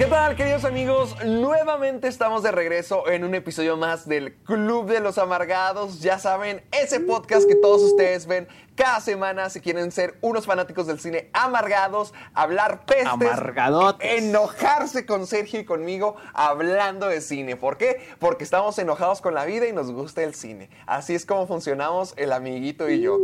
¿Qué tal, queridos amigos? Nuevamente estamos de regreso en un episodio más del Club de los Amargados. Ya saben, ese podcast que todos ustedes ven cada semana si quieren ser unos fanáticos del cine amargados, hablar pestes, Amargadotes. enojarse con Sergio y conmigo hablando de cine. ¿Por qué? Porque estamos enojados con la vida y nos gusta el cine. Así es como funcionamos el amiguito y yo.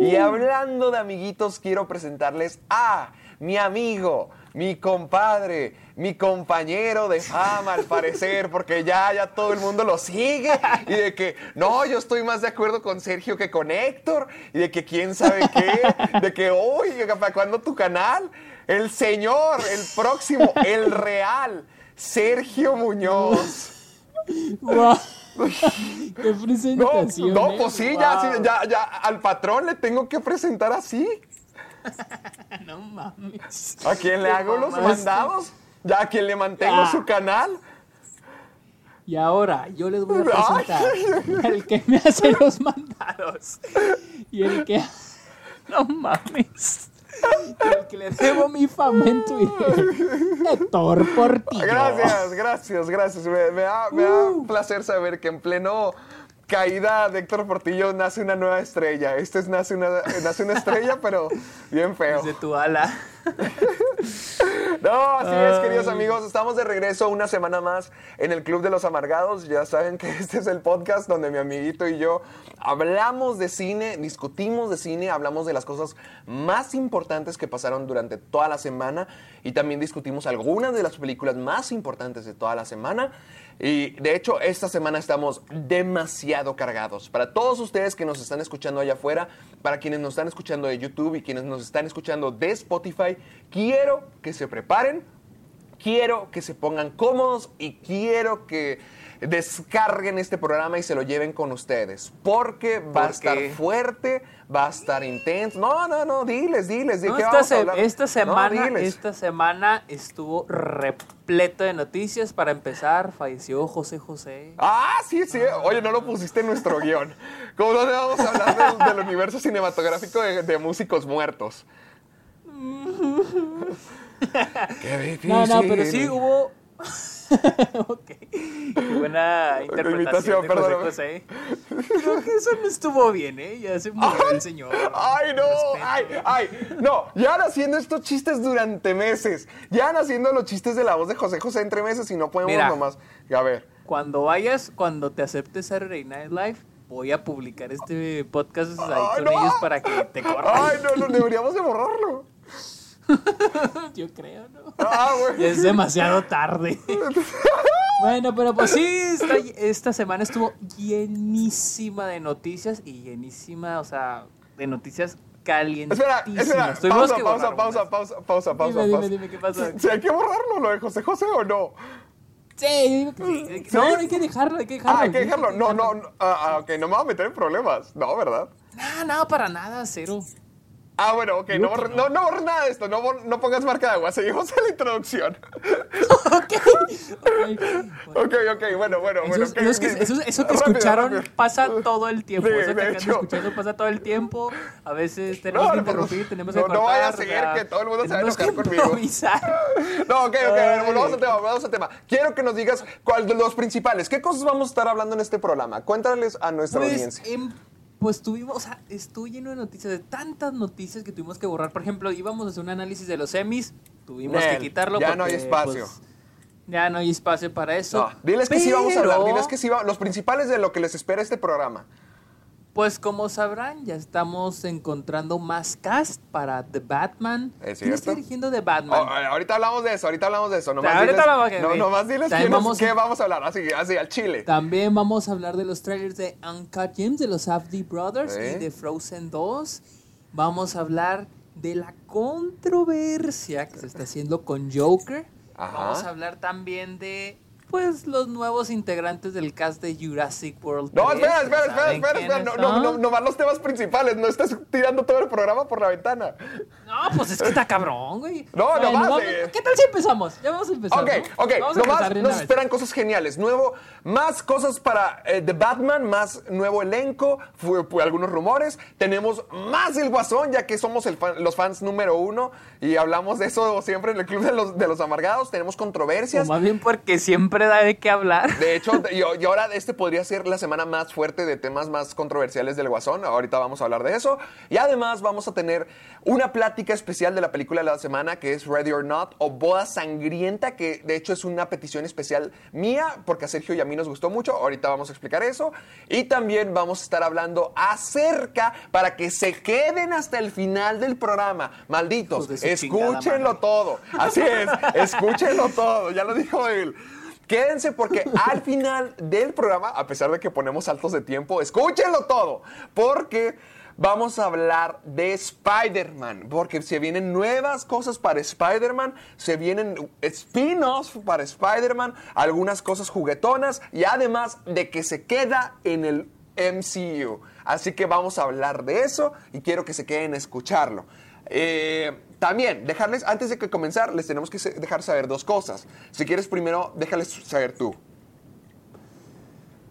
Y hablando de amiguitos, quiero presentarles a mi amigo, mi compadre, mi compañero de fama al parecer, porque ya, ya todo el mundo lo sigue. Y de que, no, yo estoy más de acuerdo con Sergio que con Héctor. Y de que quién sabe qué. De que, oye, ¿para cuándo tu canal? El señor, el próximo, el real, Sergio Muñoz. Qué No, presentación. no, ¿eh? pues sí, ya, sí, ya, ya, al patrón le tengo que presentar así. No mames. ¿A quién le hago los mandados? ¿Ya a quién le mantengo su canal? Y ahora yo les voy a presentar el que me hace los mandados. Y el que. No mames. El que le debo mi fama en Twitter. Héctor Portillo. Gracias, gracias, gracias. Me, me da, me da un placer saber que en pleno caída de Héctor Portillo nace una nueva estrella. Este es nace una, nace una estrella, pero bien feo. Desde tu ala. No, así es, queridos amigos. Estamos de regreso una semana más en el Club de los Amargados. Ya saben que este es el podcast donde mi amiguito y yo hablamos de cine, discutimos de cine, hablamos de las cosas más importantes que pasaron durante toda la semana y también discutimos algunas de las películas más importantes de toda la semana. Y de hecho, esta semana estamos demasiado cargados. Para todos ustedes que nos están escuchando allá afuera, para quienes nos están escuchando de YouTube y quienes nos están escuchando de Spotify, quiero que se preparen, quiero que se pongan cómodos y quiero que descarguen este programa y se lo lleven con ustedes. Porque va a ¿Por estar fuerte, va a estar intenso. No, no, no, diles, diles. ¿de No, qué esta, vamos a hablar? esta semana, esta semana estuvo repleto de noticias. Para empezar, falleció José José. Ah, sí, sí. Oye, no lo pusiste en nuestro guion. ¿Cómo no le vamos a hablar del, del universo cinematográfico de, de músicos muertos? Qué difícil. No, no, pero sí hubo. ok. Qué buena interpretación de José. Creo que eso no estuvo bien, ¿eh? Ya se murió el señor. Ay, no, ay, ay, no, ya han haciendo estos chistes durante meses. Ya han haciendo los chistes de la voz de José José entre meses y no podemos Mira. nomás. A ver. Cuando vayas, cuando te aceptes Saturday Night Live, voy a publicar este podcast ahí Ay, con no. ellos para que te corran. Ay, no, no, deberíamos de borrarlo. Yo creo, ¿no? Ah, güey. es demasiado tarde. bueno, pero pues sí, esta, esta semana estuvo llenísima de noticias y llenísima, o sea, de noticias Espera, calientísimas. espera, Tuvimos pausa, que pausa, pausa, unas. pausa, pausa, pausa, Dime, dime, pausa. dime, ¿qué pasa? Si hay que borrarlo, lo de José José o no. Sí, sí. No, hay que dejarlo, hay que dejarlo. Ah, hay que dejarlo. No, no, no. Ah, ah, ok, no me voy a meter en problemas. No, ¿verdad? No, no, para nada, cero. Ah, bueno, ok, no, borre- no, no borres nada de esto, no, no pongas marca de agua, seguimos en la introducción. ok. Ok. Ok, ok, bueno, bueno, bueno. Eso, ok, eso que, ok. eso, eso que Rápido, escucharon rápido. pasa todo el tiempo. Sí, eso que hecho. escuchando pasa todo el tiempo. A veces tenemos No, que interrumpir, tenemos que no, no cortar. vaya a sea, que todo el mundo se va a enojar conmigo. No, ok, ok, a Ay. volvamos al tema, volvamos al tema. Quiero que nos digas cuál de los principales, qué cosas vamos a estar hablando en este programa. Cuéntales a nuestra Pues, audiencia. em, pues tuvimos, o sea, estuvo lleno de noticias, de tantas noticias que tuvimos que borrar. Por ejemplo, íbamos a hacer un análisis de los semis, tuvimos Nel, que quitarlo. ya no hay espacio. pues, ya no hay espacio para eso. No, diles que sí vamos a hablar, diles que sí va- los principales de lo que les espera este programa. Pues como sabrán, ya estamos encontrando más cast para The Batman. ¿Es ¿Quién está dirigiendo The Batman? Oh, ahorita hablamos de eso, ahorita hablamos de eso. Nomás ahorita diles, hablamos de- no, nomás diles quién vamos- qué vamos a hablar, así, así al chile. También vamos a hablar de los trailers de Uncut Gems de los Safdie Brothers ¿Eh? y de Frozen 2. Vamos a hablar de la controversia que se está haciendo con Joker. Ajá. Vamos a hablar también de pues los nuevos integrantes del cast de Jurassic World. No, 3, espera, ¿ya espera, espera, espera, espera. No, no, no, son? nomás los temas principales, no estés tirando todo el programa por la ventana. No, pues es que está cabrón, güey. No, Bueno, nomás, vamos- eh. ¿Qué tal si empezamos? Ya vamos a empezar. Ok, ¿no? ok, Vamos nomás empezar nos esperan cosas geniales. Nuevo, más cosas para eh, The Batman, más nuevo elenco, fue, fue algunos rumores. Tenemos más del Guasón, ya que somos el fan- los fans número uno y hablamos de eso siempre en el Club de los, de los Amargados. Tenemos O controversias. más bien porque siempre da de qué hablar. De hecho, y, y ahora este podría ser la semana más fuerte de temas más controversiales del Guasón. Ahorita vamos a hablar de eso. Y además vamos a tener una plática especial de la película de la semana que es Ready or Not o Boda Sangrienta, que de hecho es una petición especial mía porque a Sergio y a mí nos gustó mucho. Ahorita vamos a explicar eso. Y también vamos a estar hablando acerca para que se queden hasta el final del programa. Malditos, escúchenlo todo. Así es, escúchenlo todo. Ya lo dijo él. Quédense porque al final del programa, a pesar de que ponemos saltos de tiempo, escúchenlo todo. Porque vamos a hablar de Spider-Man. Porque se vienen nuevas cosas para Spider-Man. Se vienen spin-offs para Spider-Man. Algunas cosas juguetonas. Y además de que se queda en el MCU. Así que vamos a hablar de eso y quiero que se queden a escucharlo. Eh, también, dejarles, antes de que comenzar, les tenemos que dejar saber dos cosas. Si quieres, primero, déjales saber tú.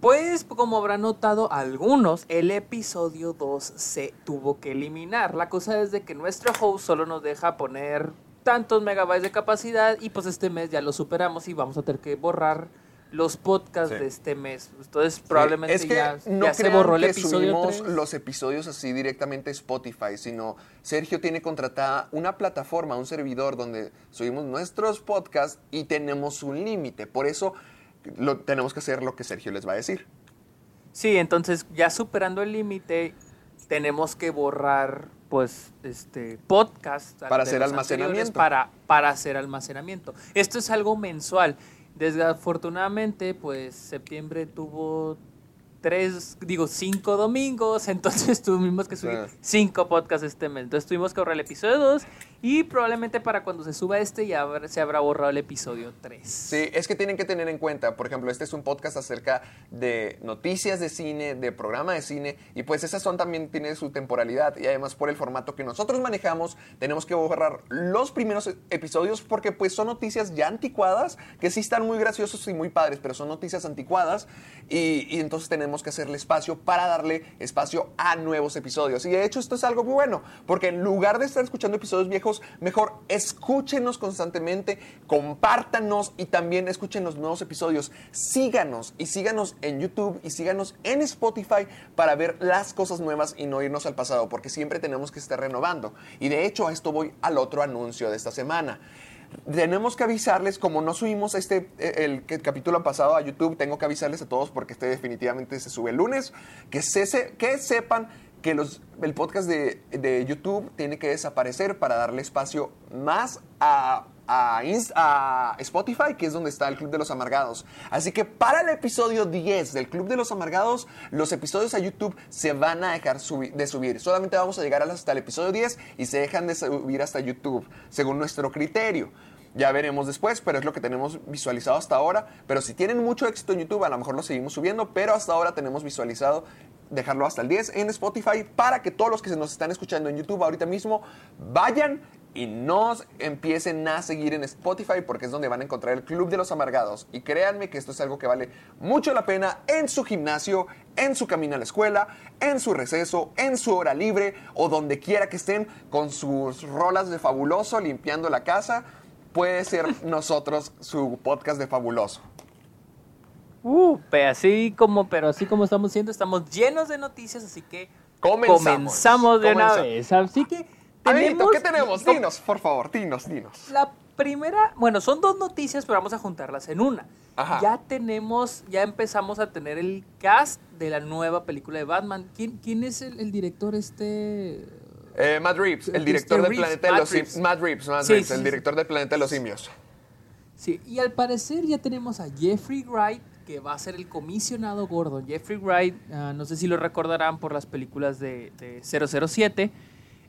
Pues, como habrán notado algunos, el episodio 2 se tuvo que eliminar. La cosa es de que nuestro host solo nos deja poner tantos megabytes de capacidad y pues este mes ya lo superamos y vamos a tener que borrar los podcasts Sí. de este mes. Entonces probablemente es que ya, no ya se borró el que episodio subimos 3. los episodios así directamente a Spotify, sino Sergio tiene contratada una plataforma, un servidor donde subimos nuestros podcasts y tenemos un límite. Por eso lo, tenemos que hacer lo que Sergio les va a decir. Sí, entonces ya superando el límite tenemos que borrar pues este podcast Para hacer almacenamiento. Para, para hacer almacenamiento. Esto es algo mensual. Desafortunadamente, pues septiembre tuvo tres, digo, cinco domingos, entonces tuvimos que subir cinco podcasts este mes. Entonces tuvimos que borrar el episodio 2 y probablemente para cuando se suba este ya se habrá borrado el episodio 3. Sí, es que tienen que tener en cuenta, por ejemplo, este es un podcast acerca de noticias de cine, de programa de cine, y pues esas son también, tiene su temporalidad, y además por el formato que nosotros manejamos, tenemos que borrar los primeros e- episodios porque pues son noticias ya anticuadas, que sí están muy graciosos y muy padres, pero son noticias anticuadas, y, y entonces tenemos que hacerle espacio para darle espacio a nuevos episodios. Y de hecho esto es algo muy bueno, porque en lugar de estar escuchando episodios viejos, mejor escúchenos constantemente, compártanos y también escuchen los nuevos episodios. Síganos y síganos en YouTube y síganos en Spotify para ver las cosas nuevas y no irnos al pasado, porque siempre tenemos que estar renovando. Y de hecho a esto voy al otro anuncio de esta semana. Tenemos que avisarles, como no subimos este eh, el, capítulo pasado a YouTube, tengo que avisarles a todos porque este definitivamente se sube el lunes, que, se- que sepan que el podcast de, de YouTube tiene que desaparecer para darle espacio más a, a Spotify, que es donde está el Club de los Amargados. Así que para el episodio 10 del Club de los Amargados, los episodios a YouTube se van a dejar de subir. Solamente vamos a llegar hasta el episodio 10 y se dejan de subir hasta YouTube, según nuestro criterio. Ya veremos después, pero es lo que tenemos visualizado hasta ahora. Pero si tienen mucho éxito en YouTube, a lo mejor lo seguimos subiendo, pero hasta ahora tenemos visualizado dejarlo hasta el 10 en Spotify para que todos los que se nos están escuchando en YouTube ahorita mismo vayan y nos empiecen a seguir en Spotify porque es donde van a encontrar el Club de los Amargados. Y créanme que esto es algo que vale mucho la pena en su gimnasio, en su camino a la escuela, en su receso, en su hora libre o donde quiera que estén con sus rolas de fabuloso limpiando la casa. Puede ser nosotros su podcast de fabuloso. Uh, pe- así como, pero así como estamos siendo, estamos llenos de noticias, así que Comenzamos. comenzamos de una Comenzamos. vez. Así que Amiguito, tenemos, ¿qué tenemos? Dinos, por favor, dinos, dinos. La primera, bueno, son dos noticias, pero vamos a juntarlas en una. Ajá. Ya tenemos, ya empezamos a tener el cast de la nueva película de Batman. ¿Quién, quién es el, el director este? Eh, Matt Reeves, el Este director del Reeves, Planeta de los Simios. Matt Reeves, Matt Sí, Reeves, sí, el sí. director del Planeta de los Simios. Sí, y al parecer ya tenemos a Jeffrey Wright, que va a ser el comisionado Gordon. Jeffrey Wright, ah, no sé si lo recordarán por las películas de, de 007,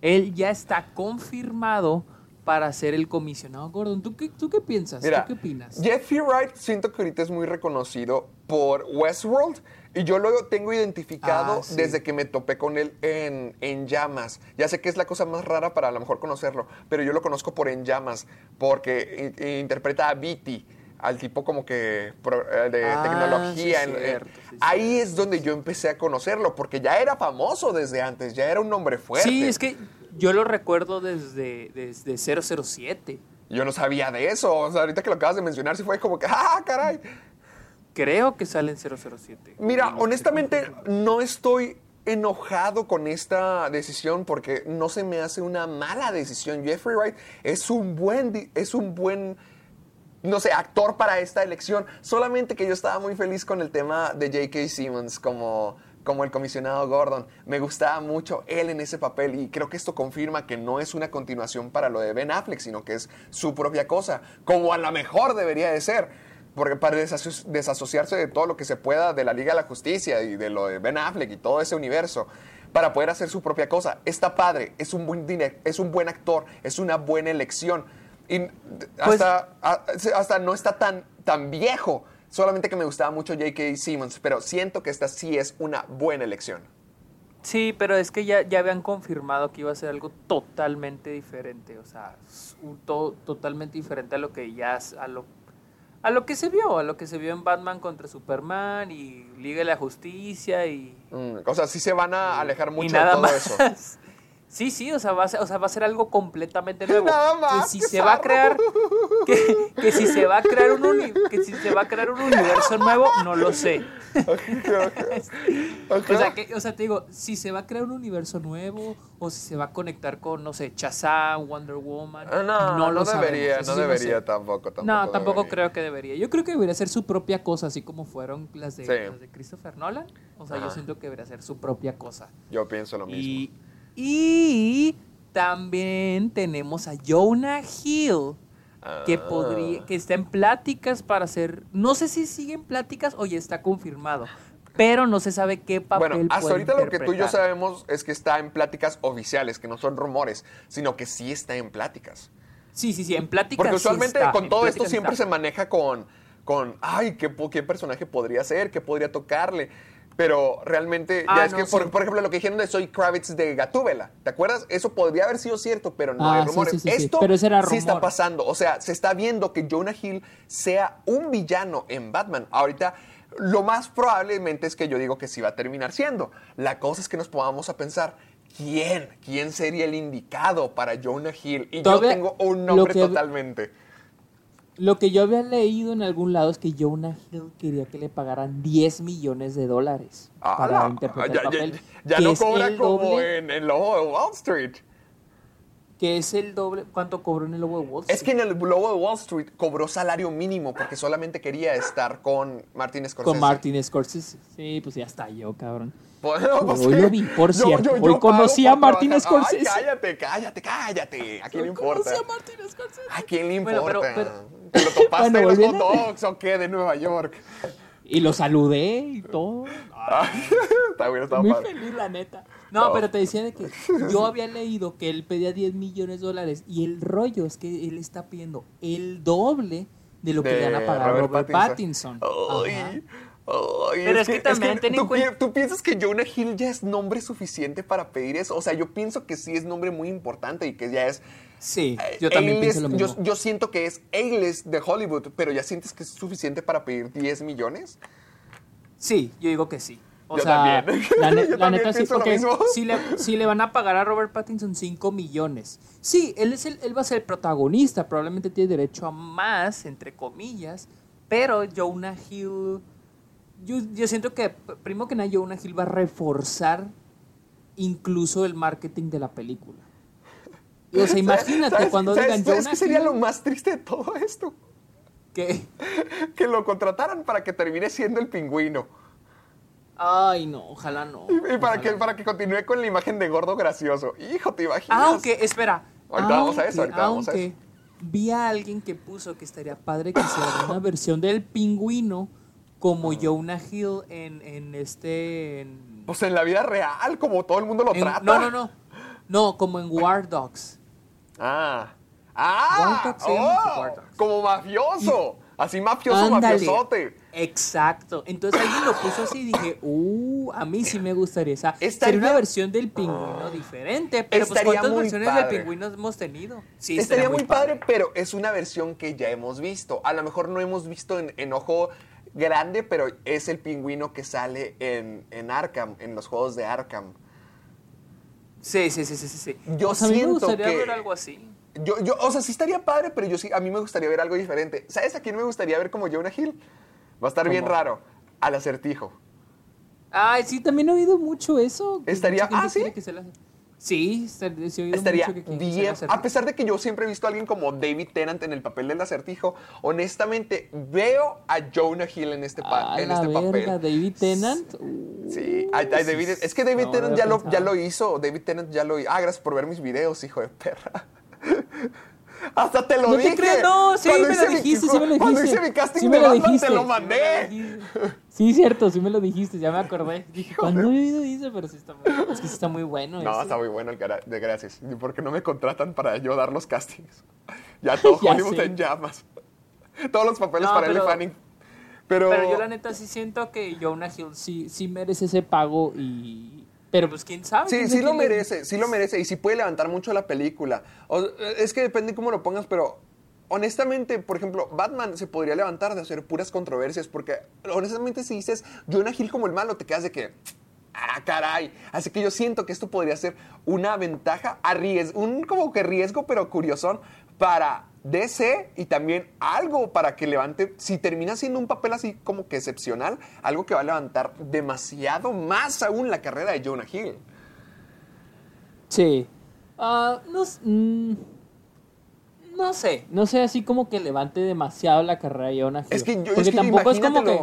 él ya está confirmado para ser el comisionado Gordon. ¿Tú qué, tú qué piensas? Mira, ¿Tú qué opinas? Jeffrey Wright siento que ahorita es muy reconocido por Westworld y yo lo tengo identificado Ah, sí. desde que me topé con él en, en Llamas. Ya sé que es la cosa más rara para a lo mejor conocerlo, pero yo lo conozco por En Llamas porque interpreta a Beatty, al tipo como que pro- de Ah, tecnología. sí, en- en- cierto, sí, ahí es donde yo empecé a conocerlo porque ya era famoso desde antes, ya era un nombre fuerte. Sí, es que yo lo recuerdo desde, desde 007. Yo no sabía de eso. O sea, ahorita que lo acabas de mencionar, sí fue como que, ¡ah, caray! Creo que sale en 007. Mira, honestamente no estoy enojado con esta decisión porque no se me hace una mala decisión. Jeffrey Wright es un buen, es un buen, no sé, actor para esta elección. Solamente que yo estaba muy feliz con el tema de J.K. Simmons como, como el comisionado Gordon. Me gustaba mucho él en ese papel y creo que esto confirma que no es una continuación para lo de Ben Affleck, sino que es su propia cosa, como a lo mejor debería de ser. Porque para desaso- desasociarse de todo lo que se pueda de la Liga de la Justicia y de lo de Ben Affleck y todo ese universo, para poder hacer su propia cosa. Está padre, es un buen, es un buen actor, es una buena elección. Y Pues- hasta, hasta no está tan, tan viejo. Solamente que me gustaba mucho J.K. Simmons, pero siento que esta sí es una buena elección. Sí, pero es que ya, ya habían confirmado que iba a ser algo totalmente diferente, o sea, to- totalmente diferente a lo que ya a lo a lo que se vio, a lo que se vio en Batman contra Superman y Liga de la Justicia y, Mm, o sea, sí se van a alejar mucho de todo más. eso. Sí, sí, o sea, va a ser, o sea, va a ser algo completamente nuevo. Nada más, que si se va a crear que, que si se va a crear un uni- que si se va a crear un universo nuevo, no lo sé. O sea, que, o sea, te digo, si se va a crear un universo nuevo o si se va a conectar con, no sé, Shazam, Wonder Woman. Ah, No, no, lo debería, no sí debería sé. tampoco, tampoco. No, tampoco debería. creo que debería. Yo creo que debería ser su propia cosa, así como fueron las de, Sí. las de Christopher Nolan. O sea, yo siento que debería ser su propia cosa. Yo pienso lo mismo. Y, y también tenemos a Jonah Hill, que Ah. podría, que está en pláticas para hacer, no sé si sigue en pláticas o ya está confirmado, pero no se sabe qué papel Bueno, hasta puede ahorita lo que tú y yo sabemos es que está en pláticas oficiales, que no son rumores, sino que sí está en pláticas. Sí, sí, sí, en pláticas Porque sí usualmente está, con todo esto siempre está. se maneja con, con ay, ¿qué, qué personaje podría ser, qué podría tocarle. Pero realmente, Ah, ya es no, que, por, sí. por ejemplo, lo que dijeron de Soy Kravitz de Gatúbela, ¿te acuerdas? Eso podría haber sido cierto, pero no Ah, hay sí, rumores. sí, sí, sí. Esto Pero sí está pasando. O sea, se está viendo que Jonah Hill sea un villano en Batman. Ahorita, lo más probablemente es que yo digo que sí va a terminar siendo. La cosa es que nos pongamos a pensar. ¿Quién? ¿Quién sería el indicado para Jonah Hill? Y Todavía yo tengo un nombre que- totalmente. Lo que yo había leído en algún lado es que Jonah Hill quería que le pagaran 10 millones de dólares para ¡Hala! interpretar ya, el papel. ya- ya que no cobra como doble- en el lobo de Wall Street. Que es el doble. ¿Cuánto cobró en el Lobo de Wall Street? Es que en el lobo de Wall Street cobró salario mínimo porque solamente quería estar con Martin Scorsese. Con Martin Scorsese. Sí, pues ya está yo, cabrón. Bueno, pues Hoy lo vi, por cierto. Hoy pago conocí a Martin trabajar. Ay, Scorsese. cállate, cállate, cállate. ¿A quién le Hoy importa? conocí a Martin Scorsese. ¿A quién le Bueno, importa? pero- pero- ¿Te lo topaste Bueno, en los hot dogs o qué de Nueva York? Y lo saludé y todo. está bien, está Muy padre. feliz, la neta. No, No. pero te decía de que yo había leído que él pedía 10 millones de dólares y el rollo es que él está pidiendo el doble de lo que le van a pagar a Robert, Pattinson. Ajá. Ay, ay, Pero es que también ten en ¿tú, cuenta- tú piensas que Jonah Hill ya es nombre suficiente para pedir eso? O sea, yo pienso que sí es nombre muy importante y que ya es... Sí, eh, yo también pienso lo yo, mismo. yo siento que es A-list de Hollywood, pero ya sientes que es suficiente para pedir 10 millones. Sí, yo digo que sí. O Yo sea, también. la, ne- Yo la también neta sí, porque si le, si le van a pagar a Robert Pattinson 5 millones. Sí, él, es el, él va a ser el protagonista, probablemente tiene derecho a más, entre comillas, pero Jonah Hill, yo, yo siento que, p- primero que nada, Jonah Hill va a reforzar incluso el marketing de la película. O sea, imagínate ¿Sabes- cuando sabes- digan ¿sabes Jonah qué sería Hill, lo más triste de todo esto? Que lo contrataran para que termine siendo el pingüino. Ay, no, ojalá no. Y, y para, ojalá que, para que continúe con la imagen de gordo gracioso. Hijo, ¿te imaginas? Aunque, espera. Ahorita vamos a eso, aunque- ahorita vamos a eso. Vi a alguien que puso que estaría padre que hiciera una versión del pingüino como Jonah Hill en, en este. en- Pues en la vida real, como todo el mundo lo en- trata. no, no, no. No, como en War Dogs. Ah. ¡Ah! War Dogs ¡Oh! War Dogs. Como mafioso. Así mafioso, Ándale. mafiosote. Exacto. Entonces alguien lo puso así y dije, uh, a mí sí me gustaría esa. Estaría- Sería una versión del pingüino diferente. Pero pues Estaría ¿cuántas versiones padre. del pingüino hemos tenido? Sí, Estaría muy padre, pero es una versión que ya hemos visto. A lo mejor no hemos visto en, en ojo grande, pero es el pingüino que sale en, en Arkham, en los juegos de Arkham. Sí, sí, sí, sí, sí. Yo O sea, a mí me siento gustaría que- ver algo así. Yo, yo, o sea, sí estaría padre, pero yo sí, a mí me gustaría ver algo diferente. ¿Sabes a quién me gustaría ver como Jonah Hill? Va a estar bien ¿Cómo? raro. Al acertijo. Ay, sí, también he oído mucho eso. Estaría- ah, ¿sí? que se la- Sí, estar- sí he oído Estaría mucho que bien. A pesar de que yo siempre he visto a alguien como David Tennant en el papel del acertijo, honestamente veo a Jonah Hill en este, pa- Ah, en la este verga, papel. David Tennant. Uh, Sí, ay, ay, David, es que David no Tennant ya lo, ya lo hizo. David Tennant ya lo hizo. Ah, gracias por ver mis videos, hijo de perra. Hasta te lo No te dije. creo, no, sí Cuando me hice lo mi- dijiste, sí me lo dijiste. Cuando hice mi casting Sí de lo Batman, dijiste, te lo sí mandé. Sí, cierto, sí me lo dijiste, ya me acordé. Dije, ¿cuándo he oído eso? Pero sí está muy, es que sí está muy bueno. No, ese. está muy bueno el cara de gracias. Porque no me contratan para yo dar los castings. Ya todo Ya Hollywood sé. en llamas. Todos los papeles No, para pero- Ellie Fanning. Pero, Pero yo la neta sí siento que Jonah Hill sí, sí merece ese pago y... Pero pues quién sabe. Sí, sí lo quién le- merece, sí lo merece. Y sí puede levantar mucho la película. O- es que depende cómo lo pongas, pero honestamente, por ejemplo, Batman se podría levantar de hacer puras controversias. Porque honestamente, si dices Jonah Hill como el malo, te quedas de que. Ah, caray. Así que yo siento que esto podría ser una ventaja, a riesgo, un como que riesgo, pero curiosón para DC y también algo para que levante, si termina siendo un papel así como que excepcional, algo que va a levantar demasiado más aún la carrera de Jonah Hill. Sí. Ah, no, mm, no sé, no sé así como que levante demasiado la carrera de Jonah Hill. Es que yo, Porque es que tampoco es como que...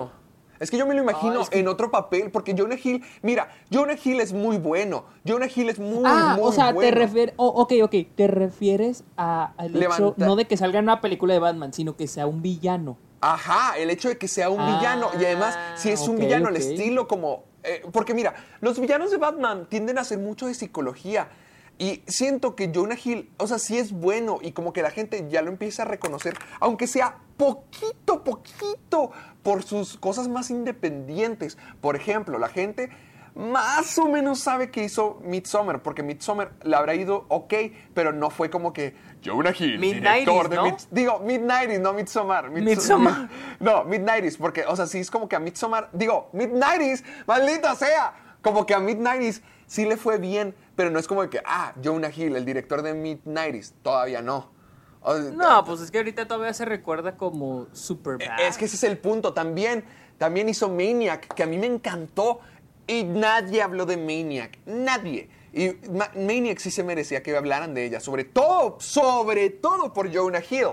Es que yo me lo imagino Ah, es que- en otro papel, porque Jonah Hill, mira, Jonah Hill es muy bueno. Jonah Hill es muy, Ah, muy o sea, te refieres... ok, ok, te refieres a, al hecho no de que salga en una película de Batman, sino que sea un villano. Ajá, el hecho de que sea un Ah, villano. Y además, si es un ok, villano al ok. estilo como... eh, porque mira, los villanos de Batman tienden a hacer mucho de psicología. Y siento que Jonah Hill, o sea, sí es bueno y como que la gente ya lo empieza a reconocer, aunque sea poquito, poquito, por sus cosas más independientes. Por ejemplo, la gente más o menos sabe que hizo Midsommar, porque Midsommar le habrá ido ok, pero no fue como que Jonah Hill, director de ¿no? Mid- Digo, Mid-90s, no Midsommar. Midso- Midsommar. No, Mid-90s, porque, o sea, sí es como que a Midsommar, digo, Mid-90s, maldita sea, como que a Mid-90s sí le fue bien, pero no es como que, ah, Jonah Hill, el director de Mid-90s, todavía no. O- No, pues es que ahorita todavía se recuerda como Superbad. Es que ese es el punto. También, también hizo Maniac, que a mí me encantó. Y nadie habló de Maniac. Nadie. Y Ma- Maniac sí se merecía que hablaran de ella. Sobre todo, sobre todo por Jonah Hill.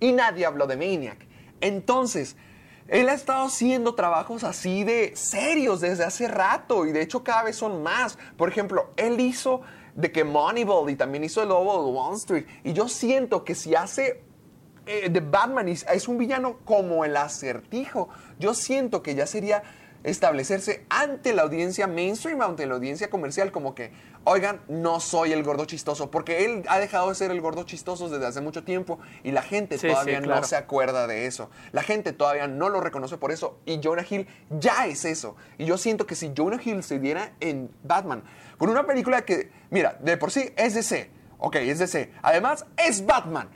Y nadie habló de Maniac. Entonces, él ha estado haciendo trabajos así de serios desde hace rato. Y de hecho cada vez son más. Por ejemplo, él hizo de que Moneyball y también hizo el Lobo de Wall Street. Y yo siento que si hace eh, de Batman es, es un villano como el acertijo. Yo siento que ya sería establecerse ante la audiencia mainstream, ante la audiencia comercial, como que, oigan, no soy el gordo chistoso, porque él ha dejado de ser el gordo chistoso desde hace mucho tiempo y la gente Sí, todavía sí, no se acuerda de eso. La gente todavía no lo reconoce por eso y Jonah Hill ya es eso. Y yo siento que si Jonah Hill se diera en Batman, con una película que, mira, de por sí es DC, ok, es DC, además es Batman.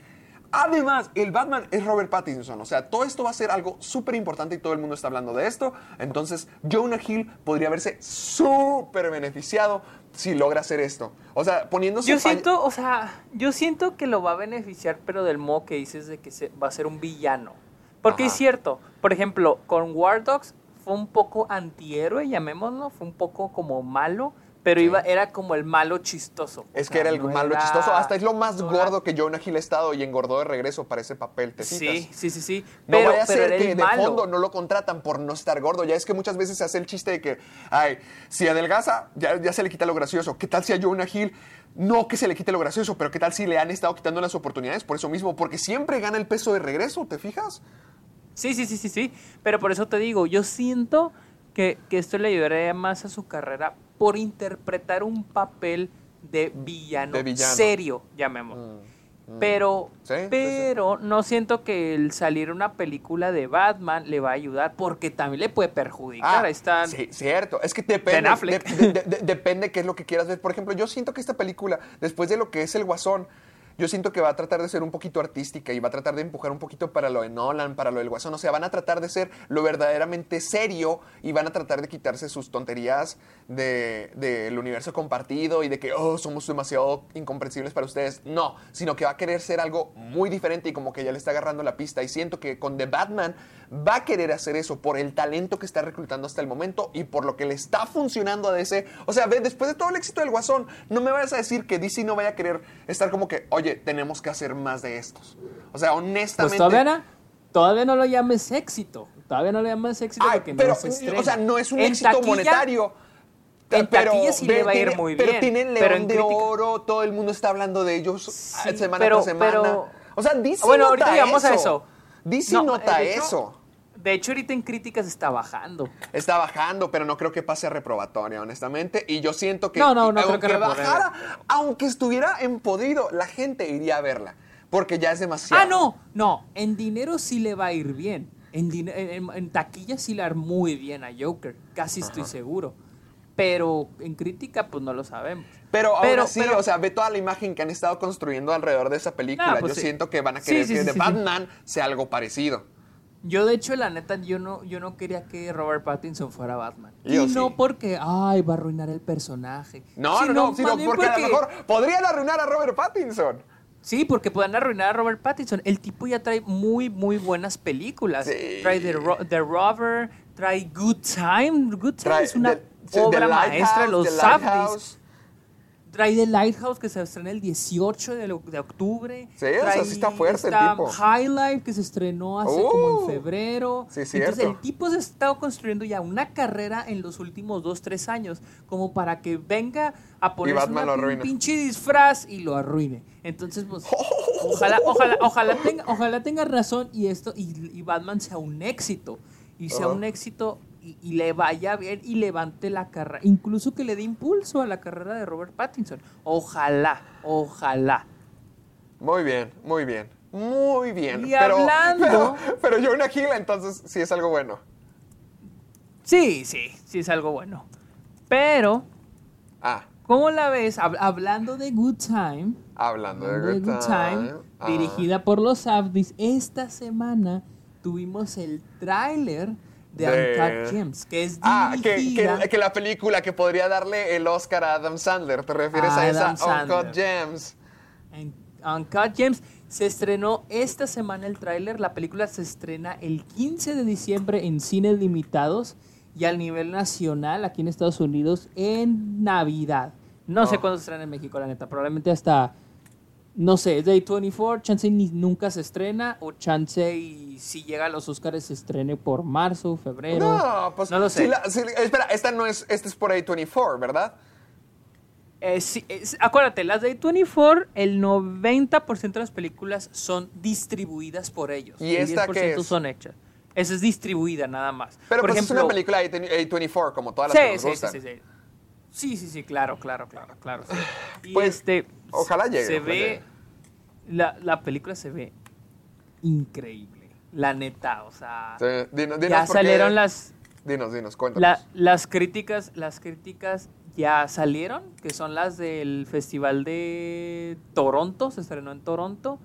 Además, el Batman es Robert Pattinson. O sea, todo esto va a ser algo súper importante y todo el mundo está hablando de esto. Entonces, Jonah Hill podría verse súper beneficiado si logra hacer esto. O sea, poniéndose... Yo siento, o sea, yo siento que lo va a beneficiar, pero del modo que dices de que se, va a ser un villano. Porque es cierto, por ejemplo, con War Dogs fue un poco antihéroe, llamémoslo, fue un poco como malo, pero Sí. iba, era como el malo chistoso. Es O que sea, era el no malo era- chistoso. Hasta es lo más no era- gordo que Jonah Hill ha estado y engordó de regreso para ese papel, ¿te Sí, sí, sí, sí. No pero, vaya a ser que de malo. fondo no lo contratan por no estar gordo. Ya es que muchas veces se hace el chiste de que, ay, si adelgaza, ya, ya se le quita lo gracioso. ¿Qué tal si a Jonah Hill no que se le quite lo gracioso, pero qué tal si le han estado quitando las oportunidades por eso mismo? Porque siempre gana el peso de regreso, ¿te fijas? Sí, sí, sí, sí, sí. Pero por eso te digo, yo siento que, que esto le ayudaría más a su carrera por interpretar un papel de villano, De villano. serio, llamémoslo. Pero, Sí, sí, sí. pero no siento que el salir una película de Batman le va a ayudar porque también le puede perjudicar. Ah, sí, cierto. Es que depende, de- depende qué es lo que quieras ver. Por ejemplo, yo siento que esta película, después de lo que es El Guasón, yo siento que va a tratar de ser un poquito artística y va a tratar de empujar un poquito para lo de Nolan, para lo del Guasón. O sea, van a tratar de ser lo verdaderamente serio y van a tratar de quitarse sus tonterías de- del universo compartido y de que, oh, somos demasiado incomprensibles para ustedes. No, sino que va a querer ser algo muy diferente y como que ya le está agarrando la pista. Y siento que con The Batman va a querer hacer eso por el talento que está reclutando hasta el momento y por lo que le está funcionando a DC. O sea, después de todo el éxito del Guasón, no me vayas a decir que DC no vaya a querer estar como que, oye, tenemos que hacer más de estos. O sea, honestamente. Pues todavía no, todavía no lo llames éxito. Todavía no lo llames éxito Ay, porque pero, no se o sea, no es un En éxito taquilla- monetario. en pero, sí le ve, va a ir tiene- muy Pero tienen León de crítica- Oro, todo el mundo está hablando de ellos Sí, semana pero- tras semana. pero- o sea, DC Bueno, nota ahorita llegamos a eso. DC No, nota hecho- eso. De hecho, ahorita en críticas está bajando. Está bajando, pero no creo que pase a reprobatoria, honestamente. Y yo siento que, No, no, no creo aunque que reprobe. bajara, aunque estuviera empodido, la gente iría a verla. Porque ya es demasiado. Ah, no, no. En dinero sí le va a ir bien. En, en, en- taquilla sí le va a ir muy bien a Joker. Casi estoy seguro. Pero en crítica, pues no lo sabemos. Pero ahora Pero- sí, pero- o sea, ve toda la imagen que han estado construyendo alrededor de esa película. Ah, pues yo sí. siento que van a querer sí, que sí, de sí, sí. Batman sea algo parecido. Yo, de hecho, la neta, yo no, yo no quería que Robert Pattinson fuera Batman. Yo y no sí. porque, ay, va a arruinar el personaje. No, Sino no, no, sino porque, a lo mejor podrían arruinar a Robert Pattinson. Sí, porque pueden arruinar a Robert Pattinson. El tipo ya trae muy, muy buenas películas. Sí. Trae The, Ro- The Rover, trae Good Time. Good Time Trae es una The- The obra maestra de los Safdies. Trae The Lighthouse que se estrena el 18 de, de octubre. Sí, o sea, Trae sí está fuerte el tipo. High Life que se estrenó hace Uh, como en febrero. sí, Entonces cierto. el tipo se ha estado construyendo ya una carrera en los últimos 2, 3 años como para que venga a ponerse una arruine. pinche disfraz y lo arruine. Entonces, pues, ojalá, ojalá, ojalá tenga, ojalá tenga razón y esto, y, y Batman sea un éxito. Y sea un éxito y, y le vaya bien y levante la carrera. Incluso que le dé impulso a la carrera de Robert Pattinson. Ojalá, ojalá. Muy bien, muy bien. Muy bien. Y pero, hablando- Pero, pero Jonah Hill, entonces sí es algo bueno. Sí, sí, sí es algo bueno. Pero, Ah, ¿cómo la ves? Hab- hablando de Good Time, hablando de hablando de Good Good Time, ah. dirigida por los Safdies, esta semana tuvimos el tráiler de, De- Uncut Gems, que es Ah, que, que, que la película que podría darle el Oscar a Adam Sandler. ¿Te refieres a, esa Sandler. Uncut Gems? En Uncut Gems se estrenó esta semana el tráiler. La película se estrena el 15 de diciembre en cines limitados y a nivel nacional aquí en Estados Unidos en Navidad. No sé Oh. cuándo se estrena en México, la neta. Probablemente hasta, no sé, Day 24, chance ni nunca se estrena o chance y si llega a los Oscars se estrene por marzo, febrero. No, pues no lo sé. la- espera, esta no es, esta es por A24, ¿verdad? Eh, sí, es- acuérdate, las de 24, el 90% de las películas son distribuidas por ellos. ¿Y el esta qué 10% es? son hechas. Esa es distribuida nada más. Pero por pues ejemplo, es una película de A24, como todas las sí, que nos sí, sí, gustan. sí, sí. Sí, sí, sí, claro, claro, claro, claro. sí. Y Pues, este, ojalá llegue, Se ojalá ve, llegue. la, la película se ve increíble, la neta, o sea, Sí, dinos- dinos ya qué- salieron las, Dinos, dinos, cuéntanos. la- las críticas, las críticas ya salieron, que son las del Festival de Toronto, se estrenó en Toronto.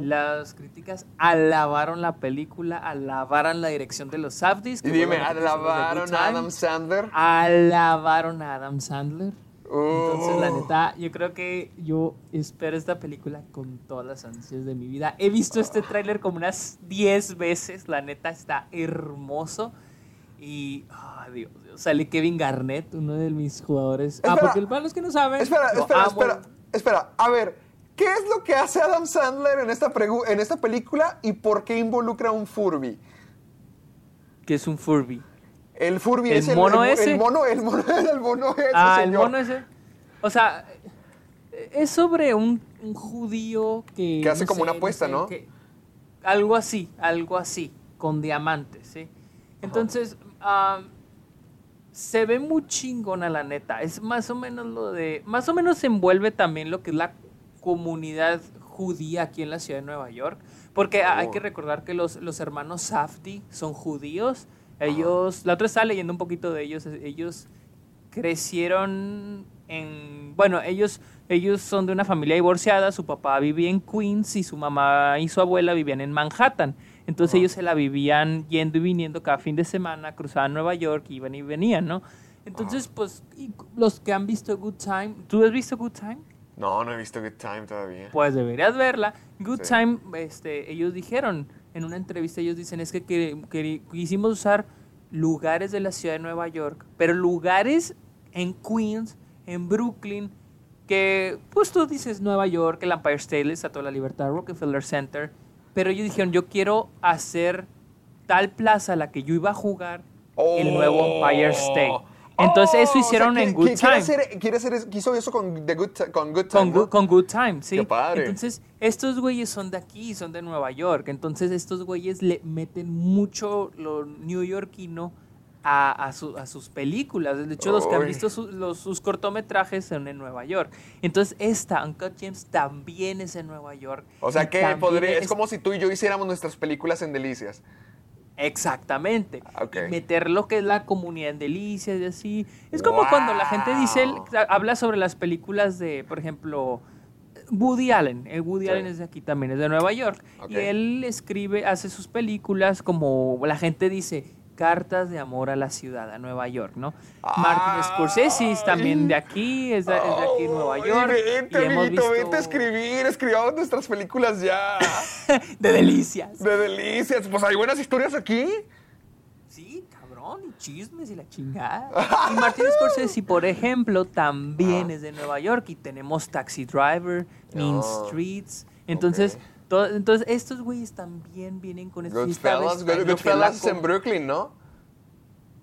Las críticas alabaron la película, alabaron la dirección de los Safdies. y dime, ¿alabaron a. Adam Sandler? Alabaron a Adam Sandler. Entonces, la Uh. neta, yo creo que yo espero esta película con todas las ansias de mi vida. He visto este tráiler como unas 10 veces, la neta está hermoso. Y, ah, Dios, Dios, sale Kevin Garnett, uno de mis jugadores. ah, porque para los que no saben. Espera, espera, espera, espera. A ver, ¿qué es lo que hace Adam Sandler en esta, en esta película y por qué involucra a un Furby? Que es un Furby. El Furby ¿El es el, mono el, ese? el mono, el mono, el mono ese, Ah, el señor. mono ese. O sea, es sobre un, un judío que. Que hace no como una apuesta, sé, ¿no? algo así, algo así, con diamantes, ¿sí? Entonces, ah, se ve muy chingona, la neta. Es más o menos lo de. Más o menos se envuelve también lo que es la comunidad judía aquí en la ciudad de Nueva York. Porque hay Oh. que recordar que los, los hermanos Safdie son judíos. Ellos, la otra estaba leyendo un poquito de ellos. Ellos crecieron en. Bueno, ellos, ellos son de una familia divorciada. Su papá vivía en Queens y su mamá y su abuela vivían en Manhattan. Entonces ellos se la vivían yendo y viniendo cada fin de semana, cruzaban Nueva York, iban y venían, ¿no? Entonces, pues, los que han visto Good Time, ¿tú has visto Good Time? No, no he visto Good Time todavía. Pues deberías verla. Good Sí. Time, este, ellos dijeron en una entrevista, ellos dicen es que, que- que quisimos usar lugares de la ciudad de Nueva York, pero lugares en Queens, en Brooklyn, que pues tú dices Nueva York, el Empire State, está toda la libertad, Rockefeller Center, pero ellos dijeron yo quiero hacer tal plaza a la que yo iba a jugar el nuevo Empire State. Entonces eso Oh, hicieron o sea, en Good Time. Quiere hacer, quiere hacer, quiso eso con, The Good, con Good Time, Con, ¿no? con Good Time, sí. Qué padre. Entonces, estos güeyes son de aquí, son de Nueva York. Entonces, estos güeyes le meten mucho lo neoyorquino a, a, su- a sus películas. De hecho, los que han visto su- los- sus cortometrajes son en Nueva York. Entonces, esta, Uncut James, también es en Nueva York. O sea que podría, es como si tú y yo hiciéramos nuestras películas en Delicias. Exactamente. Y meter lo que es la comunidad en delicias y así. Es como cuando la gente dice, habla sobre las películas de, por ejemplo, Woody Allen. El Woody Sí. Allen es de aquí también, es de Nueva York. Y él escribe, hace sus películas como la gente dice, cartas de amor a la ciudad, a Nueva York, ¿no? Martin Scorsese es también de aquí, es de, es de aquí en Nueva York. Vente, y hemos visto- vente a escribir. Escribamos nuestras películas ya. de delicias. De delicias. Pues hay buenas historias aquí. Sí, cabrón, y chismes y la chingada. Y Martin Scorsese, por ejemplo, también es de Nueva York y tenemos Taxi Driver, Mean Ah, Streets. Entonces, to- entonces estos güeyes también vienen con vez Goodfellas, Good- Goodfellas es en Brooklyn, ¿no?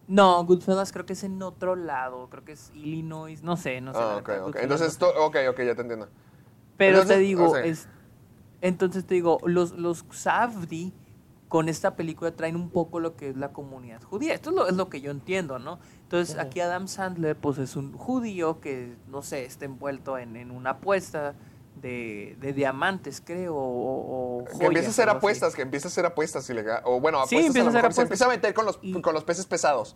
No, Goodfellas creo que es en otro lado, creo que es Illinois, no sé, no sé. Ah, ok, neta, ok. Goodfellas Entonces, esto, ok, ok, ya te entiendo. Pero Entonces, te digo, o sea- es, entonces te digo, los, los Safdie con esta película traen un poco lo que es la comunidad judía. Esto es lo, es lo que yo entiendo, ¿no? Entonces aquí Adam Sandler pues es un judío que, no sé, está envuelto en, en una apuesta de, de diamantes, creo, o, o Que empieza a hacer así. apuestas, que empieza a hacer apuestas ilegal. O bueno, Sí, apuestas empieza a a lo hacer mejor. Se empieza a meter con los, Y- con los peces pesados.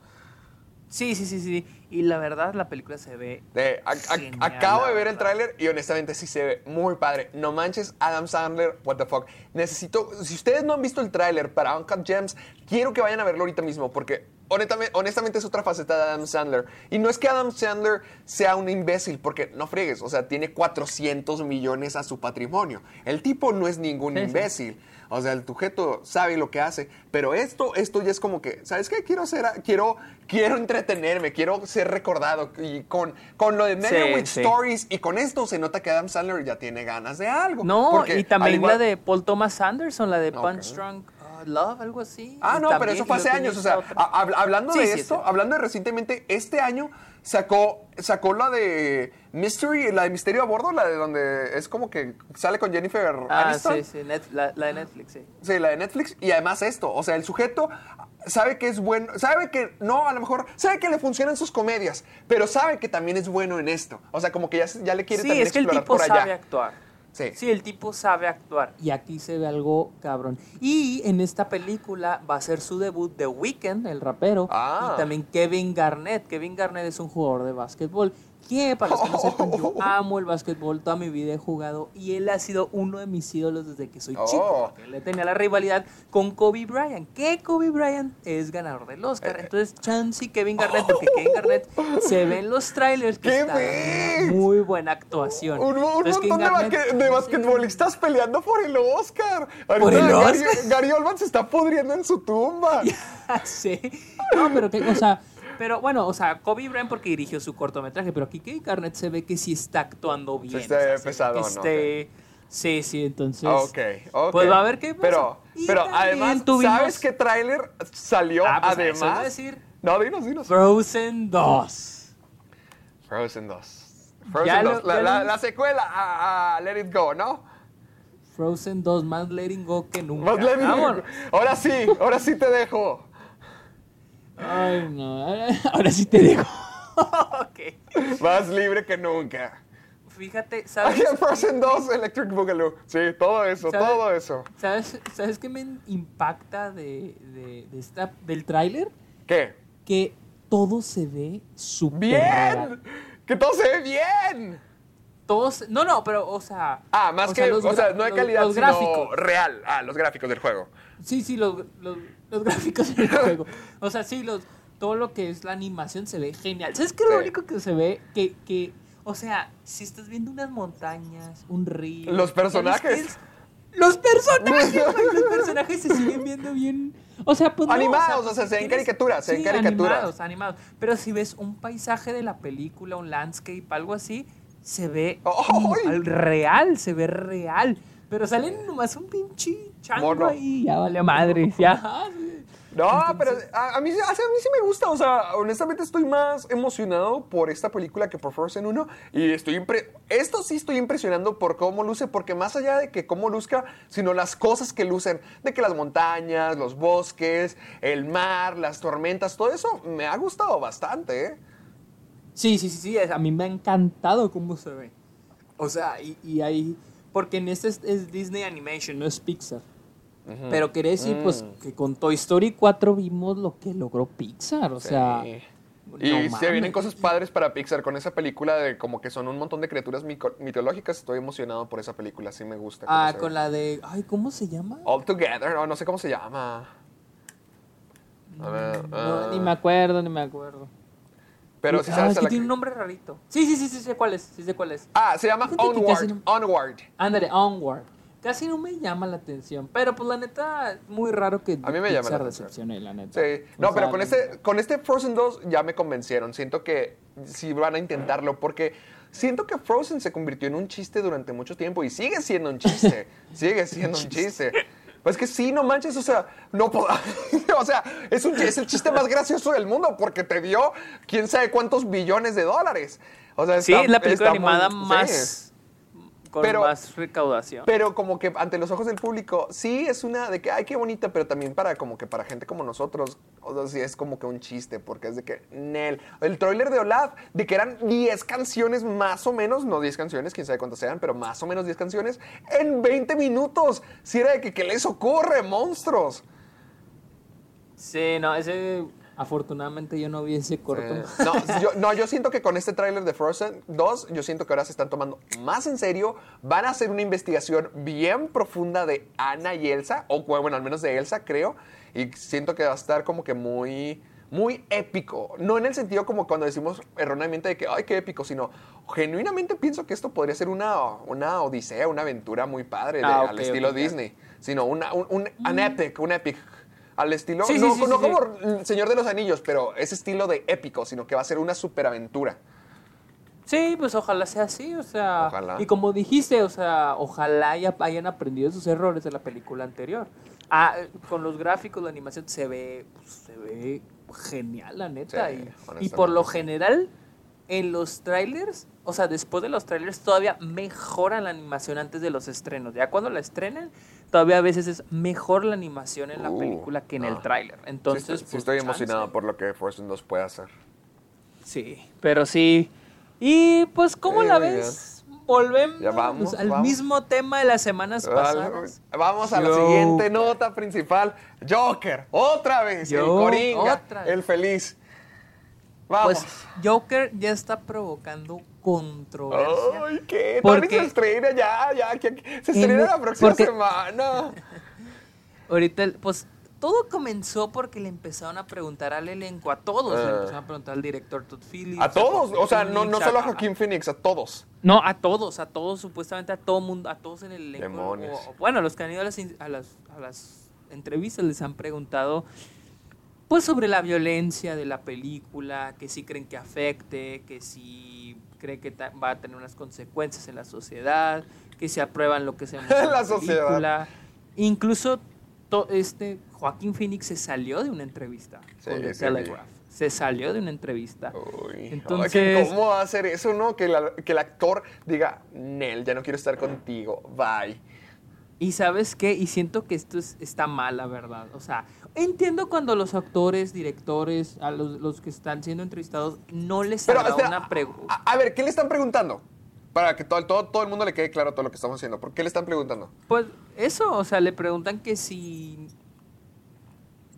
Sí, sí, sí, sí. Y la verdad, la película se ve... A- a- acabo de ver el tráiler y honestamente sí se ve muy padre. No manches, Adam Sandler, what the fuck. Necesito, si ustedes no han visto el tráiler para Uncut Gems, quiero que vayan a verlo ahorita mismo porque honestamente, honestamente es otra faceta de Adam Sandler. Y no es que Adam Sandler sea un imbécil, porque no friegues, o sea, tiene 400 millones a su patrimonio. El tipo no es ningún Sí, sí. imbécil. O sea, el sujeto sabe lo que hace, pero esto, esto ya es como que, ¿sabes qué? Quiero hacer, quiero, quiero entretenerme, quiero ser recordado y con, con lo de sí. Stories y con esto se nota que Adam Sandler ya tiene ganas de algo. No, Porque y también igual- la de Paul Thomas Anderson, la de. Punch Drunk Love, algo así. Ah, no, pero eso fue hace años. O sea, a- hablando Sí, de sí, esto, sí. hablando de recientemente, este año sacó, sacó la de Mystery, la de Misterio a Bordo, la de donde es como que sale con Jennifer Ah, Aniston. sí, sí, Net- la, la de Netflix, sí. Sí, la de Netflix. Y además esto, o sea, el sujeto sabe que es bueno, sabe que no, a lo mejor, sabe que le funcionan sus comedias, pero sabe que también es bueno en esto. O sea, como que ya, ya le quiere Sí, también es que el explorar tipo por allá. sabe actuar. Sí. Sí, el tipo sabe actuar. Y aquí se ve algo cabrón. Y en esta película va a ser su debut The Weeknd, el rapero. Ah. Y también Kevin Garnett. Kevin Garnett es un jugador de básquetbol. Que para los que no sepan, yo amo el básquetbol, toda mi vida he jugado y él ha sido uno de mis ídolos desde que soy Oh. chico. Le tenía la rivalidad con Kobe Bryant, que Kobe Bryant es ganador del Eh, Oscar. Entonces, Chance y Kevin Garnett, porque Kevin Garnett se ve en los trailers que ¡Qué está muy buena actuación. Un, un Entonces, montón de, Garnett- de basquetbolistas peleando por el Oscar. ¿Por Ahorita el Gary, Oscar? Gary Oldman se está pudriendo en su tumba. sí. No, pero que, o sea, pero bueno, o sea, Kobe Bryant porque dirigió su cortometraje, pero aquí Kevin Garnett se ve que sí está actuando bien. está o sea, se pesado, que ¿no? esté- Sí, sí, entonces. Ok, ok. Pues va a ver qué pasa. Pero, Y pero además, tuvimos- ¿sabes qué tráiler salió Ah, pues, eso iba a además? decir. No, dinos, dinos. Frozen 2. Frozen 2. Frozen Ya lo- 2. La, la- secuela a, a Let It Go, ¿no? Frozen 2, más letting go que nunca. Más Let It Go. Ahora sí, ahora sí te dejo. Ay, no. Ahora sí te dejo. ok. Más libre que nunca. Fíjate, ¿sabes? Aquí en Frozen 2, Electric Boogaloo. Sí, todo eso, ¿Sabes? todo eso. ¿Sabes, ¿sabes qué me impacta de, de, de esta, del tráiler? ¿Qué? Que todo se ve súper real. ¡Bien! ¡Que todo se ve bien! Todos, no, no, pero, o sea. Ah, más o que, sea, los o sea, no los- calidad, Los sino gráficos. real. Ah, los gráficos del juego. Sí, sí, los, los, los gráficos del juego. O sea, sí, los, todo lo que es la animación se ve genial. ¿Sabes qué es lo único que se ve? Que, que, o sea, si estás viendo unas montañas, un río. Los ¿sabes personajes. Los personajes, los personajes se siguen viendo bien. O sea, pues Animados, pues, o sea, se ven caricaturas, se ven sí, caricaturas. Animados, animados. Pero si ves un paisaje de la película, un landscape, algo así, se ve al real, se ve real. Pero salen nomás un pinche chango Mono. ahí, ya vale madre, ya. No, pero a, a mí, a, mí sí me gusta, o sea, honestamente estoy más emocionado por esta película que por Frozen 1 y estoy impre- esto sí estoy impresionando por cómo luce, porque más allá de que cómo luzca, sino las cosas que lucen, de que las montañas, los bosques, el mar, las tormentas, todo eso me ha gustado bastante, ¿eh? Sí, sí, sí, sí, a mí me ha encantado cómo se ve. O sea, y, y ahí, porque en este es, es Disney Animation, no es Pixar. Pero quiere decir, pues, Mm. que con Toy Story 4 vimos lo que logró Pixar, o sea... No Y se vienen cosas padres para Pixar con esa película de como que son un montón de criaturas mitológicas. Estoy emocionado por esa película, sí me gusta. Ah, con ve. la de... Ay, ¿cómo se llama? All Together, no, no sé cómo se llama. A ver, No, ni me acuerdo, ni me acuerdo. Pero si ah, sabes es a que la tiene un nombre rarito. Sí, sí, sí, sí, sé cuál es, sí sé cuál es. Ah, se llama Onward. no- Onward. Ándale, Onward. Casi no me llama la atención, pero pues la neta, es muy raro que A mí me llama la decepcione, la neta. Sí. O No, sea, pero con este, con este Frozen 2 ya me convencieron. Siento que sí van a intentarlo porque siento que Frozen se convirtió en un chiste durante mucho tiempo y sigue siendo un chiste. sigue siendo un chiste. Pues que sí, no manches, o sea, no puedo. o sea, es, un, es el chiste más gracioso del mundo porque te dio quién sabe cuántos billones de dólares. O sea, Sí, está- es la película está muy- animada sí. Con Pero- más recaudación. Pero como que ante los ojos del público, sí es una de que, ay, qué bonita, pero también para como que para gente como nosotros, o sea, es como que un chiste, porque es de que, Nel, el tráiler de Olaf, de que eran 10 canciones más o menos, no 10 canciones, quién sabe cuántas sean, pero más o menos 10 canciones, en 20 minutos. Si era de que, ¿qué les ocurre, monstruos? Sí, no, ese. Afortunadamente yo no vi ese corto. No, yo, no, yo siento que con este tráiler de Frozen 2, yo siento que ahora se están tomando más en serio. Van a hacer una investigación bien profunda de Anna y Elsa, o bueno, al menos de Elsa, creo. Y siento que va a estar como que muy, muy épico. No en el sentido como cuando decimos erróneamente de que, ay, qué épico, sino genuinamente pienso que esto podría ser una, una odisea, una aventura muy padre de- Ah, al estilo. Disney. Sino una, un, un, an epic, un epic. Al estilo, Sí, no, sí, no sí, como el Señor de los Anillos, pero ese estilo de épico, sino que va a ser una superaventura. Sí, pues ojalá sea así, o sea. Ojalá. Y como dijiste, o sea, ojalá ya hayan aprendido sus errores de la película anterior. Ah, con los gráficos, la animación se ve, pues, se ve genial, la neta. Y, y por lo general, en los trailers, o sea, después de los trailers todavía mejoran la animación antes de los estrenos. Ya cuando la estrenen, todavía a veces es mejor la animación en la Uh, película que en no. el tráiler. Sí Entonces, estoy, sí pues, estoy emocionado por lo que Frozen 2 puede hacer. Sí, pero sí. Y pues, ¿cómo Sí, la ves? Volvemos vamos, al vamos. mismo tema de las semanas pasadas. Vamos a la siguiente nota principal. Joker, otra vez, el Coringa, otra. el feliz. Vamos. Pues Joker ya está provocando controversia. Ay, ¿qué? Porque- se estrena ya, ya. que- se estrena En- la próxima porque- semana. Ahorita, pues todo comenzó porque le empezaron a preguntar al elenco, a todos. Le Ah. empezaron a preguntar al director Todd Phillips. A todos, o sea, no, solo a Joaquín Phoenix, a todos. No, a todos, a todos, supuestamente a todo mundo, a todos en el elenco. Demonios. O- bueno, los que han ido a las, in- a las, a las entrevistas les han preguntado, pues, sobre la violencia de la película, que si creen que afecte, que si creen que va a tener unas consecuencias en la sociedad, que si aprueban lo que se muestra en La la sociedad. película. Incluso este Joaquín Phoenix se salió de una entrevista Sí, con The. Telegraph. Se salió de una entrevista. Uy, Entonces- ¿cómo va a hacer eso, no? Que, la- que el actor diga, Nel, ya no quiero estar contigo, bye. Y sabes qué, y siento que esto es- está mal, la verdad. O sea, entiendo cuando los actores, directores, a los, los que están siendo entrevistados, no les Pero, una pregunta. a, a ver, ¿qué le están preguntando? Para que todo, todo, todo el mundo le quede claro todo lo que estamos haciendo. ¿Por qué le están preguntando? Pues eso, o sea, le preguntan que si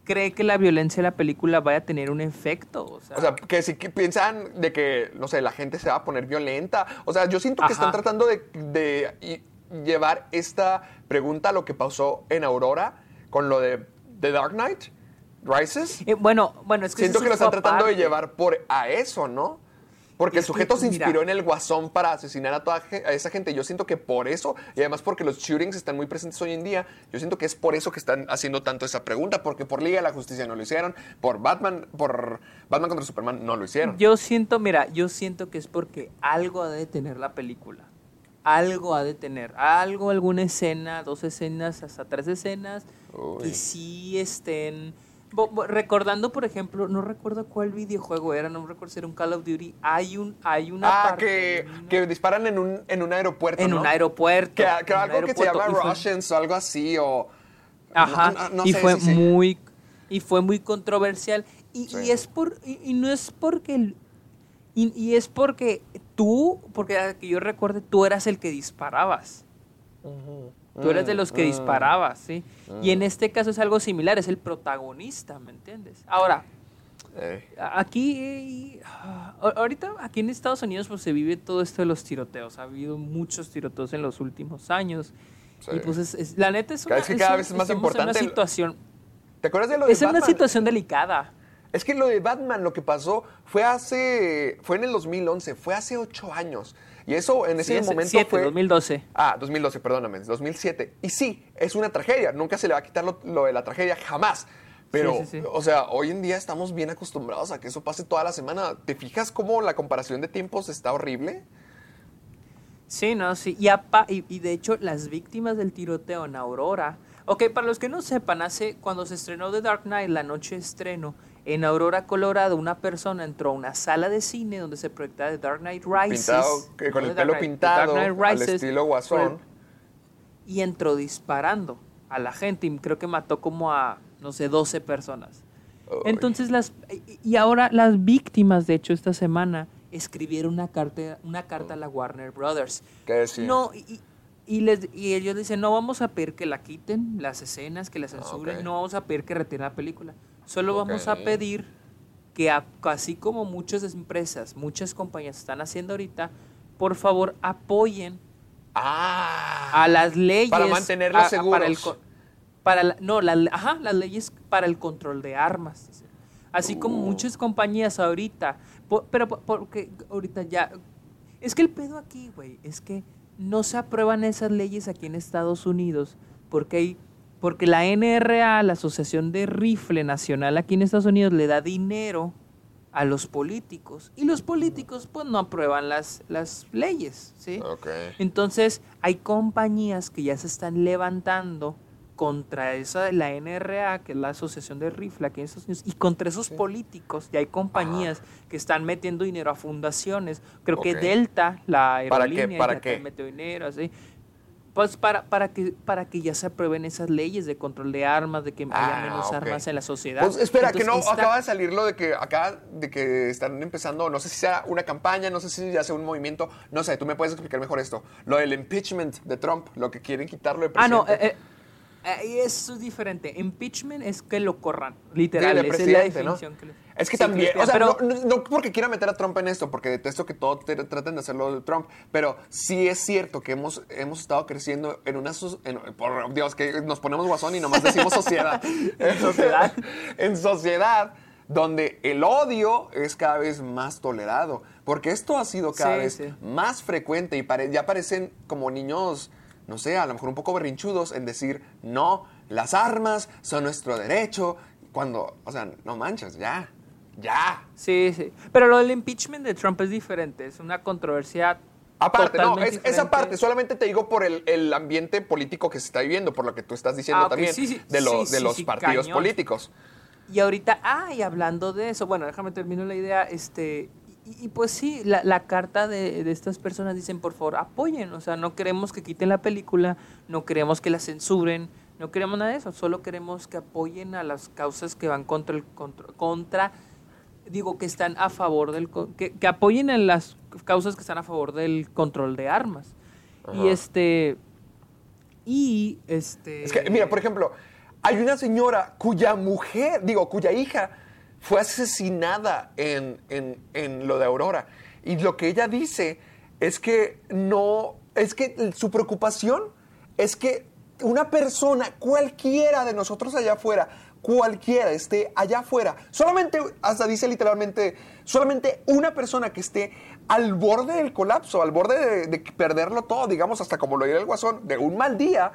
cree que la violencia de la película vaya a tener un efecto. O sea, O sea, que si que piensan de que, no sé, la gente se va a poner violenta. O sea, yo siento que están tratando de, de llevar esta pregunta lo que pasó en Aurora con lo de The Dark Knight Rises. eh, bueno, bueno, es que Siento que lo están tratando de llevar por a eso, ¿no? Porque el que, sujeto se mira. inspiró en el guasón para asesinar a toda a esa gente. Yo siento que por eso, y además porque los shootings están muy presentes hoy en día, yo siento que es por eso que están haciendo tanto esa pregunta, porque por Liga de la Justicia no lo hicieron, por Batman, por Batman contra Superman no lo hicieron. Yo siento, mira, yo siento que es porque algo ha de tener la película. Algo ha de tener. Algo, alguna escena, dos escenas, hasta tres escenas, Uy. que sí estén... bo- bo- recordando, por ejemplo, no recuerdo cuál videojuego era, no recuerdo si era un Call of Duty. Hay un, hay una Ah, parte que, una- que disparan en un, en un aeropuerto, en ¿no? un aeropuerto. Que, que algo que se aeropuerto, llama y fue- Russians o algo así, o... Ajá, no- no- no y sé, fue sí, sí. muy y fue muy controversial y, Sí. y es por y, y no es porque el- y, y es porque tú porque a que yo recuerde tú eras el que disparabas. Tú eras de los que Mm, disparabas sí. Y en este caso es algo similar es el protagonista me entiendes ahora Eh, aquí ah, ahorita aquí en Estados Unidos pues se vive todo esto de los tiroteos. Ha habido muchos tiroteos en los últimos años. Sí. y pues es, es- la neta es una, vez que cada vez es más importante una situación ¿Te acuerdas de lo de es una situación delicada. Es que lo de Batman, lo que pasó fue hace. fue en el 2011, fue hace ocho años. Y eso en ese Sí, es momento fue. 2012. Ah, 2012, perdóname, 2007. Y sí, es una tragedia. Nunca se le va a quitar lo, lo de la tragedia, jamás. Pero, Sí, sí, sí. o sea, hoy en día estamos bien acostumbrados a que eso pase toda la semana. ¿Te fijas cómo la comparación de tiempos está horrible? Sí, no, sí. Y, apa- y, y de hecho, las víctimas del tiroteo en Aurora. Ok, para los que no sepan, hace cuando se estrenó The Dark Knight, la noche de estreno, en Aurora, Colorado, una persona entró a una sala de cine donde se proyectaba The Dark Knight Rises. Pintado, que con no el Dark pelo pintado, Dark al Rises, estilo guasón. Y entró disparando a la gente y creo que mató como a, no sé, 12 personas. Entonces las y- ahora las víctimas de hecho esta semana escribieron una carta una carta a la Warner Brothers. ¿Qué decía? No, y, les y ellos dicen, "No vamos a pedir que la quiten las escenas, que la censuren, no vamos a pedir que retiren la película. Solo vamos a pedir que a- así como muchas empresas, muchas compañías están haciendo ahorita, por favor, apoyen Ah. a las leyes Para a- a- para el para la- no la- ajá, las leyes para el control de armas así como Uh. muchas compañías ahorita pero po- porque ahorita ya es que el pedo aquí güey es que no se aprueban esas leyes aquí en Estados Unidos porque hay porque la NRA la Asociación de Rifle Nacional aquí en Estados Unidos le da dinero a los políticos y los políticos pues no aprueban las las leyes sí Ok. entonces, hay compañías que ya se están levantando contra esa la NRA, que es la Asociación de Rifle aquí en Estados Unidos, y contra esos políticos. Y hay compañías que están metiendo dinero a fundaciones. Creo que. Delta, la ¿Para aerolínea, qué? ¿Para qué? metió dinero, así. Pues para, para, que, para que ya se aprueben esas leyes de control de armas, de que haya Ah, menos ok. armas en la sociedad. Pues espera, que no acaba de salir lo de que acá de que están empezando, no sé si sea una campaña, no sé si ya sea un movimiento, no sé, tú me puedes explicar mejor esto. Lo del impeachment de Trump, lo que quieren quitarlo de Ah, no, presidente. eh, eh, eso es diferente. Impeachment es que lo corran, literal. Esa es la presidente, ¿no? definición que le- Es que Sí, también, Cristian, o sea, pero- no, no porque quiera meter a Trump en esto, porque detesto que todo te- traten de hacerlo de Trump, pero sí es cierto que hemos, hemos estado creciendo en una... en- por Dios, que nos ponemos guasón y nomás decimos sociedad. En sociedad. en sociedad donde el odio es cada vez más tolerado, porque esto ha sido cada Sí, vez sí. más frecuente y pare- ya parecen como niños, no sé, a lo mejor un poco berrinchudos en decir, no, las armas son nuestro derecho, cuando, o sea, no manches, ya, ya. Sí, sí. Pero lo del impeachment de Trump es diferente. Es una controversia. Aparte, no, es, esa parte, solamente te digo por el, el ambiente político que se está viviendo, por lo que tú estás diciendo Ah, también, sí, sí, de, lo- sí, de los partidos cañón. políticos. Y ahorita, ah, y hablando de eso, bueno, déjame terminar la idea, este, y, y pues sí, la, la carta de, de estas personas dicen, por favor, apoyen, o sea, no queremos que quiten la película, no queremos que la censuren, no queremos nada de eso, solo queremos que apoyen a las causas que van contra el, contra, contra digo, que están a favor del, que, que apoyen a las causas que están a favor del control de armas. Y este, y este... Es que, mira, por ejemplo, hay una señora cuya mujer, digo, cuya hija fue asesinada en, en- en lo de Aurora. Y lo que ella dice es que no, es que su preocupación es que una persona, cualquiera de nosotros allá afuera, cualquiera esté allá afuera, solamente, hasta dice literalmente, solamente una persona que esté al borde del colapso, al borde de, de perderlo todo, digamos, hasta como lo diría el guasón, de un mal día,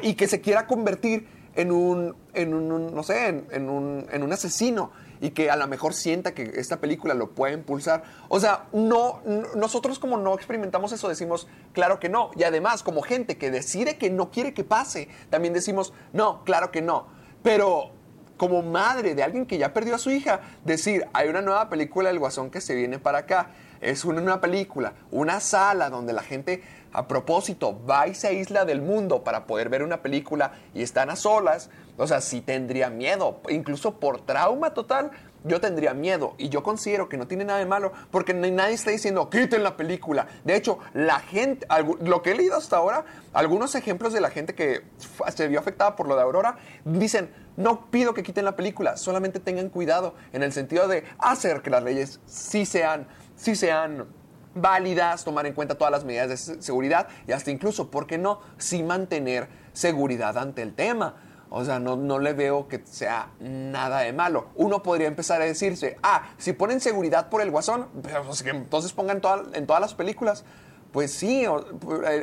y que se quiera convertir en un, en un no sé, en, en un, en un asesino y que a lo mejor sienta que esta película lo puede impulsar. O sea, no, nosotros como no experimentamos eso decimos, claro que no. Y además, como gente que decide que no quiere que pase, también decimos, no, claro que no. Pero como madre de alguien que ya perdió a su hija, decir, hay una nueva película del Guasón que se viene para acá. Es una nueva película, una sala donde la gente, a propósito, va y se aísla del mundo para poder ver una película y están a solas. O sea, sí tendría miedo, incluso por trauma total. Yo tendría miedo y yo considero que no tiene nada de malo porque nadie está diciendo quiten la película. De hecho, la gente, lo que he leído hasta ahora, algunos ejemplos de la gente que se vio afectada por lo de Aurora, dicen, no pido que quiten la película, solamente tengan cuidado en el sentido de hacer que las leyes sí sean, sí sean válidas, tomar en cuenta todas las medidas de se- seguridad y hasta incluso, ¿por qué no?, sí mantener seguridad ante el tema. O sea, no, no le veo que sea nada de malo. Uno podría empezar a decirse, ah, si ponen seguridad por el guasón, pues, entonces pongan toda- en todas las películas. Pues sí,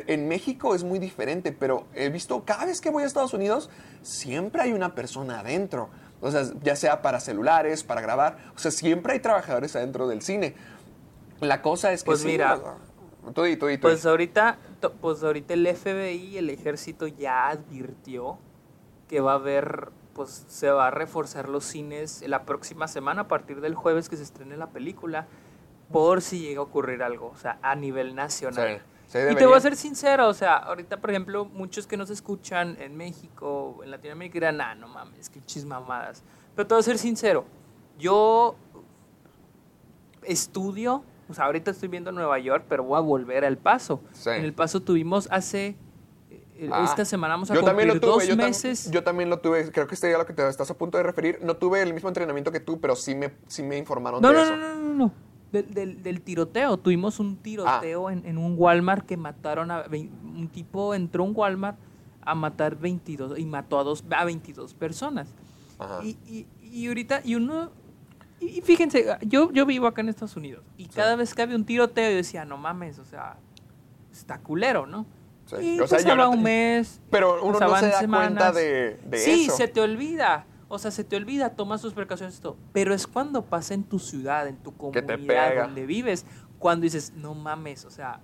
en México es muy diferente, pero he visto cada vez que voy a Estados Unidos, siempre hay una persona adentro. O sea, ya sea para celulares, para grabar, o sea, siempre hay trabajadores adentro del cine. La cosa es que Pues sí, mira, o sea, tú di, tú di, tú Pues ahorita, pues ahorita el FBI y el ejército ya advirtió que va a haber, pues se va a reforzar los cines la próxima semana a partir del jueves que se estrene la película por si llega a ocurrir algo, o sea, a nivel nacional. Sí, sí, y te voy a ser sincero, o sea, ahorita, por ejemplo, muchos que nos escuchan en México, en Latinoamérica dirán, ah, no mames, que chismamadas. Pero te voy a ser sincero, yo estudio, o sea, ahorita estoy viendo Nueva York, pero voy a volver al Paso. Sí. En el Paso tuvimos hace, Ah, esta semana vamos a yo cumplir también lo tuve, dos yo tam- meses. yo también lo tuve, creo que este día a lo que te estás a punto de referir. No tuve el mismo entrenamiento que tú, pero sí me, sí me informaron no, de no, eso. no, no, no, no. Del, del- del tiroteo. Tuvimos un Ah. tiroteo en, en un Walmart que mataron a... Un tipo entró a un Walmart a matar 22 y mató a, dos, a 22 personas. Ajá. Y, y, y ahorita, y uno... Y y fíjense, yo, yo vivo acá en Estados Unidos y cada vez que había un tiroteo yo decía, no mames, o sea, está culero, ¿no? Sí. Y O sea, yo pasaba no te- un mes, Pero uno no pasaban se da semanas. cuenta de, de sí, eso. se te olvida. O sea, se te olvida, tomas tus precauciones y todo. Pero es cuando pasa en tu ciudad, en tu comunidad, donde vives, cuando dices, no mames, o sea,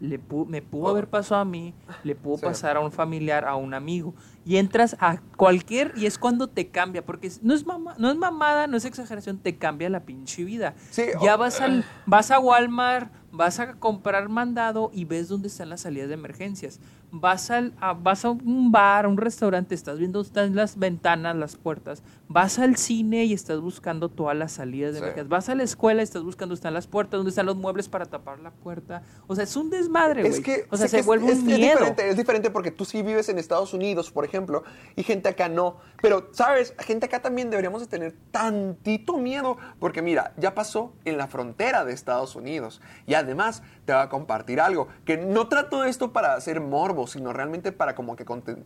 le pu- me pudo Oh. haber pasado a mí, le pudo Sí. pasar a un familiar, a un amigo. Y entras a cualquier, y es cuando te cambia, porque no es, mama- no es mamada, no es exageración, te cambia la pinche vida. Sí, ya vas, al, vas a Walmart, vas a comprar mandado y ves dónde están las salidas de emergencias. Vas, al, a, vas a un bar, a un restaurante, estás viendo están las ventanas, las puertas, vas al cine y estás buscando todas las salidas de Sí. vas a la escuela y estás buscando están las puertas, dónde están los muebles para tapar la puerta. O sea, es un desmadre, güey. Es que, o sea, se que es- vuelve es, un es miedo. diferente, es diferente porque tú sí vives en Estados Unidos, por ejemplo, y gente acá no. Pero, ¿sabes? Gente acá también deberíamos de tener tantito miedo, porque mira, ya pasó en la frontera de Estados Unidos. Y además, te voy a compartir algo, que no trato esto para hacer morbo, sino realmente para como que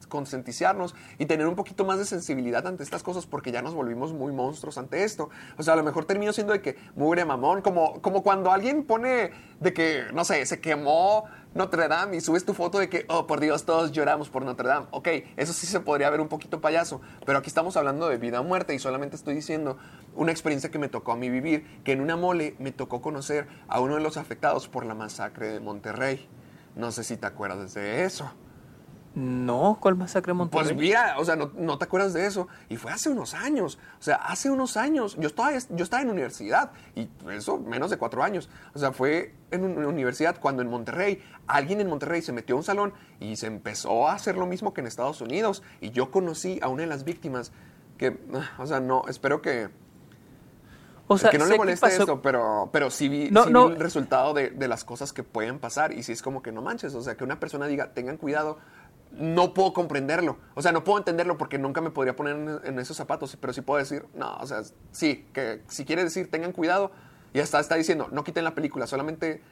concienticiarnos y tener un poquito más de sensibilidad ante estas cosas, porque ya nos volvimos muy monstruos ante esto. O sea, a lo mejor termino siendo de que mugre mamón, como, como cuando alguien pone de que, no sé, se quemó Notre Dame y subes tu foto de que, oh, por Dios, todos lloramos por Notre Dame. Ok, eso sí se podría ver un poquito payaso, pero aquí estamos hablando de vida o muerte y solamente estoy diciendo una experiencia que me tocó a mí vivir, que en una mole me tocó conocer a uno de los afectados por la masacre de Monterrey. No sé si te acuerdas de eso. No, ¿cuál masacre en Monterrey? Pues mira, o sea, no, no te acuerdas de eso. Y fue hace unos años. O sea, hace unos años. Yo estaba, yo estaba en universidad. Y eso, menos de cuatro años. O sea, fue en una universidad cuando en Monterrey, alguien en Monterrey se metió a un salón y se empezó a hacer lo mismo que en Estados Unidos. Y yo conocí a una de las víctimas que, ah, o sea, no, espero que, o sea, que no le moleste esto, pero, pero sí vi, No, sí vi no. el resultado de, de las cosas que pueden pasar. Y sí es como que no manches. O sea, que una persona diga, tengan cuidado. No puedo comprenderlo. O sea, no puedo entenderlo porque nunca me podría poner en, en esos zapatos. Pero sí puedo decir, no, o sea, sí, que si quiere decir, tengan cuidado. Y hasta está diciendo, no quiten la película. Solamente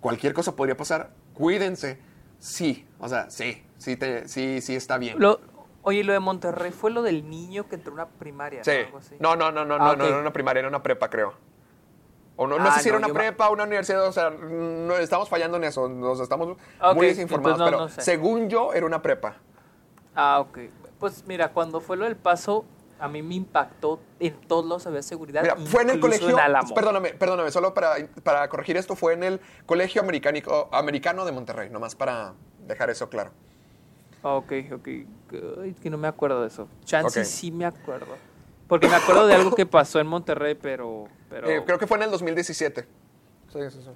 cualquier cosa podría pasar. Cuídense. Sí, o sea, sí, sí, te, sí, sí está bien. Lo- oye, lo de Monterrey fue lo del niño que entró a una primaria, Sí. ¿no? Algo así. No, no, no, no, Ah, no, ok. no, era una primaria, era una prepa, creo. O no, no Ah, sé si era no, una yo me- prepa una universidad, o sea, no, estamos fallando en eso, nos estamos Ok, muy desinformados, no- pero sé. según yo era una prepa. Ah, ok. Pues mira, cuando fue lo del paso, a mí me impactó. En todos lados había seguridad. Mira, fue en el colegio, en perdóname, perdóname, solo para, para corregir esto, fue en el colegio americano, americano de Monterrey, nomás para dejar eso claro. Ok, ok. Ay, que no me acuerdo de eso. Chance Ok. sí me acuerdo. Porque me acuerdo de algo que pasó en Monterrey, pero... pero Eh, creo que fue en el 2017. Sí, sí, sí.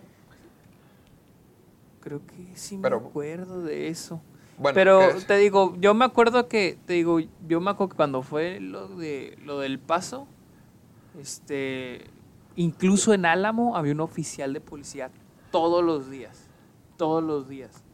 creo que sí Pero- me acuerdo de eso. Bueno, pero te digo, yo me acuerdo que, te digo, yo me acuerdo que cuando fue lo de lo del paso, este, incluso en Álamo había un oficial de policía todos los días, todos los días.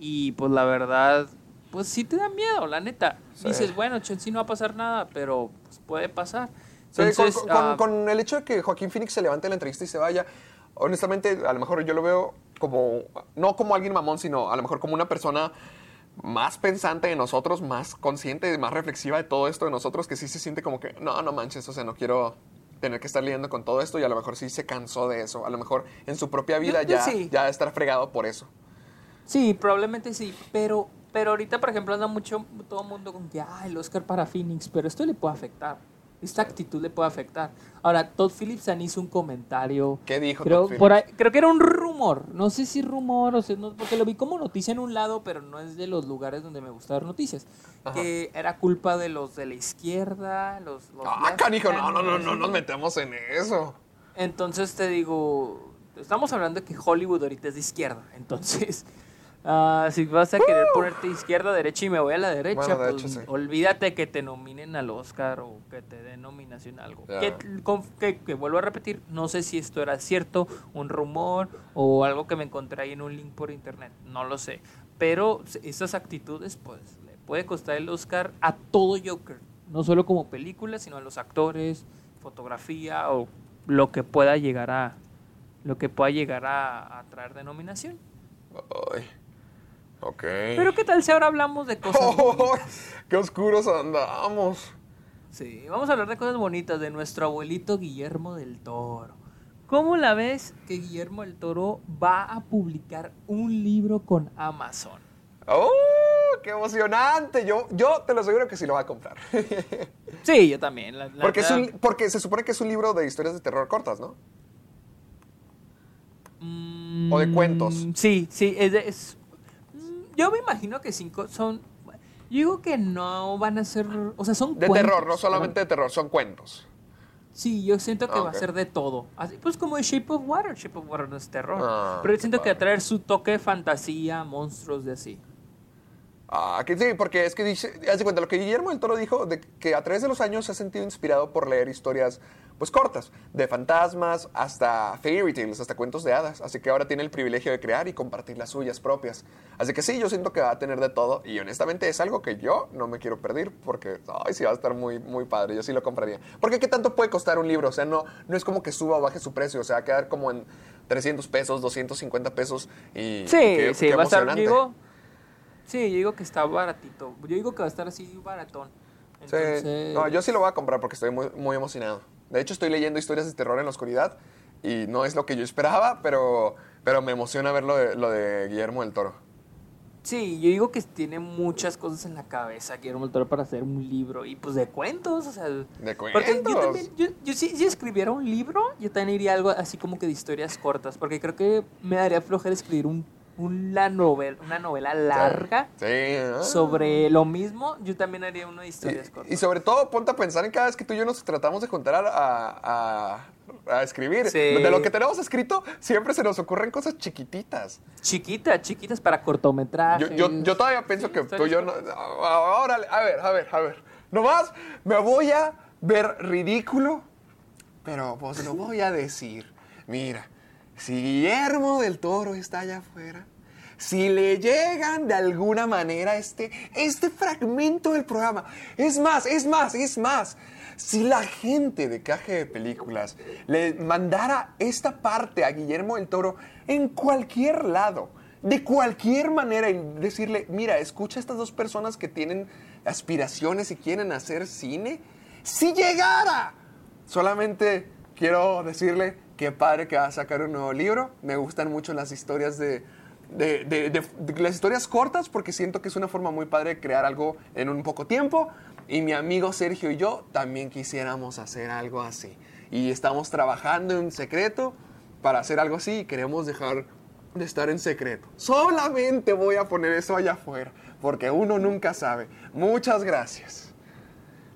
Y pues la verdad, pues sí te da miedo, la neta. Sí. Dices, bueno, chance no va a pasar nada, pero pues, puede pasar. Sí, con- Entonces, con, ah, con el hecho de que Joaquín Phoenix se levante en la entrevista y se vaya, honestamente, a lo mejor yo lo veo como, no como alguien mamón, sino a lo mejor como una persona más pensante de nosotros, más consciente, más reflexiva de todo esto de nosotros, que sí se siente como que, no, no manches, o sea, no quiero tener que estar lidiando con todo esto y a lo mejor sí se cansó de eso. A lo mejor en su propia vida yo ya, sí. ya estar fregado por eso. Sí, probablemente sí, pero, pero ahorita, por ejemplo, anda mucho todo el mundo con que, ah, el Oscar para Phoenix, pero esto le puede afectar. Esta actitud le puede afectar. Ahora, Todd Phillips hizo un comentario. ¿Qué dijo Creo, Todd por ahí- Phillips? creo que era un rumor. No sé si rumor o sea, no- porque lo vi como noticia en un lado, pero no es de los lugares donde me gusta ver noticias. Ajá. Que era culpa de los de la izquierda, los. los Ah, canijo, no, no, no, no nos metemos en eso. Entonces te digo, estamos hablando de que Hollywood ahorita es de izquierda. Entonces, ah, si vas a querer ponerte izquierda, derecha y me voy a la derecha, Bueno, de pues hecho, sí. olvídate que te nominen al Oscar o que te den nominación a algo. Que, con- que- que vuelvo a repetir, no sé si esto era cierto, un rumor o algo que me encontré ahí en un link por internet, no lo sé. Pero estas actitudes, pues, le puede costar el Oscar a todo Joker. No solo como película, sino a los actores, fotografía o lo que pueda llegar a lo que pueda llegar a, a traer de nominación. Ay, ok. Pero qué tal si ahora hablamos de cosas bonitas? ¡Qué oscuros andamos! Sí, vamos a hablar de cosas bonitas de nuestro abuelito Guillermo del Toro. ¿Cómo la ves que Guillermo del Toro va a publicar un libro con Amazon? ¡Oh! ¡Qué emocionante! Yo, yo te lo aseguro que sí lo va a comprar. Sí, yo también. la- la porque, es un- porque se supone que es un libro de historias de terror cortas, ¿no? Mm, o de cuentos. Sí, sí, es, de- es- mm, yo me imagino que cinco son yo digo que no van a ser, o sea, son De cuentos, terror, no solamente de terror, son cuentos. Sí, yo siento que Ah, va a ser de todo. Así, pues como de Shape of Water. Shape of Water no es terror. Ah, pero yo siento que va a traer su toque de fantasía, monstruos de así. Ah, que sí, porque es que dice, haz de cuenta, lo que Guillermo del Toro dijo, de que a través de los años se ha sentido inspirado por leer historias, pues cortas, de fantasmas hasta fairy tales, hasta cuentos de hadas. Así que ahora tiene el privilegio de crear y compartir las suyas propias. Así que sí, yo siento que va a tener de todo y honestamente es algo que yo no me quiero perder porque, ay, sí va a estar muy, muy padre, yo sí lo compraría. Porque ¿qué tanto puede costar un libro? O sea, no, no es como que suba o baje su precio, o sea, va a quedar como en 300 pesos, 250 pesos y... Sí, qué- sí, qué va a estar, digo, sí, yo digo que está baratito. Yo digo que va a estar así baratón. Sí. No, yo sí lo voy a comprar porque estoy muy, muy emocionado. De hecho, estoy leyendo historias de terror en la oscuridad y no es lo que yo esperaba, pero, pero me emociona ver lo de, lo de Guillermo del Toro. Sí, yo digo que tiene muchas cosas en la cabeza Guillermo del Toro para hacer un libro y pues de cuentos, o sea, ¿De porque yo cuentos? también, yo, si escribiera un libro, yo también iría algo así como que de historias cortas, porque creo que me daría flojera escribir un, una novela, una novela larga Sí. ah. sobre lo mismo, yo también haría una de historias Y, cortas. y sobre todo, ponte a pensar en cada vez que tú y yo nos tratamos de juntar a, a- a escribir. Sí. De lo que tenemos escrito, siempre se nos ocurren cosas chiquititas. Chiquitas, chiquitas para cortometrajes. Yo, yo, yo todavía pienso que tú y yo no. Ahora, a ver, a ver, a ver. Nomás me voy a ver ridículo, pero pues lo voy a decir. Mira, si Guillermo del Toro está allá afuera, si le llegan de alguna manera este, este fragmento del programa, es más, es más, es más. Si la gente de Caje de Películas le mandara esta parte a Guillermo del Toro en cualquier lado, de cualquier manera, y decirle, mira, escucha a estas dos personas que tienen aspiraciones y quieren hacer cine, si llegara, solamente quiero decirle qué padre que va a sacar un nuevo libro. Me gustan mucho las historias de, de- de- las historias cortas porque siento que es una forma muy padre de crear algo en un poco tiempo. Y mi amigo Sergio y yo también quisiéramos hacer algo así. Y estamos trabajando en secreto para hacer algo así y queremos dejar de estar en secreto. Solamente voy a poner eso allá afuera porque uno nunca sabe. Muchas gracias.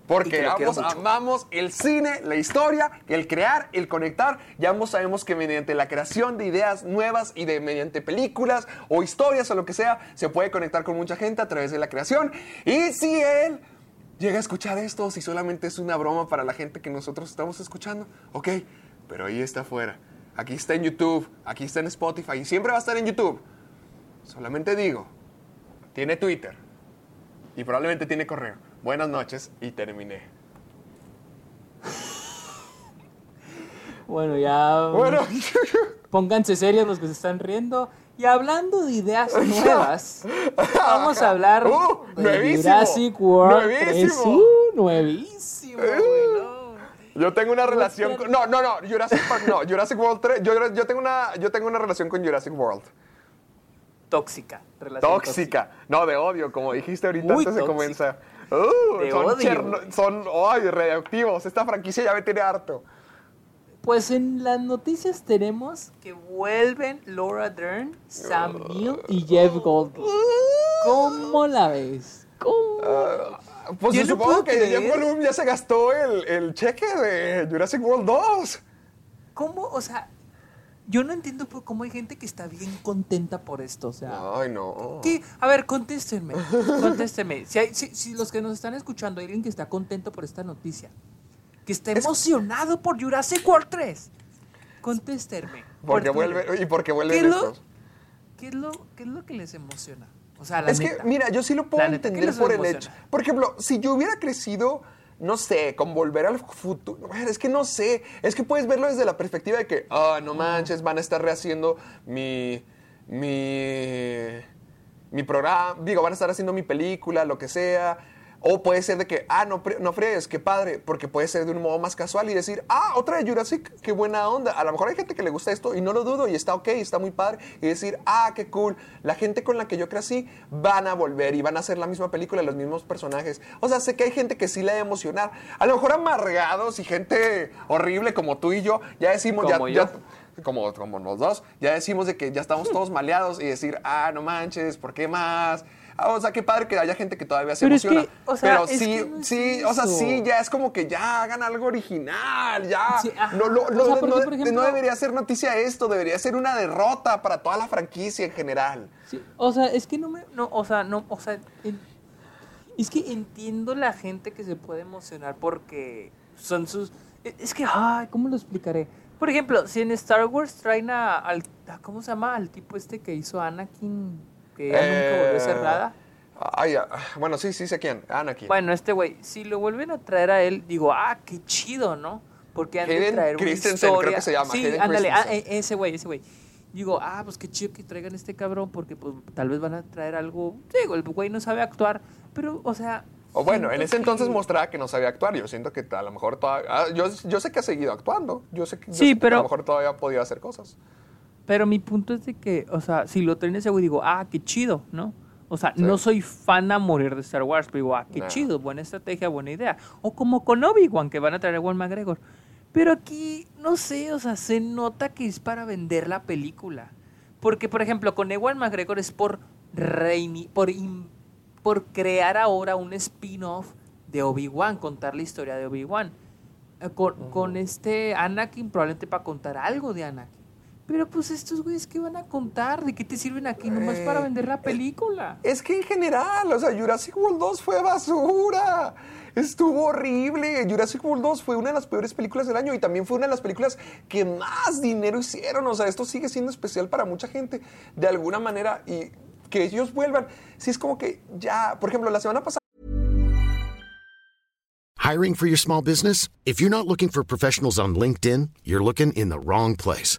Porque ambos amamos el cine, la historia, el crear, el conectar. Y ambos sabemos que mediante la creación de ideas nuevas y de mediante películas o historias o lo que sea, se puede conectar con mucha gente a través de la creación. Y si él llega a escuchar esto, si solamente es una broma para la gente que nosotros estamos escuchando, ok, pero ahí está afuera. Aquí está en YouTube, aquí está en Spotify y siempre va a estar en YouTube. Solamente digo, tiene Twitter y probablemente tiene correo. Buenas noches y terminé. Bueno, ya. Bueno, Pónganse serios los que se están riendo. Y hablando de ideas nuevas, vamos a hablar Uh, de Jurassic World 3. nuevísimo. Uh, nuevísimo, no. yo tengo una relación con... No, no, no, Jurassic Park no, Jurassic World 3. Yo, yo tengo una, yo tengo una relación con Jurassic World. Tóxica. relación Tóxica. No, de odio, como dijiste ahorita Muy antes de tóxica. comenzar. Uh, son odio, son, radioactivos. Esta franquicia ya me tiene harto. Pues en las noticias tenemos que vuelven Laura Dern, Sam Neill y Jeff Goldblum. ¿Cómo la ves? ¿Cómo? Ah, pues Yo no supongo que Jeff. Goldblum ya se gastó el, el cheque de Jurassic World 2. ¿Cómo? O sea, yo no entiendo por cómo hay gente que está bien contenta por esto. O sea, Ay, no. ¿qué? A ver, contéstenme. Contéstenme. Si, hay- si, si los que nos están escuchando hay alguien que está contento por esta noticia, que está emocionado por Jurassic World 3, contéstenme. Porque Por vuelve, y porque ¿Qué lo, estos. qué, es lo, ¿Qué es lo que les emociona? O sea, la Es que, mira, yo sí lo puedo La ¿qué entender por el emociona? hecho. Por ejemplo, si yo hubiera crecido, no sé, con volver al futuro. Es que no sé. Es que puedes verlo desde la perspectiva de que, ah, no manches, van a estar rehaciendo mi. mi. mi programa. Digo, van a estar haciendo mi película, lo que sea. O puede ser de que, ah, no, no fregues, qué padre, porque puede ser de un modo más casual y decir, ah, otra de Jurassic, qué buena onda. A lo mejor hay gente que le gusta esto y no lo dudo y está ok, está muy padre. Y decir, ah, qué cool, la gente con la que yo crecí van a volver y van a hacer la misma película, los mismos personajes. O sea, sé que hay gente que sí le ha emocionar. A lo mejor amargados y gente horrible como tú y yo, ya decimos, ya, Como ya- yo. como, como los dos, ya decimos de que ya estamos todos maleados y decir, ah, no manches, ¿por qué más? Ah, o sea, qué padre que haya gente que todavía se Pero es emociona. que, o sea, pero es sí, que no es sí, o sea, sí, ya es como que ya hagan algo original, ya. Sí, no, lo- O lo- sea, no- porque, no- por ejemplo- no debería ser noticia esto, debería ser una derrota para toda la franquicia en general. Sí, o sea, es que no me. No, o sea, no. O sea, en- es que entiendo la gente que se puede emocionar porque son sus. e- Es que, ay, ¿cómo lo explicaré? Por ejemplo, si en Star Wars traen a, al. a- ¿Cómo se llama? Al tipo este que hizo Anakin, que ya nunca volvió a ser Eh, nada. Ay, ah, bueno, sí, sí sé quién. Anakin. Bueno, este güey, si lo vuelven a traer a él, digo, ah, qué chido, ¿no? Porque han de traer una Christensen, creo historia. que se llama, Sí, Hayden ándale, ah, e- ese güey, ese güey. Digo, ah, pues qué chido que traigan este cabrón porque pues tal vez van a traer algo. Digo, el güey no sabe actuar, pero, o sea. O bueno, en ese entonces que- mostraba que no sabía actuar. Yo siento que a lo mejor todavía. ah, yo, yo sé que ha seguido actuando. Yo sé, que, yo Sí, sé que a pero- lo mejor todavía podía hacer cosas. Pero mi punto es de que, o sea, si lo traen ese güey, digo, ah, qué chido, ¿no? O sea, Sí. no soy fan a morir de Star Wars, pero digo, ah, qué chido, buena estrategia, buena idea. O como con Obi-Wan, que van a traer a Juan McGregor. Pero aquí, no sé, o sea, se nota que es para vender la película. Porque, por ejemplo, con Ewan McGregor es por reini por, por crear ahora un spin-off de Obi-Wan, contar la historia de Obi-Wan. Eh, Con, con este Anakin, probablemente para contar algo de Anakin. Pero pues estos güeyes, ¿qué van a contar? ¿De qué te sirven aquí? Nomás para Eh, vender la película. Es que en general, o sea, Jurassic World 2 fue basura. Estuvo horrible. Jurassic World 2 fue una de las peores películas del año y también fue una de las películas que más dinero hicieron. O sea, esto sigue siendo especial para mucha gente de alguna manera y que ellos vuelvan. Sí, es como que ya, por ejemplo, la semana pasada. Hiring for your small business? If you're not looking for professionals on LinkedIn, you're looking in the wrong place.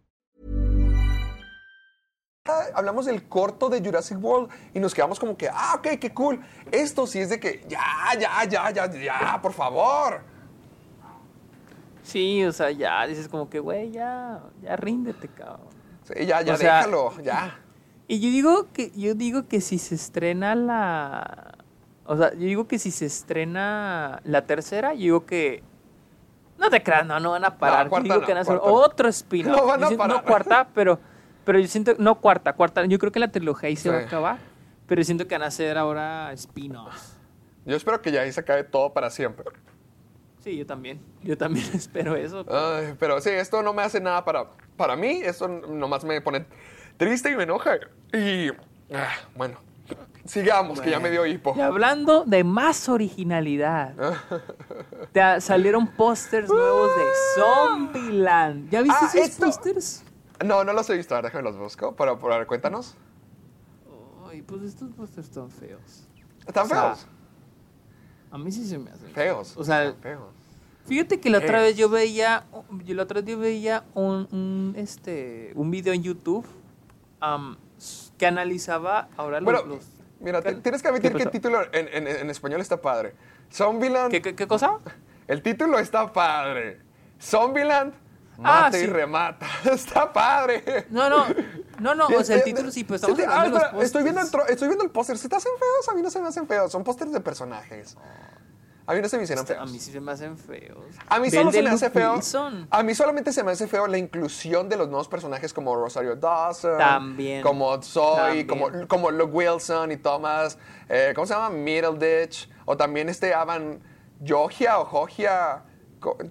Hablamos del corto de Jurassic World y nos quedamos como que, ah, ok, qué cool. Esto sí es de que, ya, ya, ya, ya, ya, por favor. Sí, o sea, ya dices como que, güey, ya, ya ríndete, cabrón. Sí, ya, ya, O sea, déjalo, ya. Y yo digo que, yo digo que si se estrena la. O sea, yo digo que si se estrena la tercera, yo digo que. No te creas, no, no van a parar. cuarta yo digo no, que van a hacer cuarta no. otro spin-off. No van Yo a siento- parar. No cuarta, pero, pero yo siento. No cuarta, cuarta. Yo creo que la trilogía ahí se va a acabar. Pero siento que van a hacer ahora spin-offs. Yo espero que ya ahí se acabe todo para siempre. Sí, yo también. Yo también espero eso. Ay, pero sí, esto no me hace nada para, para mí. Esto nomás me pone triste y me enoja. Y ah, bueno, sigamos, que ya me dio hipo. Y hablando de más originalidad, te salieron pósters nuevos de Zombieland. ¿Ya viste Ah, esos esto- pósters? No, no los he visto. A ver, déjame los busco. Pero, ver, cuéntanos. Ay, pues estos pósters están feos. ¿Están O sea, feos? A mí sí se me hacen Feos. O sea, feos. fíjate que la otra vez yo veía, yo la otra vez yo veía un, un, este, un video en YouTube s- que analizaba ahora los... Bueno, los- mira, ¿qué- te- tienes que admitir que el título en, en- en español está padre. Zombieland. ¿Qué, qué, qué cosa? El título está padre. Zombieland. Ah, Mata y sí. remata. Está padre. No, no, no, no, o sea, el Eh, título sí, sí, estamos sí, hablando ah, de los estoy viendo el estoy viendo el póster. ¿Se te hacen feos? A mí no se me hacen feos. Son pósters de personajes. A mí no se me hicieron Este, feos. A mí sí se me hacen feos. A mí solo se me hace feo. Wilson. A mí solamente se me hace feo la inclusión de los nuevos personajes como Rosario Dawson. También. Como Zoe, También. como, como Luke Wilson y Thomas. eh, ¿Cómo se llama? Middleditch. O también este Avan Jogia o Jogia.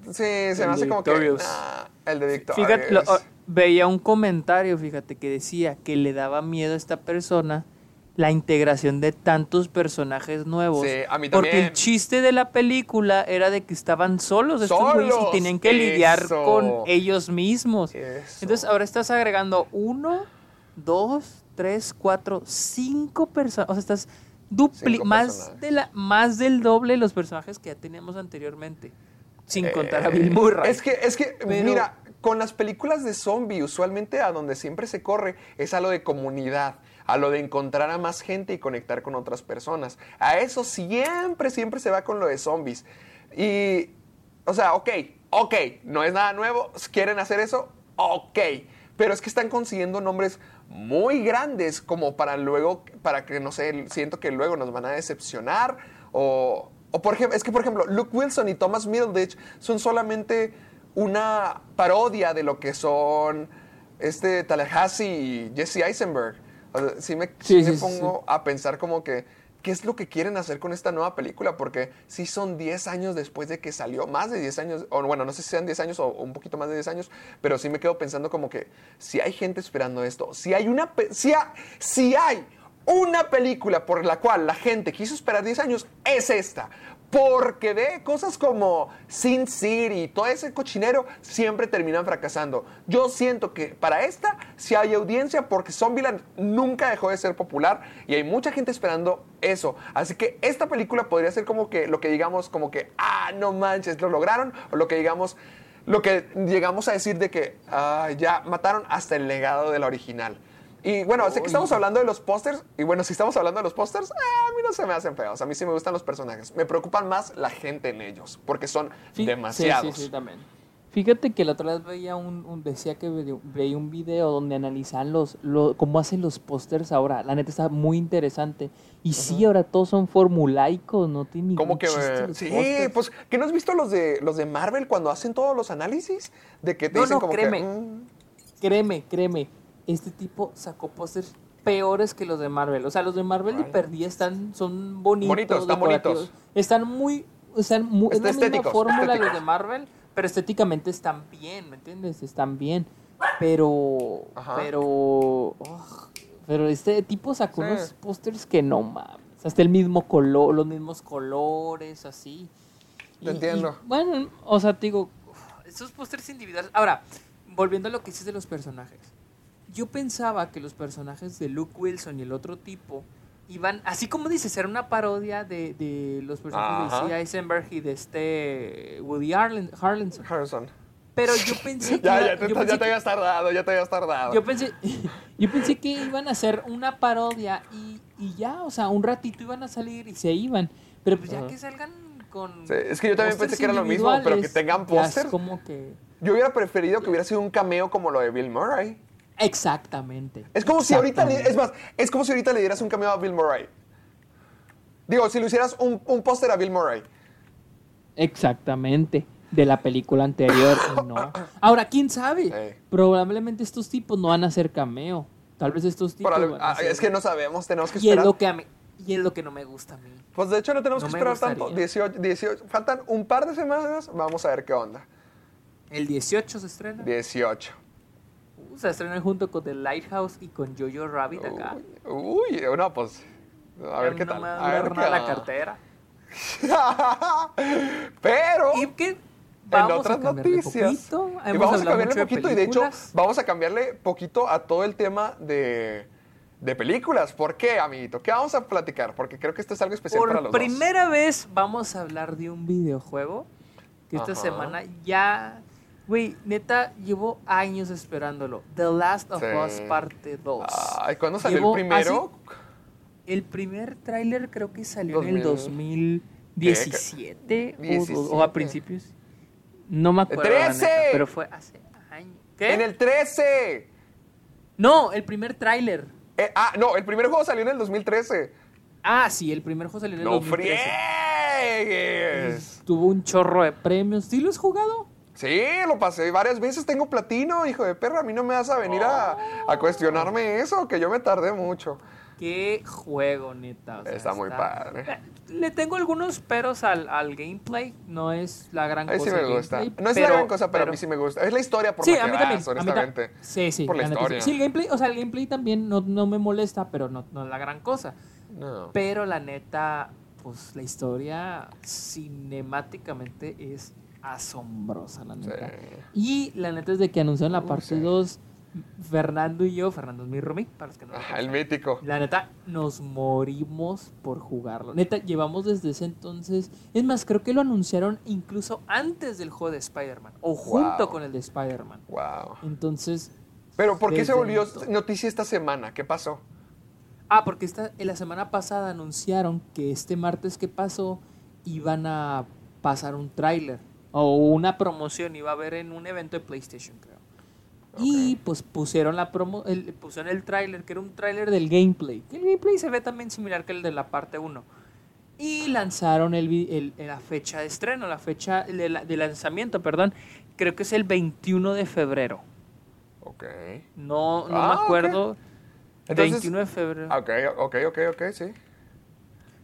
Sí, se me hace como que. Nah, el de Victorious. Fíjate, lo- veía un comentario, fíjate, que decía que le daba miedo a esta persona la integración de tantos personajes nuevos. Sí, a mí Porque el chiste de la película era de que estaban solos estos güeyes y Solos, tenían que lidiar con ellos mismos. Eso. Entonces ahora estás agregando uno, dos, tres, cuatro, cinco personas. O sea, estás dupli más, de la, más del doble de los personajes que ya teníamos anteriormente. Sin contar a Eh, Bill Murray. Es que, es que Pero- mira, con las películas de zombie, usualmente a donde siempre se corre es a lo de comunidad, a lo de encontrar a más gente y conectar con otras personas. A eso siempre, siempre se va con lo de zombies. Y, o sea, ok, ok, no es nada nuevo, quieren hacer eso, ok, pero es que están consiguiendo nombres muy grandes como para luego, para que, no sé, siento que luego nos van a decepcionar o, o por ejemplo, es que por ejemplo, Luke Wilson y Thomas Middleditch son solamente una parodia de lo que son este Tallahassee y Jesse Eisenberg. O sea, sí me, Sí, sí me sí, sí, pongo a pensar como que, ¿qué es lo que quieren hacer con esta nueva película? Porque sí son 10 años después de que salió, más de 10 años, o bueno, no sé si sean 10 años o un poquito más de 10 años, pero sí me quedo pensando como que si hay gente esperando esto, si hay una, si ha- si hay una película por la cual la gente quiso esperar 10 años, es esta. Porque ve cosas como Sin City y todo ese cochinero siempre terminan fracasando. Yo siento que para esta sí hay audiencia porque Zombieland nunca dejó de ser popular y hay mucha gente esperando eso. Así que esta película podría ser como que lo que digamos como que, ah, no manches, lo lograron. O lo que digamos, lo que llegamos a decir de que ah, ya mataron hasta el legado de la original. Y bueno, sé que estamos hablando de los pósters. Y bueno, si estamos hablando de los pósters, eh, a mí no se me hacen feos. A mí sí me gustan los personajes. Me preocupan más la gente en ellos, porque son Sí, demasiados. Sí, sí, sí, también. Fíjate que la otra vez veía un, un- decía que veía, un video donde analizaban los, lo- cómo hacen los pósters ahora. La neta está muy interesante. Y sí, ahora todos son formulaicos, no tiene ningún que los sí, pues que no has visto los de los de Marvel cuando hacen todos los análisis de que te No, dicen no, como créeme. que mm, Créeme, créeme, este tipo sacó pósters peores que los de Marvel. O sea, los de Marvel de Vale. perdida están, son bonitos. Bonitos, están bonitos. Están muy, están muy, es la misma estéticos, fórmula los estéticos. de Marvel, pero estéticamente están bien, ¿me entiendes? Están bien. Pero, Ajá. pero, pero este tipo sacó Sí. unos pósters que no mames. Hasta el mismo color, los mismos colores, así. Te entiendo. bueno, o sea, te digo, esos pósters individuales. Ahora, volviendo a lo que dices de los personajes. Yo pensaba que los personajes de Luke Wilson y el otro tipo iban, así como dices, era una parodia de, de los personajes Ajá. de C. Eisenberg y de este Woody Harlen- Harrelson. Harrison. Pero yo pensé que. Ya, ya, te, yo ya pensé te que- habías tardado, ya te habías tardado. yo pensé, yo pensé que iban a hacer una parodia y, y ya, o sea, un ratito iban a salir y se iban. Pero pues ya que salgan con. Sí, es que yo también pensé que era lo mismo, pero que tengan pósters. como que. Yo hubiera preferido que hubiera sido un cameo como lo de Bill Murray. Exactamente. Es como si ahorita, le- es más, es como si ahorita le dieras un cameo a Bill Murray. Digo, si lo hicieras un, un póster a Bill Murray. Exactamente. De la película anterior, no. Ahora, quién sabe. Probablemente estos tipos no van a hacer cameo. Tal vez estos tipos. Van a ah, hacer- es que no sabemos, tenemos que y es esperar. lo que a mí- y es lo que no me gusta a mí. Pues de hecho no tenemos No que esperar tanto. 18, 18, faltan un par de semanas, vamos a ver qué onda. El 18 se estrena. 18. Se estrena junto con The Lighthouse y con Jojo Rabbit acá. Uy, uy, no, pues. A ver qué tal. A ver qué la cartera. Pero. Y en vamos otras a noticias. poquito. y vamos a cambiarle de poquito y de hecho vamos a cambiarle poquito a todo el tema de, de películas. ¿Por qué, amiguito? ¿Qué vamos a platicar? Porque creo que esto es algo especial para Por los dos. primera vez vamos a hablar de un videojuego que esta Ajá. semana ya, güey, neta, llevo años esperándolo. The Last of Sí. Us parte 2. Ay, ¿cuándo salió Llevo el primero? El primer tráiler creo que salió en el 2000. 2017 o- o, o, 17. a principios. No me acuerdo. neta, 13. pero fue hace años. ¿Qué? En el 13. No, el primer tráiler. Eh, ah, no, el primer juego salió en el 2013. Ah, sí, el primer juego salió en el No 2013. friegues. Tuvo un chorro de premios. ¿Sí lo has jugado? Sí, lo pasé varias veces. Tengo platino, hijo de perra. A mí no me vas a venir a, a cuestionarme eso, que yo me tardé mucho. Qué juego, neta. o sea, Está muy padre. Le tengo algunos peros al, al gameplay. No es la gran A mí cosa. sí me gusta. gameplay, No es la gran cosa, pero, a mí sí me gusta. Es la historia por Sí, la a que mí vas, también. a mí honestamente. Sí, sí. Por la historia. Sí, el gameplay, o sea, el gameplay también no, no me molesta, pero no, no es la gran cosa. No. Pero la neta, pues la historia cinemáticamente es asombrosa, la neta. Sí. Y la neta es de que anunciaron la parte sí. 2, Fernando y yo, Fernando es mi roomie, para los que no lo el mítico. La neta, nos morimos por jugarlo. Neta, llevamos desde ese entonces. Es más, creo que lo anunciaron incluso antes del juego de Spider-Man. O junto Wow. con el de Spider-Man. Wow. Entonces. Pero ¿por qué se volvió noticia esta semana? ¿Qué pasó? Ah, porque esta, en la semana pasada anunciaron que este martes que pasó iban a pasar un tráiler. O una promoción iba a haber en un evento de PlayStation, creo. Y pues pusieron la promo, el, pusieron el tráiler, que era un tráiler del gameplay. Que el gameplay se ve también similar que el de la parte 1. Y lanzaron el, la fecha de estreno, la fecha de, la- de lanzamiento, perdón. Creo que es el 21 de febrero. Ok. No, no Ah, me ok. acuerdo. Entonces- 21 de febrero. Ok, ok, ok, ok, sí.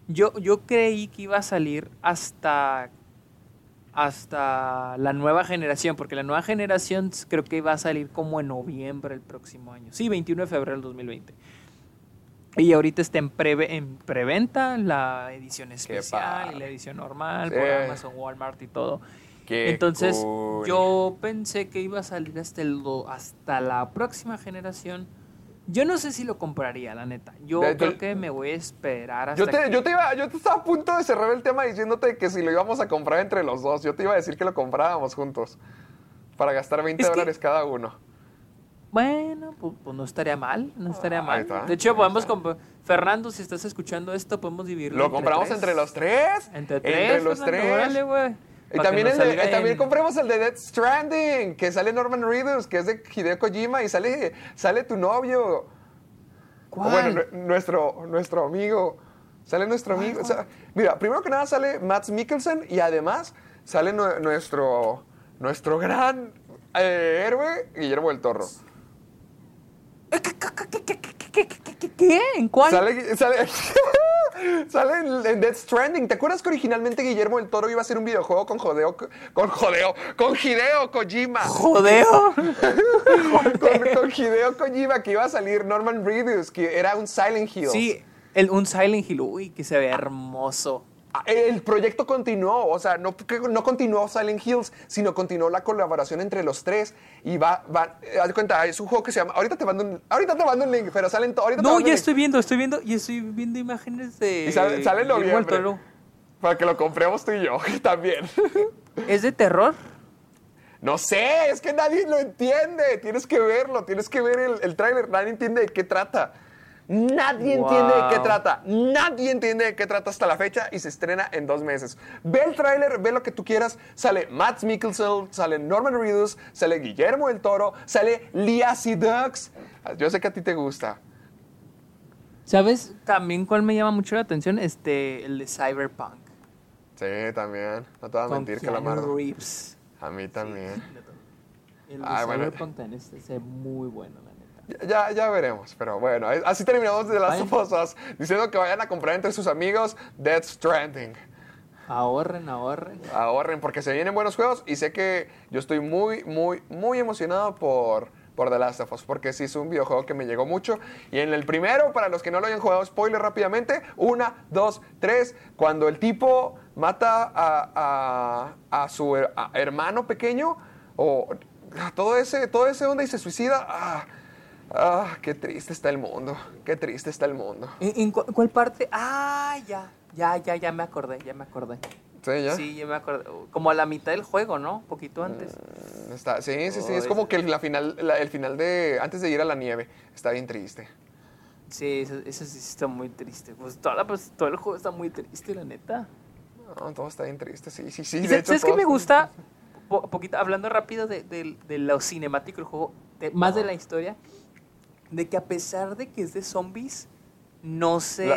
Yo, yo creí que iba a salir hasta, hasta la nueva generación, porque la nueva generación creo que iba a salir como en noviembre el próximo año. Sí, 21 de febrero del 2020. Y ahorita está en, preve- en preventa la edición especial y la edición normal Sí. por Amazon, Walmart y todo. Qué Entonces, cool. yo pensé que iba a salir hasta, el, hasta la próxima generación. Yo no sé si lo compraría, la neta. Yo De- creo que me voy a esperar hasta Yo te, que- yo te iba, yo te estaba a punto de cerrar el tema diciéndote que si lo íbamos a comprar entre los dos, yo te iba a decir que lo comprábamos juntos. Para gastar 20 Es que- dólares cada uno. Bueno, pues, pues no estaría mal, no estaría Ah, mal. está, de hecho, podemos comprar... Fernando, si estás escuchando esto, podemos dividirlo Lo compramos tres. entre los tres. Entre tres, los Fernando, tres. órale, güey. Y también, el de- también compremos el de Death Stranding, que sale Norman Reedus, que es de Hideo Kojima, y sale, sale tu novio. ¿Cuál? Bueno, nu- nuestro, nuestro amigo. Sale nuestro amigo. o sea, mira, primero que nada sale Matt Mikkelsen y además sale nue- nuestro, nuestro gran eh, héroe, Guillermo del Toro. ¿Qué, qué, qué, qué? ¿En cuál? Sale, sale, sale en, Death Stranding. ¿Te acuerdas que originalmente Guillermo del Toro iba a hacer un videojuego con Jodeo, con Jodeo, con Hideo Kojima? Jodeo. con, con Hideo Kojima que iba a salir Norman Reedus, que era un Silent Hill. Sí, el, un Silent Hill, uy, que se ve hermoso. Ah, El proyecto continuó, o sea, no, no continuó Silent Hills, sino continuó la colaboración entre los tres. Y va, va, eh, haz cuenta, es un juego que se llama. Ahorita te mando un, ahorita te mando un link, pero salen ahorita te No, mando un ya estoy viendo, estoy viendo, y estoy viendo imágenes de. Y sale, sale en noviembre. Toro. Para que lo compremos tú y yo también. ¿Es de terror? No sé, es que nadie lo entiende. Tienes que verlo, tienes que ver el, el tráiler. Nadie entiende de qué trata. Nadie entiende de qué trata. Nadie entiende de qué trata hasta la fecha y se estrena en dos meses. Ve el tráiler, ve lo que tú quieras. Sale Matt Mikkelsen, sale Norman Reedus, sale Guillermo del Toro, sale Lia Sedux. Yo sé que a ti te gusta. ¿Sabes también cuál me llama mucho la atención? Este, el de Cyberpunk. Sí, también. No te voy a Con mentir, Calamardo. Reeves. A mí también. El de Ay, bueno. Cyberpunk también este se ve muy bueno. Ya, ya veremos, pero bueno, es- así terminamos de las cosas diciendo que vayan a comprar entre sus amigos Death Stranding. Ahorren, ahorren. Ahorren porque se vienen buenos juegos y sé que yo estoy muy, muy, muy emocionado por, por The Last of Us porque sí es un videojuego que me llegó mucho. Y en el primero, para los que no lo hayan jugado, spoiler rápidamente, una, dos, tres, cuando el tipo mata a, a- a su a- hermano pequeño o todo ese, todo ese onda y se suicida, ah, ah, qué triste está el mundo, qué triste está el mundo. ¿En, en cu- cuál parte? Ah, ya. Ya, ya, ya me acordé, ya me acordé. Sí, ya. Sí, ya me acordé. Como a la mitad del juego, ¿no? Poquito antes. Está, sí, sí, sí. Es como que la final, la- el final de. Antes de ir a la nieve. Está bien triste. Sí, eso, eso sí está muy triste. Pues, toda la- pues, todo el juego está muy triste, la neta. No, todo está bien triste. Sí, sí, sí. ¿Y de hecho, ¿Sabes qué me gusta? Po- poquito, hablando rápido de, de- de lo cinemático del juego, de- más de la historia, de que a pesar de que es de zombies, no se... La-